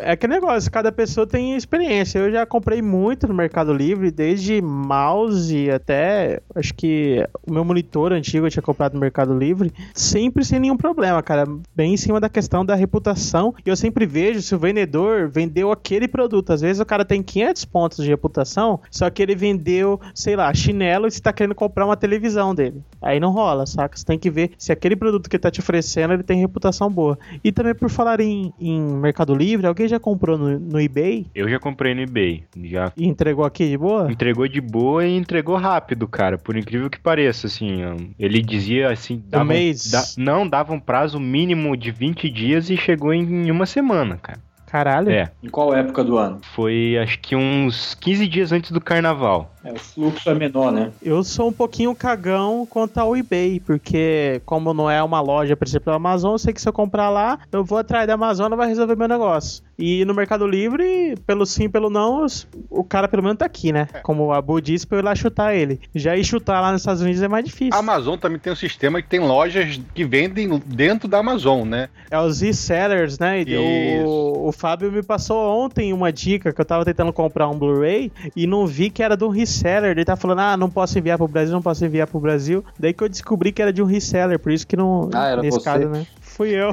É aquele negócio, cada pessoa tem experiência. Eu já comprei muito no Mercado Livre, desde mouse até. Acho que o meu monitor antigo eu tinha comprado no Mercado Livre, sempre sem nenhum problema, cara. Bem em cima da questão da reputação. E eu sempre vejo se o vendedor vendeu aquele produto. Às vezes o cara tem 500 pontos de reputação, só que ele vendeu, sei lá, chinelo e você tá querendo comprar uma televisão dele. Aí não rola, saca? Você tem que ver se aquele produto que ele tá te oferecendo ele tem reputação boa. E também por falar em, em Mercado Livre, alguém já comprou no, no eBay Eu já comprei no eBay. Já e entregou aqui de boa? entregou de boa e entregou rápido, cara. Por incrível que pareça, assim. Ele dizia assim. Dava um- mês? da- não, dava um prazo mínimo de 20 dias e chegou em uma semana, cara. Caralho. É. Em qual época do ano? Foi acho que uns 15 dias antes do carnaval. É, o fluxo é menor, né? Eu sou um pouquinho cagão quanto ao eBay, porque como não é uma loja, por exemplo, da Amazon, eu sei que se eu comprar lá, eu vou atrás da Amazon, ela vai resolver meu negócio. E no Mercado Livre, pelo sim, pelo não, o cara pelo menos tá aqui, né? Como o Abu disse, pra eu ir lá chutar ele. Já ir chutar lá nos Estados Unidos é mais difícil. A Amazon também tem um sistema que tem lojas que vendem dentro da Amazon, né? É os resellers, né? E Isso. O, o Fábio me passou ontem uma dica que eu tava tentando comprar um Blu-ray e não vi que era de um reseller. Ele tá falando, ah, não posso enviar pro Brasil, não posso enviar pro Brasil. Daí que eu descobri que era de um reseller, por isso que não. Ah, era nesse você? caso, né? Fui eu,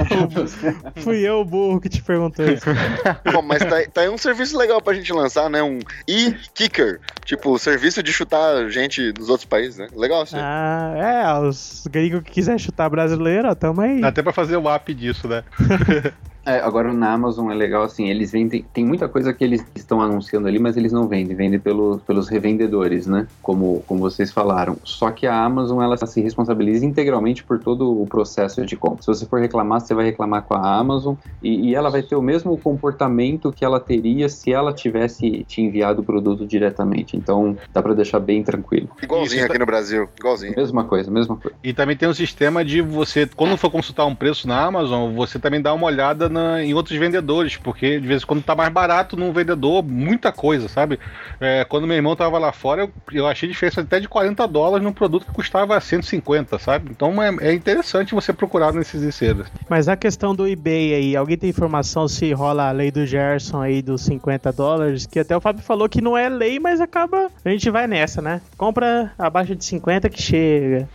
fui eu o burro que te perguntou isso. Bom, mas tá, tá aí um serviço legal pra gente lançar, né? Um e-kicker. Tipo, serviço de chutar gente dos outros países, né? Legal, sim. Ah, é, os gringos que quiser chutar brasileiro, ó, tamo aí. Dá até pra fazer o app disso, né? É, agora na Amazon é legal assim, eles vendem. Tem muita coisa que eles estão anunciando ali, mas eles não vendem, vendem pelo, pelos revendedores, né? Como, como vocês falaram. Só que a Amazon ela se responsabiliza integralmente por todo o processo de compra. Se você for reclamar, você vai reclamar com a Amazon e, e ela vai ter o mesmo comportamento que ela teria se ela tivesse te enviado o produto diretamente. Então dá pra deixar bem tranquilo. Igualzinho Isso, aqui no Brasil. Igualzinho. Mesma coisa, mesma coisa. E também tem um sistema de você, quando for consultar um preço na Amazon, você também dá uma olhada na- em outros vendedores, porque de vez em quando tá mais barato num vendedor, muita coisa, sabe? É, quando meu irmão tava lá fora, eu, eu achei diferença até de 40 dólares num produto que custava 150, sabe? Então é, é interessante você procurar nesses resellers. Mas a questão do eBay aí, alguém tem informação se rola a lei do Gerson aí dos 50 dólares? Que até o Fábio falou que não é lei, mas acaba. A gente vai nessa, né? Compra abaixo de 50 que chega.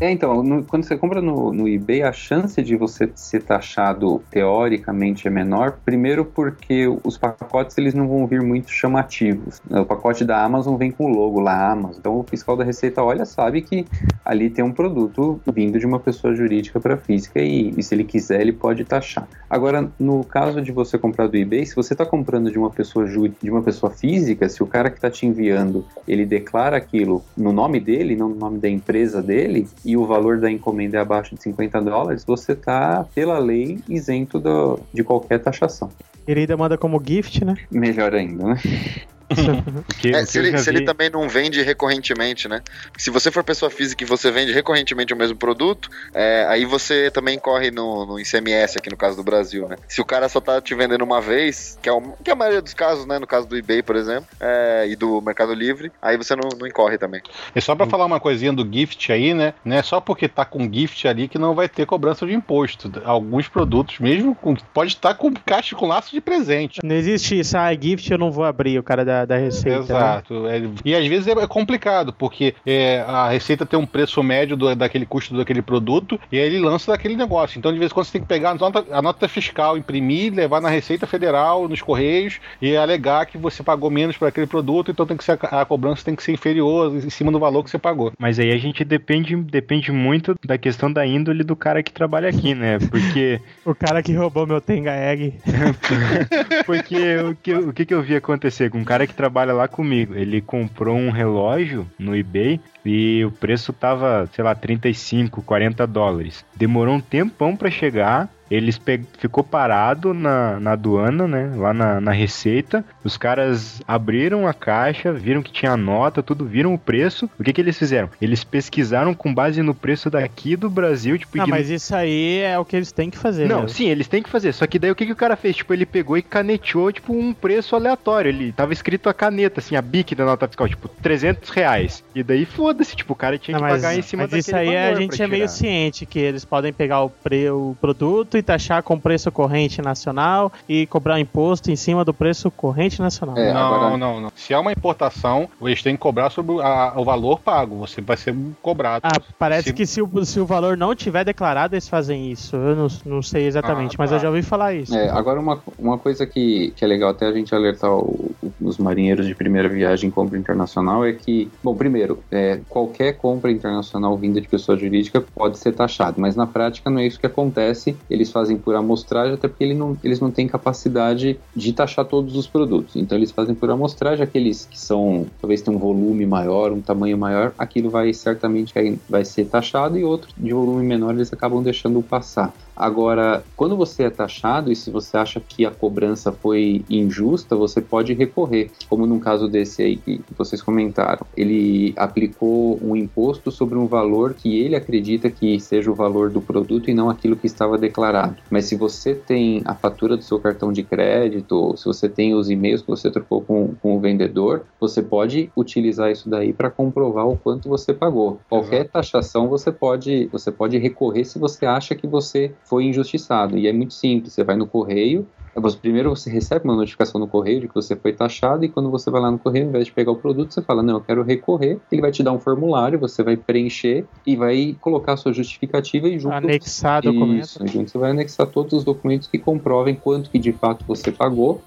É, então, no- quando você compra no, no eBay, a chance de você ser taxado teoricamente é menor. Primeiro porque os pacotes eles não vão vir muito chamativos. né? O pacote da Amazon vem com o logo lá, Amazon. Então o fiscal da Receita olha, sabe que ali tem um produto vindo de uma pessoa jurídica para física e, e se ele quiser ele pode taxar. Agora, no caso de você comprar do eBay, se você está comprando de uma pessoa de uma pessoa física, se o cara que está te enviando ele declara aquilo no nome dele, não no nome da empresa dele, e o valor da encomenda é abaixo de 50 dólares, você está, pela lei, isento do- de qualquer taxação. Ele ainda manda como gift, né? Melhor ainda, né? Porque, É, se ele, se ele também não vende recorrentemente, né? Se você for pessoa física e você vende recorrentemente o mesmo produto, é, aí você também corre no, no ICMS aqui no caso do Brasil, né? Se o cara só tá te vendendo uma vez, que é, o- que é a maioria dos casos, né? No caso do eBay, por exemplo, é, e do Mercado Livre, aí você não, não incorre também. E só pra falar uma coisinha do gift aí, né? Não é só porque tá com gift ali que não vai ter cobrança de imposto. Alguns produtos, mesmo com, pode estar com caixa com laço de presente. Não existe isso, ah, gift eu não vou abrir, o cara da, da receita. né? Exato. É, e às vezes é complicado, porque é, a receita tem um preço médio do- daquele custo daquele produto e aí ele lança daquele negócio. Então, de vez em quando, você tem que pegar a nota, a nota fiscal, imprimir, levar na Receita Federal, nos Correios, e alegar que você pagou menos por aquele produto, então tem que ser, a, cobrança tem que ser inferior em cima do valor que você pagou. Mas aí a gente depende, depende muito da questão da índole do cara que trabalha aqui, né? Porque, O cara que roubou meu Tenga Egg. porque o, que, o que eu vi acontecer com um cara que trabalha lá comigo? Ele comprou um relógio no eBay e o preço tava, sei lá, 35, 40 dólares. Demorou um tempão pra chegar. Eles pe... ficou parado na, na aduana, né? Lá na, na Receita. Os caras abriram a caixa, viram que tinha nota, tudo, viram o preço. O que que eles fizeram? Eles pesquisaram com base no preço daqui do Brasil, tipo... Não, igno- mas isso aí é o que eles têm que fazer. Não, mesmo. sim, eles têm que fazer. Só que daí o que, que o cara fez? Tipo, ele pegou e caneteou, tipo, um preço aleatório. Ele tava escrito a caneta, assim, a bic da nota fiscal, tipo, 300 reais. E daí foda-se, tipo, o cara tinha Não, que mas, pagar em cima mas isso daquele aí a gente é meio ciente que eles podem pegar o, pre, o produto e taxar com preço corrente nacional e cobrar imposto em cima do preço corrente nacional. É, não, agora- não, não. Se é uma importação, eles têm que cobrar sobre a- o valor pago. Você vai ser cobrado. Ah, parece Se- que se o, se o valor não tiver declarado, eles fazem isso. Eu não, não sei exatamente, Ah, mas tá. eu já ouvi falar isso. É, agora uma, uma coisa que, que é legal até a gente alertar o- os marinheiros de primeira viagem em compra internacional é que, bom, primeiro, é, qualquer compra internacional vinda de pessoa jurídica pode ser taxado, mas na prática não é isso que acontece. Eles fazem por amostragem, até porque ele não- eles não têm capacidade de taxar todos os produtos. Então eles fazem por amostragem, aqueles que são, talvez tenham um volume maior, um tamanho maior, aquilo vai certamente vai ser taxado e outro de volume menor eles acabam deixando passar. Agora, quando você é taxado e se você acha que a cobrança foi injusta, você pode recorrer. Como no caso desse aí que vocês comentaram, ele aplicou um imposto sobre um valor que ele acredita que seja o valor do produto e não aquilo que estava declarado. Mas se você tem a fatura do seu cartão de crédito, ou se você tem os e-mails que você trocou com, com o vendedor, você pode utilizar isso daí para comprovar o quanto você pagou. Qualquer taxação você pode, você pode recorrer se você acha que você foi injustiçado. E é muito simples, você vai no correio, você- primeiro você recebe uma notificação no correio de que você foi taxado e quando você vai lá no correio, ao invés de pegar o produto, você fala, não, eu quero recorrer. Ele vai te dar um formulário, você vai preencher e vai colocar a sua justificativa e junto Anexar documento. isso, junto você vai anexar todos os documentos que comprovem quanto que de fato você pagou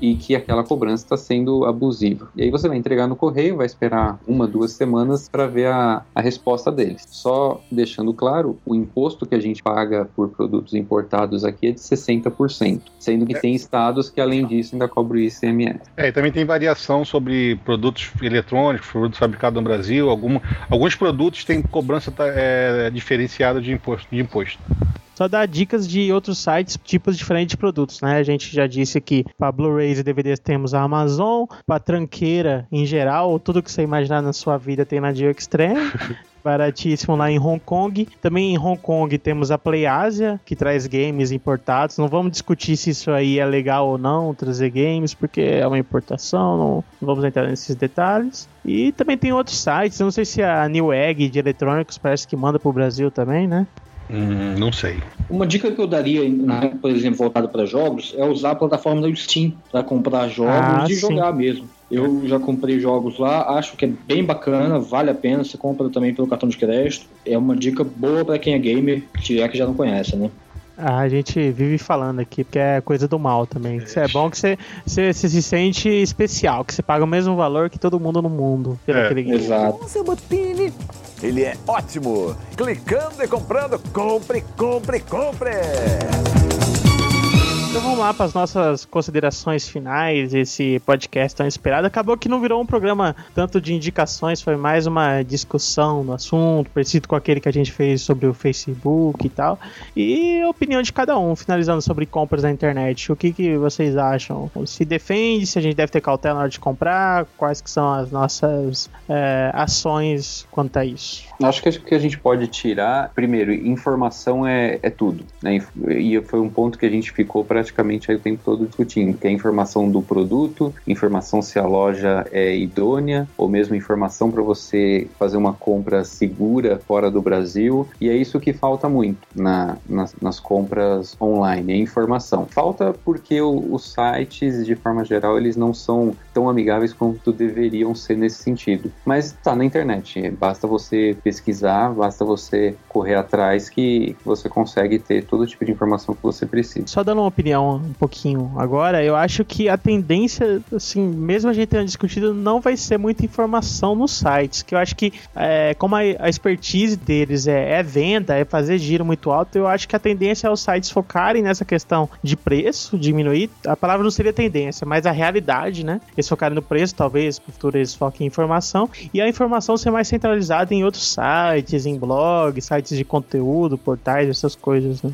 e que aquela cobrança está sendo abusiva. E aí você vai entregar no correio, vai esperar uma, duas semanas para ver a, a resposta deles. Só deixando claro, o imposto que a gente paga por produtos importados aqui é de 60%, sendo que tem estados que além disso ainda cobram o ICMS. É, e também tem variação sobre produtos eletrônicos, produtos fabricados no Brasil. Algum, alguns produtos têm cobrança tá, é, diferenciada de imposto. De imposto. Só dar dicas de outros sites, tipos diferentes de produtos, né? A gente já disse que para Blu-rays e DVDs temos a Amazon, para tranqueira em geral, tudo que você imaginar na sua vida tem na Dio Extreme. Baratíssimo lá em Hong Kong. Também em Hong Kong temos a PlayAsia, que traz games importados. Não vamos discutir se isso aí é legal ou não, trazer games, porque é uma importação, não, não vamos entrar nesses detalhes. E também tem outros sites, não sei se a New Egg de eletrônicos parece que manda pro Brasil também, né? Hum, não sei. Uma dica que eu daria, na- por exemplo, voltado para jogos, é usar a plataforma do Steam para comprar jogos Ah, e sim. jogar mesmo. Eu já comprei jogos lá, acho que é bem bacana, vale a pena. Você compra também pelo cartão de crédito. É uma dica boa para quem é gamer, se é que já não conhece, né? Ah, a gente vive falando aqui, porque é coisa do mal também. Isso é bom que você, você, você se sente especial, que você paga o mesmo valor que todo mundo no mundo. Pelo É, aquele. Exato. Seu Botini. Ele é ótimo. Clicando e comprando. Compre, compre, compre. Então vamos lá para as nossas considerações finais. Esse podcast tão esperado. Acabou que não virou um programa tanto de indicações, foi mais uma discussão no assunto, parecido com aquele que a gente fez sobre o Facebook e tal. E a opinião de cada um, finalizando sobre compras na internet. O que, que vocês acham? Se defende, se a gente deve ter cautela na hora de comprar, quais que são as nossas é, ações quanto a isso? Acho que o que a gente pode tirar, primeiro, informação é, é tudo. Né? E foi um ponto que a gente ficou praticamente aí o tempo todo discutindo, que é informação do produto, informação se a loja é idônea, ou mesmo informação para você fazer uma compra segura fora do Brasil. E é isso que falta muito na, nas, nas compras online, é informação. Falta porque o, os sites, de forma geral, eles não são tão amigáveis quanto deveriam ser nesse sentido. Mas tá na internet, basta você pesquisar, basta você correr atrás que você consegue ter todo tipo de informação que você precisa. Só dando uma opinião opinião um pouquinho agora. Eu acho que a tendência, assim, mesmo a gente tendo discutido, não vai ser muita informação nos sites. Que eu acho que, é, como a, a expertise deles é, é venda, é fazer giro muito alto, eu acho que a tendência é os sites focarem nessa questão de preço, diminuir. A palavra não seria tendência, mas a realidade, né? Eles focarem no preço, talvez, no futuro eles foquem em informação. E a informação ser mais centralizada em outros sites, em blogs, sites de conteúdo, portais, essas coisas. Né?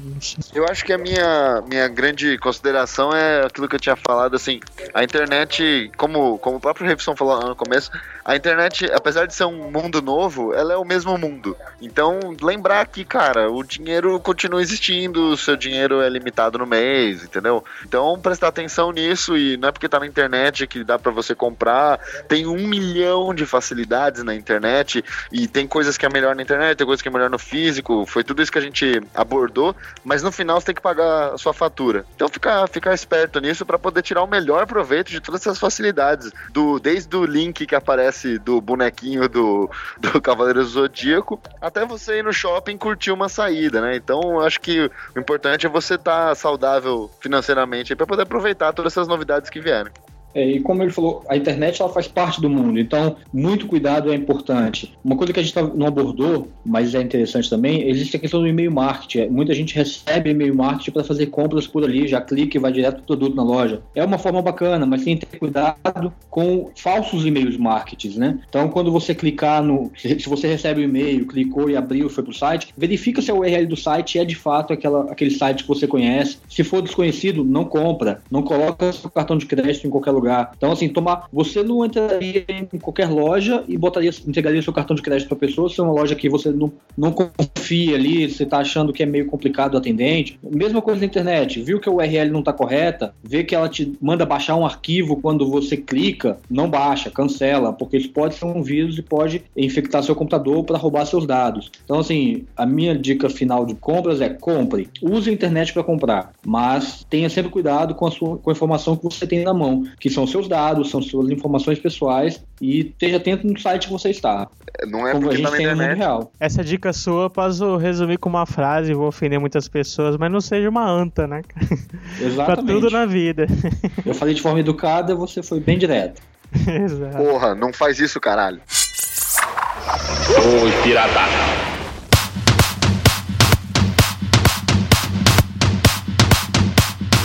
Eu acho que a minha, minha grande consideração é aquilo que eu tinha falado, assim, a internet, como, como o próprio Revson falou no começo, a internet, apesar de ser um mundo novo, ela é o mesmo mundo. Então, lembrar que, cara, o dinheiro continua existindo, o seu dinheiro é limitado no mês, entendeu? Então, prestar atenção nisso e não é porque tá na internet que dá para você comprar. Tem um milhão de facilidades na internet e tem coisas que é melhor na internet, tem coisas que é melhor no físico. Foi tudo isso que a gente abordou, mas no final você tem que pagar a sua fatura. Então, ficar, ficar esperto nisso para poder tirar o melhor proveito de todas essas facilidades, do desde o link que aparece do bonequinho do, do Cavaleiro Zodíaco até você ir no shopping curtir uma saída, né? Então, acho que o importante é você estar tá saudável financeiramente para poder aproveitar todas essas novidades que vieram. É, e como ele falou, a internet ela faz parte do mundo, então muito cuidado é importante. Uma coisa que a gente tá, não abordou, mas é interessante também, existe a questão do e-mail marketing. Muita gente recebe e-mail marketing para fazer compras por ali, já clica e vai direto para o produto na loja. É uma forma bacana, mas tem que ter cuidado com falsos e-mails marketing, né? Então, quando você clicar no. Se você recebe o e-mail, clicou e abriu, foi para o site, verifica se a URL do site é de fato aquela, aquele site que você conhece. Se for desconhecido, não compra. Não coloca seu cartão de crédito em qualquer lugar lugar. Então, assim, tomar. Você não entraria em qualquer loja e botaria, entregaria seu cartão de crédito para pessoa, se é uma loja que você não, não confia ali, você está achando que é meio complicado o atendente. Mesma coisa na internet, viu que a URL não está correta, vê que ela te manda baixar um arquivo quando você clica, não baixa, cancela, porque isso pode ser um vírus e pode infectar seu computador para roubar seus dados. Então, assim, a minha dica final de compras é compre. Use a internet para comprar, mas tenha sempre cuidado com a, sua, com a informação que você tem na mão, que são seus dados, são suas informações pessoais e esteja atento no site que você está. Não é como a gente tá tem no mundo real. Essa dica sua posso resumir com uma frase, vou ofender muitas pessoas, mas não seja uma anta, né? Exatamente. pra tudo na vida. Eu falei de forma educada, você foi bem direto. Exato. Porra, não faz isso, caralho. Oi, pirata.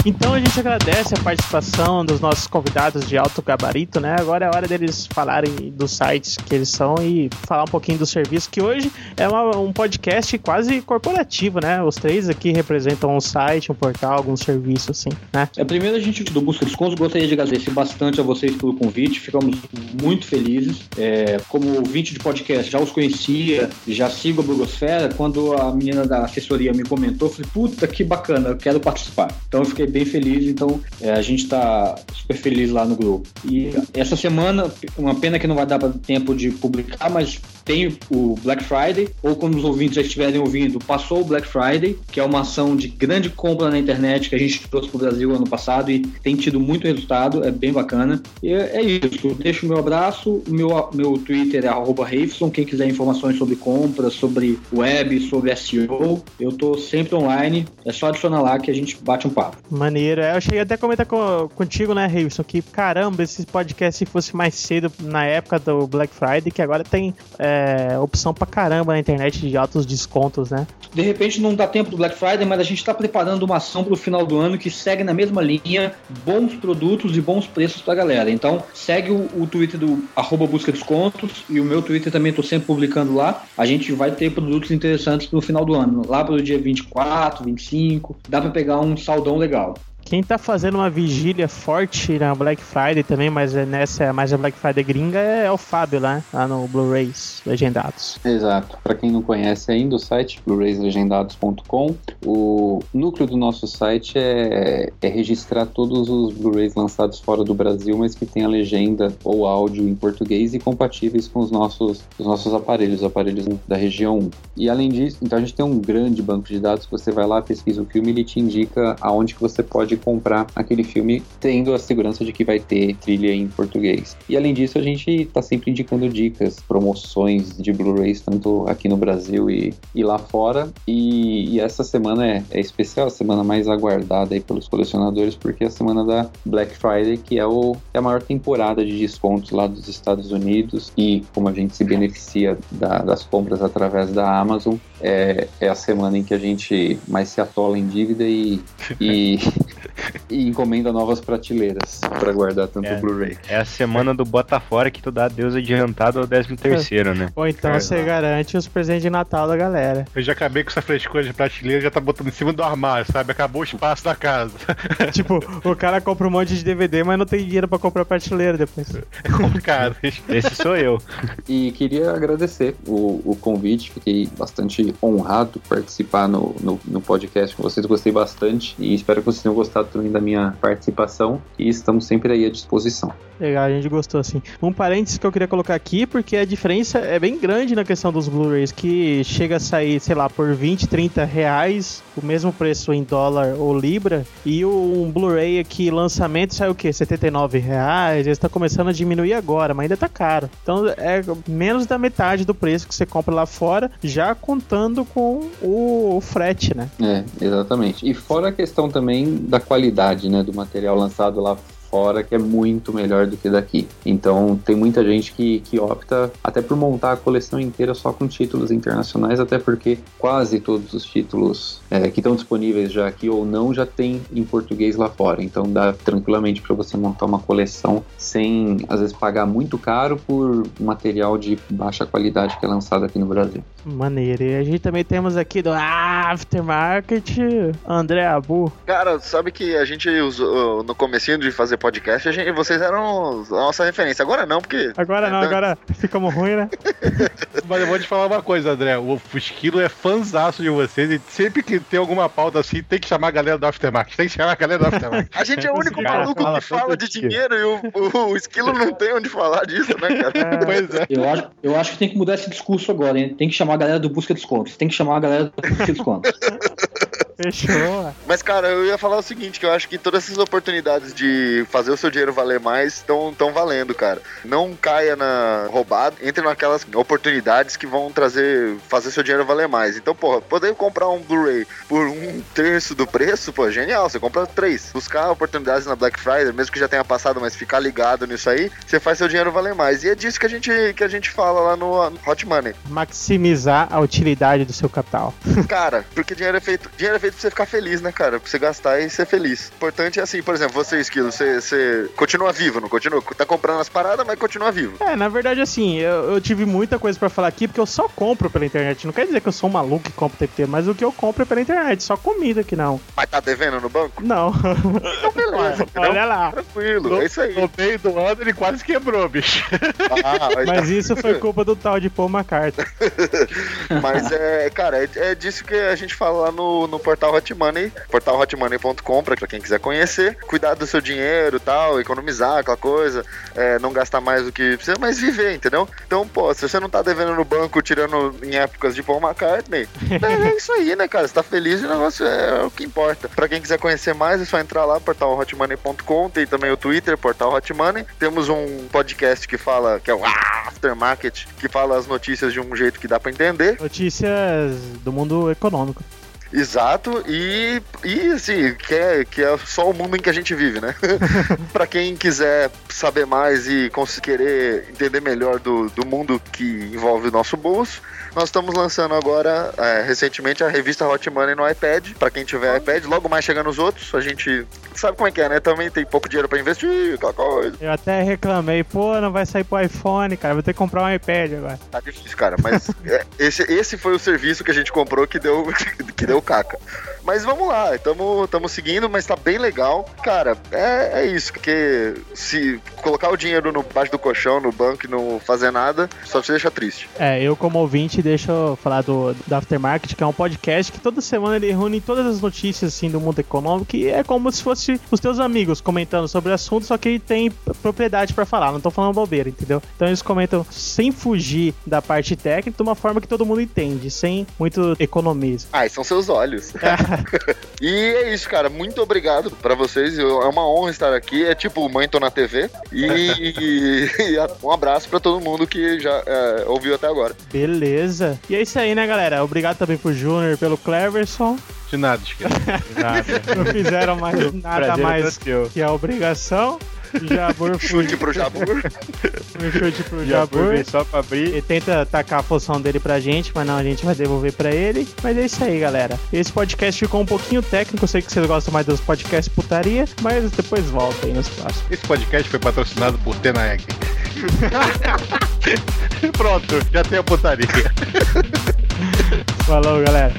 Então a gente agradece a participação dos nossos convidados de alto gabarito, né? Agora é hora deles falarem dos sites que eles são e falar um pouquinho do serviço, que hoje é uma, um podcast quase corporativo, né? Os três aqui representam um site, um portal, algum serviço, assim, né? É, primeiro a gente do Busca Descontos gostaria de agradecer bastante a vocês pelo convite, ficamos muito felizes. É, como ouvinte de podcast, já os conhecia, já sigo a Blogosfera, quando a menina da assessoria me comentou, falei, puta, que bacana, eu quero participar. Então eu fiquei bem feliz, então é, a gente está super feliz lá no grupo. E essa semana, uma pena que não vai dar tempo de publicar, mas tem o Black Friday, ou quando os ouvintes já estiverem ouvindo, passou o Black Friday, que é uma ação de grande compra na internet que a gente trouxe para o Brasil ano passado e tem tido muito resultado, é bem bacana. E é, é isso, deixo o meu abraço, meu, meu Twitter é arroba quem quiser informações sobre compras, sobre web, sobre SEO, eu tô sempre online, é só adicionar lá que a gente bate um papo. Maneiro. É, eu cheguei até a comentar com, contigo, né, Reilson, que caramba, esse podcast se fosse mais cedo na época do Black Friday, que agora tem é, opção pra caramba na internet de altos descontos, né? De repente não dá tempo do Black Friday, mas a gente tá preparando uma ação pro final do ano que segue na mesma linha, bons produtos e bons preços pra galera. Então segue o, o Twitter do arroba busca descontos e o meu Twitter também tô sempre publicando lá. A gente vai ter produtos interessantes no final do ano, lá pro dia 24, 25, dá pra pegar um saldão legal. Quem tá fazendo uma vigília forte na Black Friday também, mas é nessa é mais a Black Friday gringa, é o Fábio lá, lá no Blu-rays legendados. Exato. Para quem não conhece ainda o site blu-rayslegendados.com, o núcleo do nosso site é, é registrar todos os Blu-rays lançados fora do Brasil, mas que tem a legenda ou áudio em português e compatíveis com os nossos, os nossos aparelhos, aparelhos da região 1. E além disso, então a gente tem um grande banco de dados que você vai lá, pesquisa o filme e ele te indica aonde que você pode pode comprar aquele filme tendo a segurança de que vai ter trilha em português. E além disso, a gente está sempre indicando dicas, promoções de Blu-rays, tanto aqui no Brasil e, e lá fora. E, e essa semana é, é especial, a semana mais aguardada aí pelos colecionadores, porque é a semana da Black Friday, que é, o, é a maior temporada de descontos lá dos Estados Unidos. E como a gente se beneficia da, das compras através da Amazon, é, é a semana em que a gente mais se atola em dívida e, e, e encomenda novas prateleiras para guardar tanto É. Blu-ray. É a semana do bota fora que tu dá adeus adiantado ao 13 terceiro, né? Ou então É. você garante os presentes de Natal da galera. Eu já acabei com essa frescura de prateleira, já tá botando em cima do armário, sabe? Acabou o espaço da casa. tipo, o cara compra um monte de DVD, mas não tem dinheiro pra comprar prateleira depois. É complicado. Esse sou eu. E queria agradecer o, o convite, fiquei bastante honrado participar no, no, no podcast com vocês, gostei bastante e espero que vocês tenham gostado também da minha participação e estamos sempre aí à disposição. Legal, a gente gostou assim. Um parênteses que eu queria colocar aqui, porque a diferença é bem grande na questão dos Blu-rays, que chega a sair, sei lá, por 20, 30 reais, o mesmo preço em dólar ou libra, e um Blu-ray aqui, lançamento, sai o quê? 79 reais, está começando a diminuir agora, mas ainda tá caro. Então é menos da metade do preço que você compra lá fora, já contando com o, o frete, né? É, exatamente. E fora a questão também da qualidade, né, do material lançado lá fora, que é muito melhor do que daqui. Então, tem muita gente que, que opta até por montar a coleção inteira só com títulos internacionais, até porque quase todos os títulos é, que estão disponíveis já aqui ou não já tem em português lá fora. Então, dá tranquilamente para você montar uma coleção sem, às vezes, pagar muito caro por material de baixa qualidade que é lançado aqui no Brasil. Maneiro. E a gente também temos aqui do Aftermarket, André Abu. Cara, sabe que a gente usou no comecinho de fazer podcast, a gente, vocês eram a nossa referência. Agora não, porque. Agora não, agora ficamos ruim, né? Mas eu vou te falar uma coisa, André. O Esquilo é fanzaço de vocês e sempre que tem alguma pauta assim, tem que chamar a galera do Aftermarket. Tem que chamar a galera do Aftermarket. A gente é o único Cara, maluco fala que fala de dinheiro e o, o, o esquilo não tem onde falar disso, né, cara? Pois é. Eu acho, eu acho que tem que mudar esse discurso agora, hein? Tem que chamar a galera do Busca Descontos. Tem que chamar a galera do Busca Descontos. Fechou. Mas, cara, eu ia falar o seguinte, que eu acho que todas essas oportunidades de fazer o seu dinheiro valer mais estão tão valendo, cara. Não caia na roubada, entre naquelas oportunidades que vão trazer, fazer seu dinheiro valer mais. Então, porra, poder comprar um Blu-ray por um terço do preço, pô, genial, você compra três. Buscar oportunidades na Black Friday, mesmo que já tenha passado, mas ficar ligado nisso aí, você faz seu dinheiro valer mais. E é disso que a gente, que a gente fala lá no Hot Money. Maximizar a utilidade do seu capital. Cara, porque dinheiro é feito. Dinheiro é feito pra você ficar feliz, né, cara? Pra você gastar e ser feliz. O importante é assim, por exemplo, você, Esquilo, você, você continua vivo, não continua? Tá comprando as paradas, mas continua vivo. É, na verdade, assim, eu, eu tive muita coisa pra falar aqui, porque eu só compro pela internet. Não quer dizer que eu sou um maluco que compra o tempo inteiro, mas o que eu compro é pela internet, só comida que não. Mas tá devendo no banco? Não. Então beleza, entendeu? Olha lá. Tranquilo, é isso aí. No meio do ano ele quase quebrou, bicho. Ah, mas, Mas isso foi culpa do tal de Paul McCartney. mas é, cara, é, é disso que a gente fala lá no, no portal Hot Money, portalhotmoney.com, pra quem quiser conhecer. Cuidar do seu dinheiro e tal, economizar aquela coisa, é, não gastar mais do que precisa, mas viver, entendeu? Então, pô, se você não tá devendo no banco, tirando em épocas de Paul McCartney, é, é isso aí, né, cara? Você tá feliz e o negócio é, o que importa. Pra quem quiser conhecer mais, é só entrar lá, portalhotmoney.com, tem também o Twitter, Portal Hot Money. Temos um podcast que fala, que é o Aftermarket, que fala as notícias de um jeito que dá pra entender. Notícias do mundo econômico. Exato, e, e assim, que é, que é só o mundo em que a gente vive, né? pra quem quiser saber mais e querer entender melhor do, do mundo que envolve o nosso bolso, nós estamos lançando agora, é, recentemente, a revista Hot Money no iPad. Pra quem tiver iPad, logo mais chegando os outros, a gente sabe como é que é, né? Também tem pouco dinheiro pra investir, aquela coisa. Eu até reclamei, pô, não vai sair pro iPhone, cara, vou ter que comprar um iPad agora. Tá difícil, cara, mas é, esse, esse foi o serviço que a gente comprou que deu, que deu caca. Mas vamos lá, estamos seguindo, mas tá bem legal. Cara, é, é isso, porque se colocar o dinheiro no baixo do colchão, no banco e não fazer nada, só te deixa triste. É, eu como ouvinte, deixa eu falar do, do Aftermarket, que é um podcast que toda semana ele reúne todas as notícias assim do mundo econômico e é como se fosse os teus amigos comentando sobre o assunto, só que tem p- propriedade pra falar, não tô falando bobeira, entendeu? Então eles comentam sem fugir da parte técnica, de uma forma que todo mundo entende, sem muito economismo. Ai, são seus olhos. E é isso, cara. Muito obrigado pra vocês. Eu- É uma honra estar aqui. É tipo, mãe tô na TV. E, e um abraço pra todo mundo que já é, ouviu até agora. Beleza. E é isso aí, né, galera? Obrigado também pro Júnior e pelo Cleverson. De nada, esquece. Nada. Não fizeram mais nada Prazer é mais seu. que a obrigação. O Jabur Chute pro Jabur. um chute pro Jabur. ver só pra abrir. Ele tenta tacar a função dele pra gente, mas não, a gente vai devolver pra ele. Mas é isso aí, galera. Esse podcast ficou um pouquinho técnico. Eu sei que vocês gostam mais dos podcasts putaria, mas depois volta aí nos próximos. Esse podcast foi patrocinado por Tenaeg. Pronto, já tem a putaria. Falou, galera.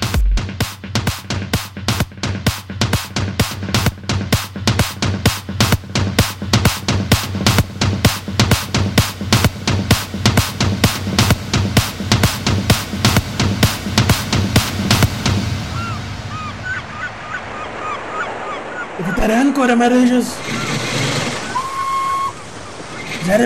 per ancora, marujos. Já.